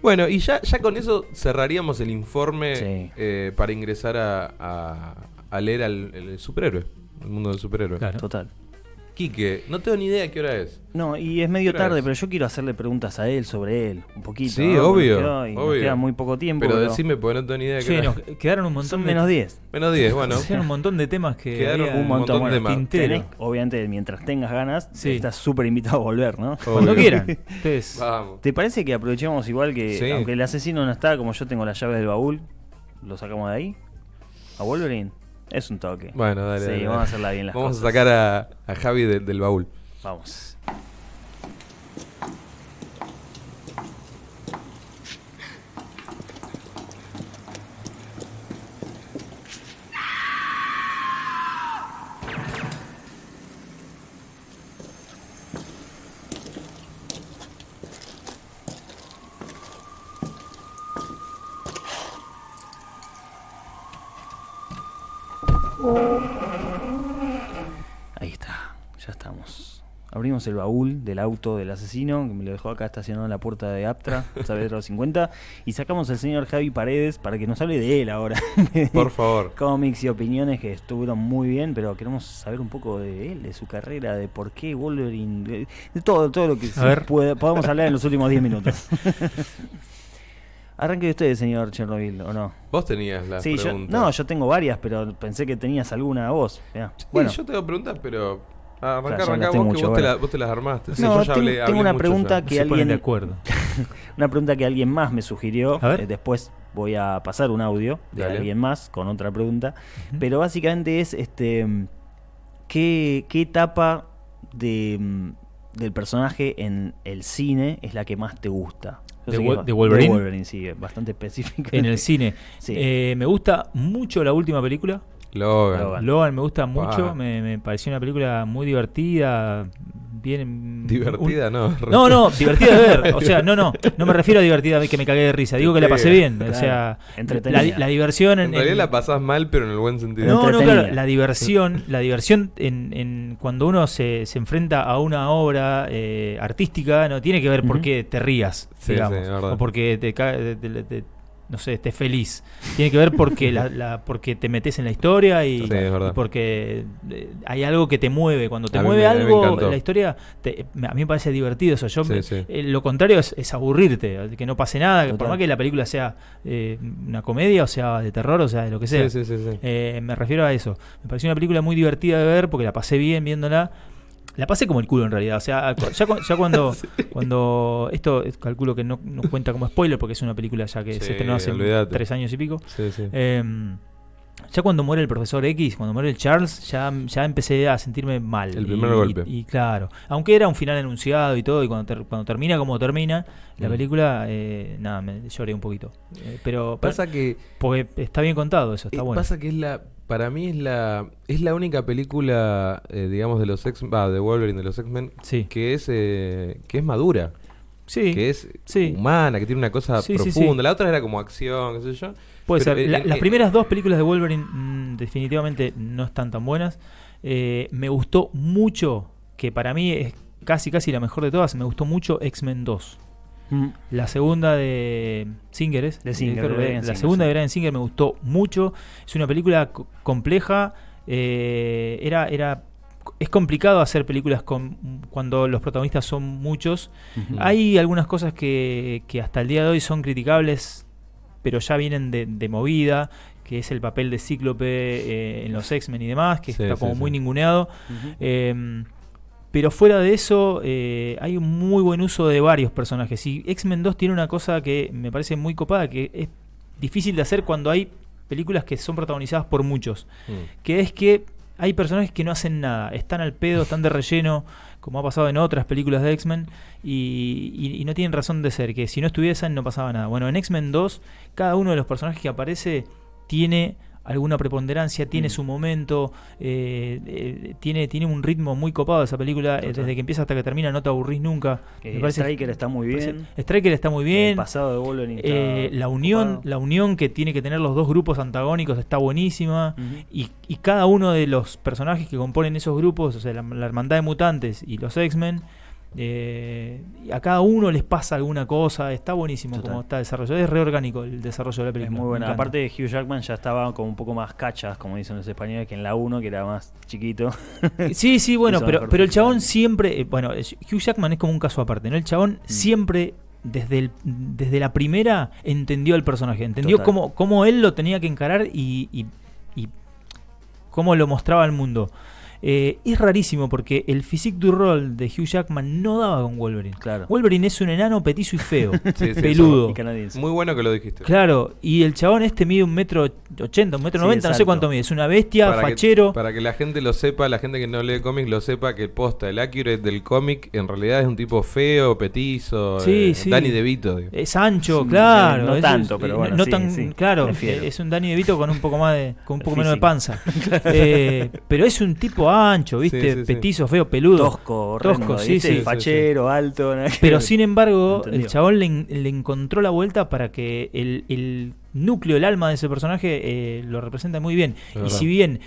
Bueno, y ya, ya con eso cerraríamos el informe Sí. eh, para ingresar a, a- a leer al el superhéroe, el mundo del superhéroe. Claro. Total. Quique, no tengo ni idea qué hora es. No, y es medio ¿Qué hora tarde, es? pero yo quiero hacerle preguntas a él sobre él, un poquito. Sí, ¿no? obvio, queda, nos muy poco tiempo. Pero decime, porque no tengo ni idea de qué Sí, hora nos quedaron un montón Son de menos 10. Menos 10, bueno. quedaron un montón de temas que Quedaron había Un montón. montón de tenés, obviamente, mientras tengas ganas, Sí. estás súper invitado a volver, ¿no? Cuando quieran. Ustedes- Vamos. ¿Te parece que aprovechemos igual que, Sí. aunque el asesino no está, como yo tengo las llaves del baúl, lo sacamos de ahí? ¿A Wolverine? Es un toque. Bueno, dale. Sí, dale, vamos a hacerla bien las Vamos cosas. a sacar a, a Javi de- del baúl. Vamos. Ahí está, ya estamos. Abrimos el baúl del auto del asesino, que me lo dejó acá estacionado en la puerta de Aptra, Saavedra 50, y sacamos al señor Javi Paredes para que nos hable de él ahora. Por favor. Cómics y opiniones que estuvieron muy bien, pero queremos saber un poco de él, de su carrera, de por qué Wolverine, de, todo, todo lo que puede- podamos hablar en los últimos 10 minutos. Arranque de ustedes, señor Chernobyl, ¿o no? Vos tenías las Sí, yo, preguntas. no, yo tengo varias, pero pensé que tenías alguna vos. Mirá. Sí, bueno, yo tengo preguntas, pero. Ah, arranca hablaste vos, que vos, te bueno. la- vos te las armaste. Sí, No, yo ya tengo- hablé, tengo hablé una mucho pregunta ya. que se alguien- de acuerdo. una pregunta que alguien más me sugirió. A ver. eh, después voy a pasar un audio de Dale. alguien más con otra pregunta. Pero básicamente es este ¿qué, qué etapa de, mm, del personaje en el cine es la que más te gusta? ¿De de Wolverine? Wolverine, sí, bastante específico. En el cine. Sí. Eh, me gusta mucho la última película. Logan. Logan. Logan me gusta mucho. Me, me pareció una película muy divertida. Bien. Divertida, un- ¿no? No, no, divertida de ver. O sea, no, no. No me refiero a divertida que me cagué de risa. Digo que la pasé bien. O sea, Entretenida. la, la diversión en. En realidad en- la pasás mal, pero en el buen sentido. No, no, claro, la diversión, la diversión en, en cuando uno se, se enfrenta a una obra eh, artística no tiene que ver por qué te rías, Sí, digamos, sí, es verdad. o porque te- te- te- no sé, estés feliz. Tiene que ver porque la, la- porque te metes en la historia y, Sí, porque eh, hay algo que te mueve. Cuando te A mueve me- algo, la historia, te- a mí me parece divertido eso. Yo Sí, me- sí. eh, lo contrario es, es aburrirte, que no pase nada, por más que la película sea eh, una comedia, o sea de terror, o sea de lo que sea. Sí, sí, sí, sí. Eh, me refiero a eso. Me pareció una película muy divertida de ver porque la pasé bien viéndola. La pasé como el culo en realidad. O sea, ya, cu- ya cuando, cuando. Esto es- calculo que no, no cuenta como spoiler porque es una película ya que Sí, se estrenó hace tres años y pico. Sí, sí. Eh, ya cuando muere el profesor X, cuando muere el Charles, ya, ya empecé a sentirme mal. El Y- primer y- golpe. Y, claro, aunque era un final anunciado y todo, y cuando, ter- cuando termina como termina la Mm. película, eh, nada, me lloré un poquito. Eh, pero Pasa que porque está bien contado eso, está Eh, bueno. Pasa que es la, para mí es la, es la única película, eh, digamos, de los X, de Wolverine, de los X-Men, Sí. que es, eh, que es madura, Sí, que es sí. humana, que tiene una cosa Sí, profunda. La otra era como acción, qué sé yo. Puede Pero, ser. eh, La- eh, las primeras dos películas de Wolverine mm, definitivamente no están tan buenas. Me gustó mucho, que para mí es casi casi la mejor de todas, me gustó mucho X-Men 2. Mm. La segunda de Singer es. De Singer, de la Singer, segunda sí. de Bryan Singer me gustó mucho. Es una película co- compleja. eh, era, era, es complicado hacer películas con, cuando los protagonistas son muchos. Hay algunas cosas que, que hasta el día de hoy son criticables, pero ya vienen de, de movida, que es el papel de Cíclope eh, en los X-Men y demás, que Sí, está como sí. muy ninguneado. Ujú. Eh, pero fuera de eso, eh, hay un muy buen uso de varios personajes. Y X-Men 2 tiene una cosa que me parece muy copada, que es difícil de hacer cuando hay películas que son protagonizadas por muchos. Mm. Que es que hay personajes que no hacen nada, están al pedo, están de relleno, como ha pasado en otras películas de X-Men, y, y- y no tienen razón de ser, que si no estuviesen no pasaba nada. Bueno, en X-Men 2, cada uno de los personajes que aparece tiene alguna preponderancia, tiene Mm. su momento, eh, eh, tiene, tiene un ritmo muy copado esa película, eh, desde que empieza hasta que termina no te aburrís nunca. Me parece- Striker está muy bien. Striker está muy El bien. pasado de Wolverine la unión, copado. la unión que tiene que tener los dos grupos antagónicos está buenísima. Y, y cada uno de los personajes que componen esos grupos, o sea, la, la hermandad de mutantes y los X-Men, eh, a cada uno les pasa alguna cosa. Está buenísimo Total. como está desarrollado. Es reorgánico el desarrollo de la Es película. muy me buena. Aparte, Hugh Jackman ya estaba como un poco más cachas, como dicen los españoles, que en la 1, que era más chiquito. Sí, sí, bueno, pero, pero el chabón siempre. eh, bueno, es- Hugh Jackman es como un caso aparte, ¿no? El chabón Mm. siempre. Desde, el- desde la primera entendió el personaje, entendió Total. cómo, cómo él lo tenía que encarar y, y- y cómo lo mostraba al mundo. Eh, es rarísimo porque el physique du rol de Hugh Jackman no daba con Wolverine. Claro. Wolverine es un enano petizo y feo, Sí, peludo. Canadiense. Muy bueno que lo dijiste. Claro, y el chabón este mide un metro ochenta, un metro Sí, noventa, no sé cuánto mide. Es una bestia, Para que- fachero. para que la gente lo sepa, la gente que no lee cómics lo sepa, que posta, el accurate del cómic en realidad es un tipo feo, petizo, Sí, eh, sí. Danny DeVito. digo. Es ancho, Sí, claro. no es- tanto, pero eh, bueno, no sí, tan, sí, claro. Es un Danny DeVito con un poco más de, con un El poco menos de panza. Eh, pero es un tipo ancho, ¿viste? Sí, sí, sí. Petizo, feo, peludo. Tosco, horrendo, Tosco, sí, ¿viste? sí. Sí, sí, Fachero, alto. Pero sin embargo, Entendió. el chabón le, en- le encontró la vuelta para que el, el núcleo, el alma de ese personaje eh, lo representa muy bien. Es y verdad. si bien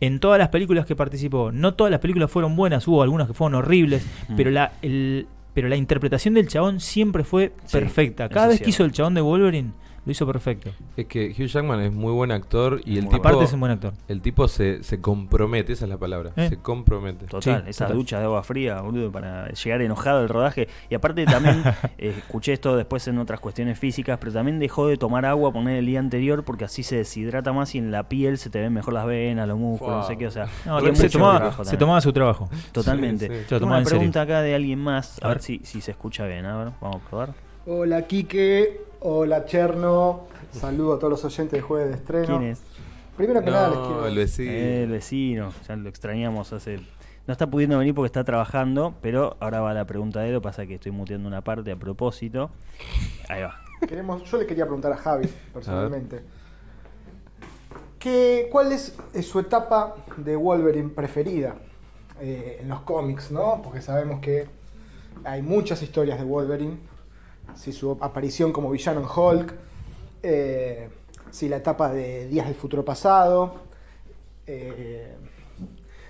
en todas las películas que participó, no todas las películas fueron buenas, hubo algunas que fueron horribles, Mm. pero la el, pero la interpretación del chabón siempre fue Sí, perfecta. Cada vez que hizo el chabón de Wolverine, lo hizo perfecto. Es que Hugh Jackman es muy buen actor y el Muy tipo, Aparte es un buen actor. el tipo se, se compromete, esa es la palabra, Eh. se compromete. Total, Sí, esa total. ducha de agua fría, boludo, para llegar enojado al rodaje. Y aparte también, eh, escuché esto después en otras cuestiones físicas, pero también dejó de tomar agua, poner el día anterior, porque así se deshidrata más y en la piel se te ven mejor las venas, los músculos, no sé qué, o sea, No, se, mucho tomaba, se su trabajo. Totalmente. Sí, sí. Tomaba una serio. pregunta acá de alguien más, a, A ver ver. si, si se escucha bien, a ver, vamos a probar. Hola Quique, hola Cherno, saludo a todos los oyentes de Jueves de Estreno. ¿Quién es? Primero que nada les No, quiero... el vecino. Eh, El vecino, ya lo extrañamos hace... No está pudiendo venir porque está trabajando, pero ahora va la pregunta de él, lo que pasa es que estoy muteando una parte a propósito. Ahí va. Queremos, yo le quería preguntar a Javi, personalmente. ¿Qué, ¿Cuál es, su etapa de Wolverine preferida eh, en los cómics, no? Porque sabemos que hay muchas historias de Wolverine. Si su aparición como villano en Hulk, eh, si la etapa de Días del Futuro Pasado, eh,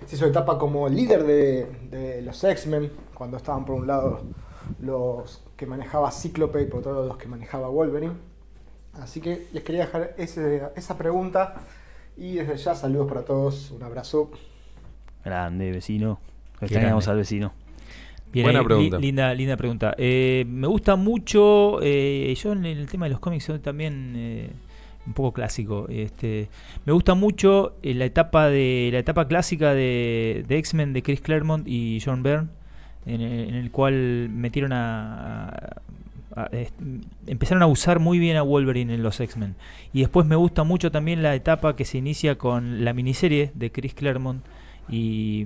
si su etapa como líder de, de los X-Men, cuando estaban por un lado los que manejaba Cíclope y por otro lado los que manejaba Wolverine. Así que les quería dejar ese- esa pregunta y desde ya saludos para todos, un abrazo. Grande, vecino. Extrañamos al vecino. Bien, Buena li- pregunta. linda, linda pregunta. Eh, me gusta mucho, eh, yo en el tema de los cómics soy también eh, un poco clásico. Este, me gusta mucho eh, la etapa de la etapa clásica de, de X-Men de Chris Claremont y John Byrne, en el, en el cual metieron a, a- a- est- empezaron a usar muy bien a Wolverine en los X-Men. Y después me gusta mucho también la etapa que se inicia con la miniserie de Chris Claremont y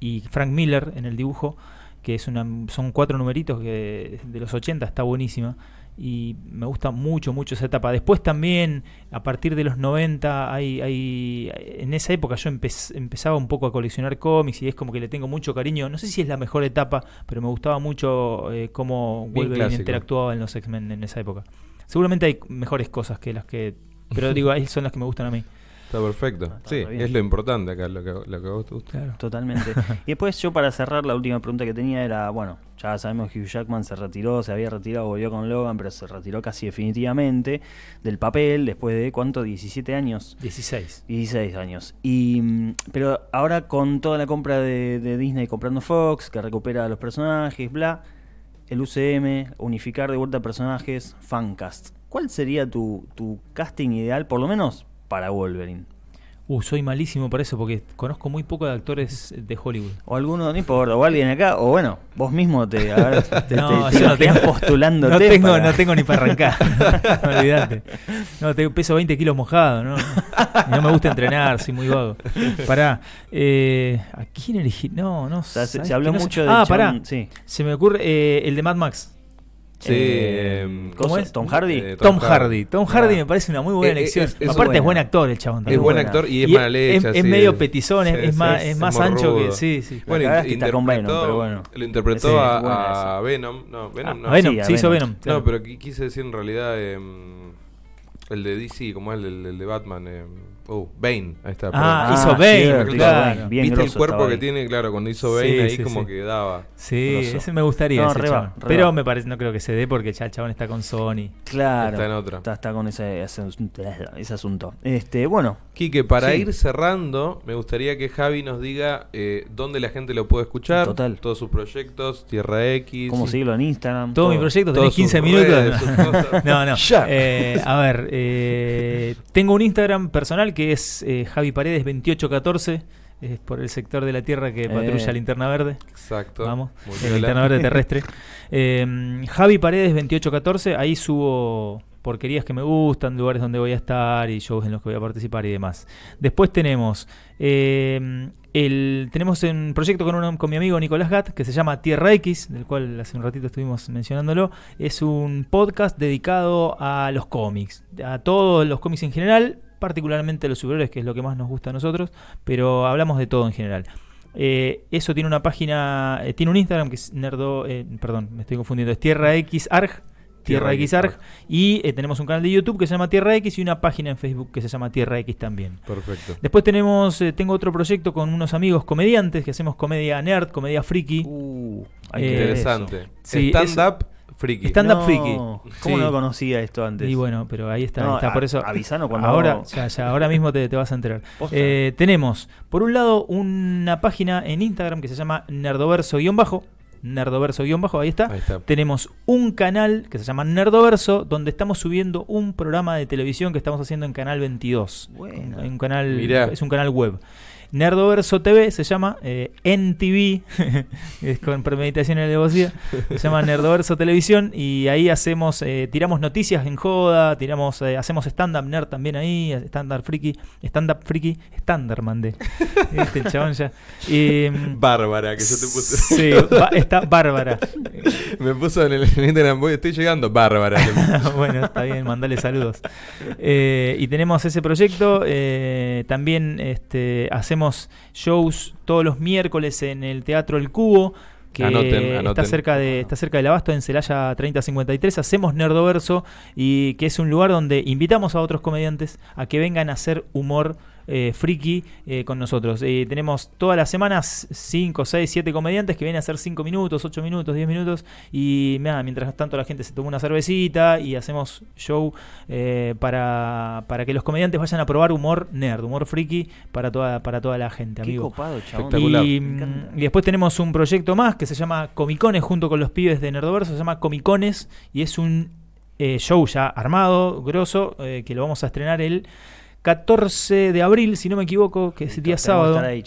y Frank Miller en el dibujo, que es una, son cuatro numeritos que de los 80, está buenísima. Y me gusta mucho, mucho esa etapa. Después también, a partir de los 90, hay, hay, en esa época yo empez- empezaba un poco a coleccionar cómics y es como que le tengo mucho cariño. No sé si es la mejor etapa, pero me gustaba mucho eh, cómo Wolverine interactuaba en los X-Men en esa época. Seguramente hay mejores cosas que las que... Pero digo, ahí son las que me gustan a mí. Está perfecto. Está Sí, bien. es lo importante acá, lo que, lo que a vos te gusta. Claro. Totalmente. y después yo para cerrar la última pregunta que tenía era, bueno, ya sabemos que Hugh Jackman se retiró, se había retirado, volvió con Logan, pero se retiró casi definitivamente del papel después de ¿cuánto? 17 años. 16. 16 años. Y, mm, pero ahora con toda la compra de, de Disney comprando Fox, que recupera a los personajes, bla, el UCM, unificar de vuelta personajes, fancast. ¿Cuál sería tu, tu casting ideal, por lo menos para Wolverine? Uh, soy malísimo para eso porque conozco muy poco de actores de Hollywood. O alguno, no importa, o alguien acá, o bueno, vos mismo te, a ver, te, No, te- te no tengo- postulándote. No tengo, para- no tengo ni para arrancar. no, olvidate. No, tengo, peso 20 kilos mojado, ¿no? No me gusta entrenar, soy muy vago. Pará, eh, ¿a quién elegí? No, no sea, se- ¿sabes se habló? No sé. mucho del Ah, pará. sí. Se me ocurre eh, el de Mad Max. Sí, Eh, em, ¿cómo ¿cómo es? ¿Tom Hardy? Eh, Tom, Hardy. Tom Hardy Ah. me parece una muy buena Eh, eh, elección. es- es Aparte buena. es buen actor el chabón. Es buen buena. actor y es Y mala es- leche. es así, medio petizón, es- más- es más ancho que- sí, sí. Bueno, La con Venom, interpretó- pero bueno. Lo interpretó Sí, a, buena. Venom. No, Venom Ah, no. a Venom, Sí, a se hizo Venom. Venom. claro. No, pero qui- quise decir en realidad em, el de DC, como es el, el- el de Batman. Oh, Bane. Ahí está. Ah, perdón. hizo Ah, Bane, cierto, claro. Bane, bien ¿Viste el cuerpo que ahí. tiene? Claro, cuando hizo Sí, Bane ahí sí, como sí. que daba. Sí, Grosso. ese me gustaría. No, ese re va, chabón. re Pero va. me parece, no creo que se dé porque ya el chabón está con Sony. Claro. Está en otra. Está, está con ese, ese, asunto- ese asunto. Este, bueno, Quique, para Sí. ir cerrando, me gustaría que Javi nos diga eh, dónde la gente lo puede escuchar. Total. Todos sus proyectos, Tierra X. cómo sí. seguirlo en Instagram. Todo mi proyecto, tenés todas sus 15 minutos. redes. No, no. Ya. Eh, a ver, eh, tengo un Instagram personal que es eh, Javi Paredes 2814. Es por el sector de la Tierra que patrulla Eh. Linterna Verde. Exacto. Vamos, el piola. Linterna Verde terrestre. Eh, Javi Paredes 2814. Ahí subo porquerías que me gustan, lugares donde voy a estar y shows en los que voy a participar y demás. Después tenemos eh, el tenemos un proyecto con, un- con mi amigo Nicolás Gat que se llama Tierra X, del cual hace un ratito estuvimos mencionándolo. Es un podcast dedicado a los cómics, a todos los cómics en general, particularmente los superhéroes, que es lo que más nos gusta a nosotros, pero hablamos de todo en general. Eh, eso tiene una página, eh, tiene un Instagram que es Nerdo, eh, perdón, me estoy confundiendo, es Tierra X Arg. Tierra X Arg. Y eh, tenemos un canal de YouTube que se llama Tierra X y una página en Facebook que se llama Tierra X también. Perfecto. Después tenemos, eh, tengo otro proyecto con unos amigos comediantes que hacemos comedia nerd, comedia friki. Uh, Eh, Interesante. Sí, Stand up friki. Stand up No, friki. ¿Cómo Sí. no conocía esto antes? Y bueno, pero ahí está, ahí No, está. Por a- eso. avisanos cuando- Ahora, ya, ya, ahora mismo te, te vas a enterar. Eh, tenemos, por un lado, una página en Instagram que se llama Nerdoverso-bajo. Nerdoverso-bajo, ahí está. Ahí está. Tenemos un canal que se llama Nerdoverso, donde estamos subiendo un programa de televisión que estamos haciendo en Canal 22. Bueno. Un canal, Mirá. es un canal web. Nerdoverso TV se llama eh, NTV, es con premeditación y alevosía. Se llama Nerdoverso Televisión y ahí hacemos, eh, tiramos noticias en joda, tiramos, eh, hacemos stand-up nerd también ahí, stand-up friki, stand-up friki, estándar mandé. Este chabón ya. Y, mm, Bárbara, que yo te puse. Sí, está bárbara. Me puso en el en Instagram, voy, estoy llegando, Bárbara. bueno, está bien, mandale saludos. Y tenemos ese proyecto. también este, hacemos shows todos los miércoles en el Teatro El Cubo. Que Anoten, está cerca de está cerca del Abasto en Celaya 3053 hacemos Nerdoverso y que es un lugar donde invitamos a otros comediantes a que vengan a hacer humor eh, friki eh, con nosotros. Eh, tenemos todas las semanas 5, 6, 7 comediantes que vienen a hacer 5 minutos, 8 minutos, 10 minutos. Y nada, mientras tanto la gente se toma una cervecita y hacemos show eh, para, para que los comediantes vayan a probar humor nerd, humor friki para toda, para toda la gente, Qué amigo. copado. Espectacular. Y, mm, y después tenemos un proyecto más que se llama Comicones junto con los pibes de Nerdoverso. Se llama Comicones y es un eh, show ya armado, grosso, eh, que lo vamos a estrenar el 14 de abril, si no me equivoco, que es el día sábado. ahí.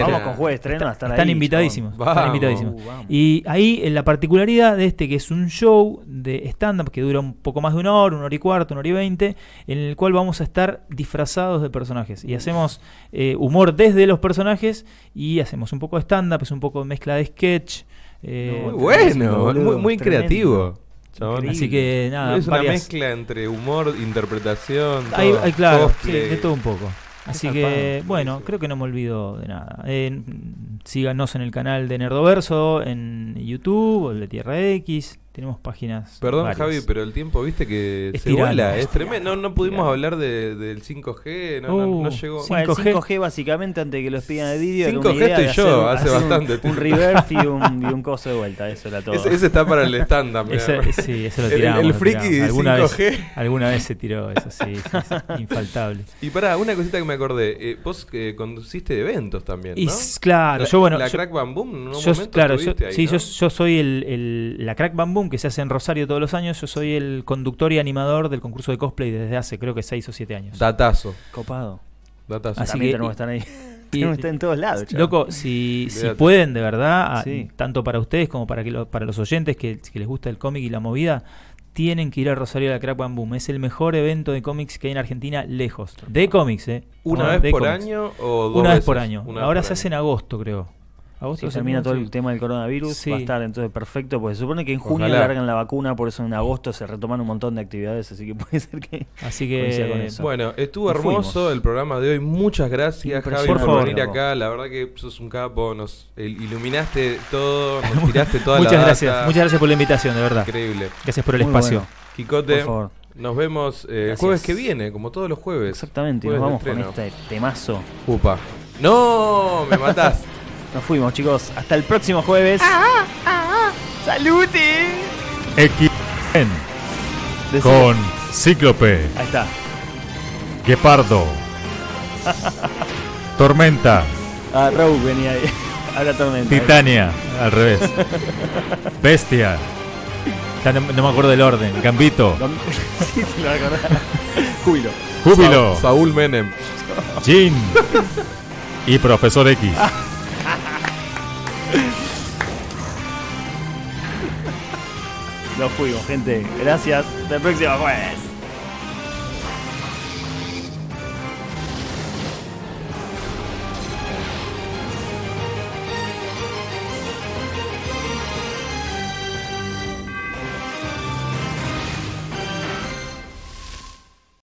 Vamos con jueves estreno a estar Están ahí, invitadísimos. Están invitadísimos. Uh. Y ahí en la particularidad de este, que es un show de stand-up que dura un poco más de una hora, una hora y cuarto, una hora y veinte, en el cual vamos a estar disfrazados de personajes. Y hacemos eh, humor desde los personajes y hacemos un poco de stand-up, es un poco de mezcla de sketch. eh, Muy bueno, muy, creativo. Chabón. así que nada, es una mezcla entre humor, interpretación. Hay, todo, hay, claro, sí, de todo un poco. Así que, bueno, creo que no me olvido de nada. Eh, síganos en el canal de Nerdoverso, en YouTube, o el de Tierra X. Tenemos páginas. Perdón, varias. Javi, pero el tiempo, viste que Es se tirano. vuela, es Es tremendo. No, no pudimos tirano. hablar de- del 5G, no, no- no Uh, llegó. sí. Bueno, el 5G. 5G básicamente antes de que lo expidan el vídeo era 5G una idea estoy yo, hacer- hace hacer un- bastante un, tiempo. reverse y un, y un coso de vuelta, eso era todo. Ese, ese está para el stand-up. sí, ese lo El- el- tiramos. el lo friki tiramos. ¿Alguna 5G. Vez, alguna vez se tiró eso, sí, sí, sí, infaltable. Y pará, una cosita que me acordé. eh, vos eh, conduciste eventos también, Y ¿no? s- claro, La- yo bueno. La yo- Crack Bam Boom, en un yo, momento claro, yo, ahí, sí, ¿no? yo, yo soy el, el- la Crack Bam Boom que se hace en Rosario todos los años. Yo soy el conductor y animador del concurso de cosplay desde hace creo que 6 o 7 años. Datazo, Copado. datazo. Así También que- tenemos que estar ahí. y- tenemos que estar en todos lados. Loco, si, si pueden, de verdad, a- Sí. tanto para ustedes como para, que lo- para los oyentes que, que les gusta el cómic y la movida, tienen que ir a Rosario de la Crack Bam Boom. Es el mejor evento de cómics que hay en Argentina, lejos. De cómics, ¿eh? ¿Una No, vez por cómics. año o dos Una vez por año. Una Ahora por se año. hace en agosto, creo. Agosto termina todo el tema del coronavirus, Sí. va a estar entonces perfecto, porque se supone que en junio Ojalá. largan la vacuna, por eso en agosto se retoman un montón de actividades, así que puede ser que... Así con que. eso. Bueno, estuvo Nos hermoso fuimos. el programa de hoy. Muchas gracias, Javi, por venir acá. La verdad que sos un capo. Nos iluminaste todo, nos tiraste toda la Muchas data. gracias. Muchas gracias por la invitación, de verdad. Increíble. Gracias por el Muy espacio. bueno. Quicote, Por favor. nos vemos eh, el Gracias. jueves que viene, como todos los jueves. Exactamente, y Jueves nos vamos con este temazo. Upa. ¡No! ¡Me matás! Nos fuimos, chicos. Hasta el próximo jueves. ¡Salute! XN Decilo. con Cíclope, Ahí está. Guepardo, Tormenta, Ah, Rogue venía ahí. Ahora tormenta. Titania, al revés, Bestia, ya no, no me acuerdo del orden, Gambito, sí, te lo acordás. Júbilo. Júbilo, Sa- Saúl Menem. Jin y Profesor X. Nos fuimos, gente. Gracias. Hasta el próximo jueves.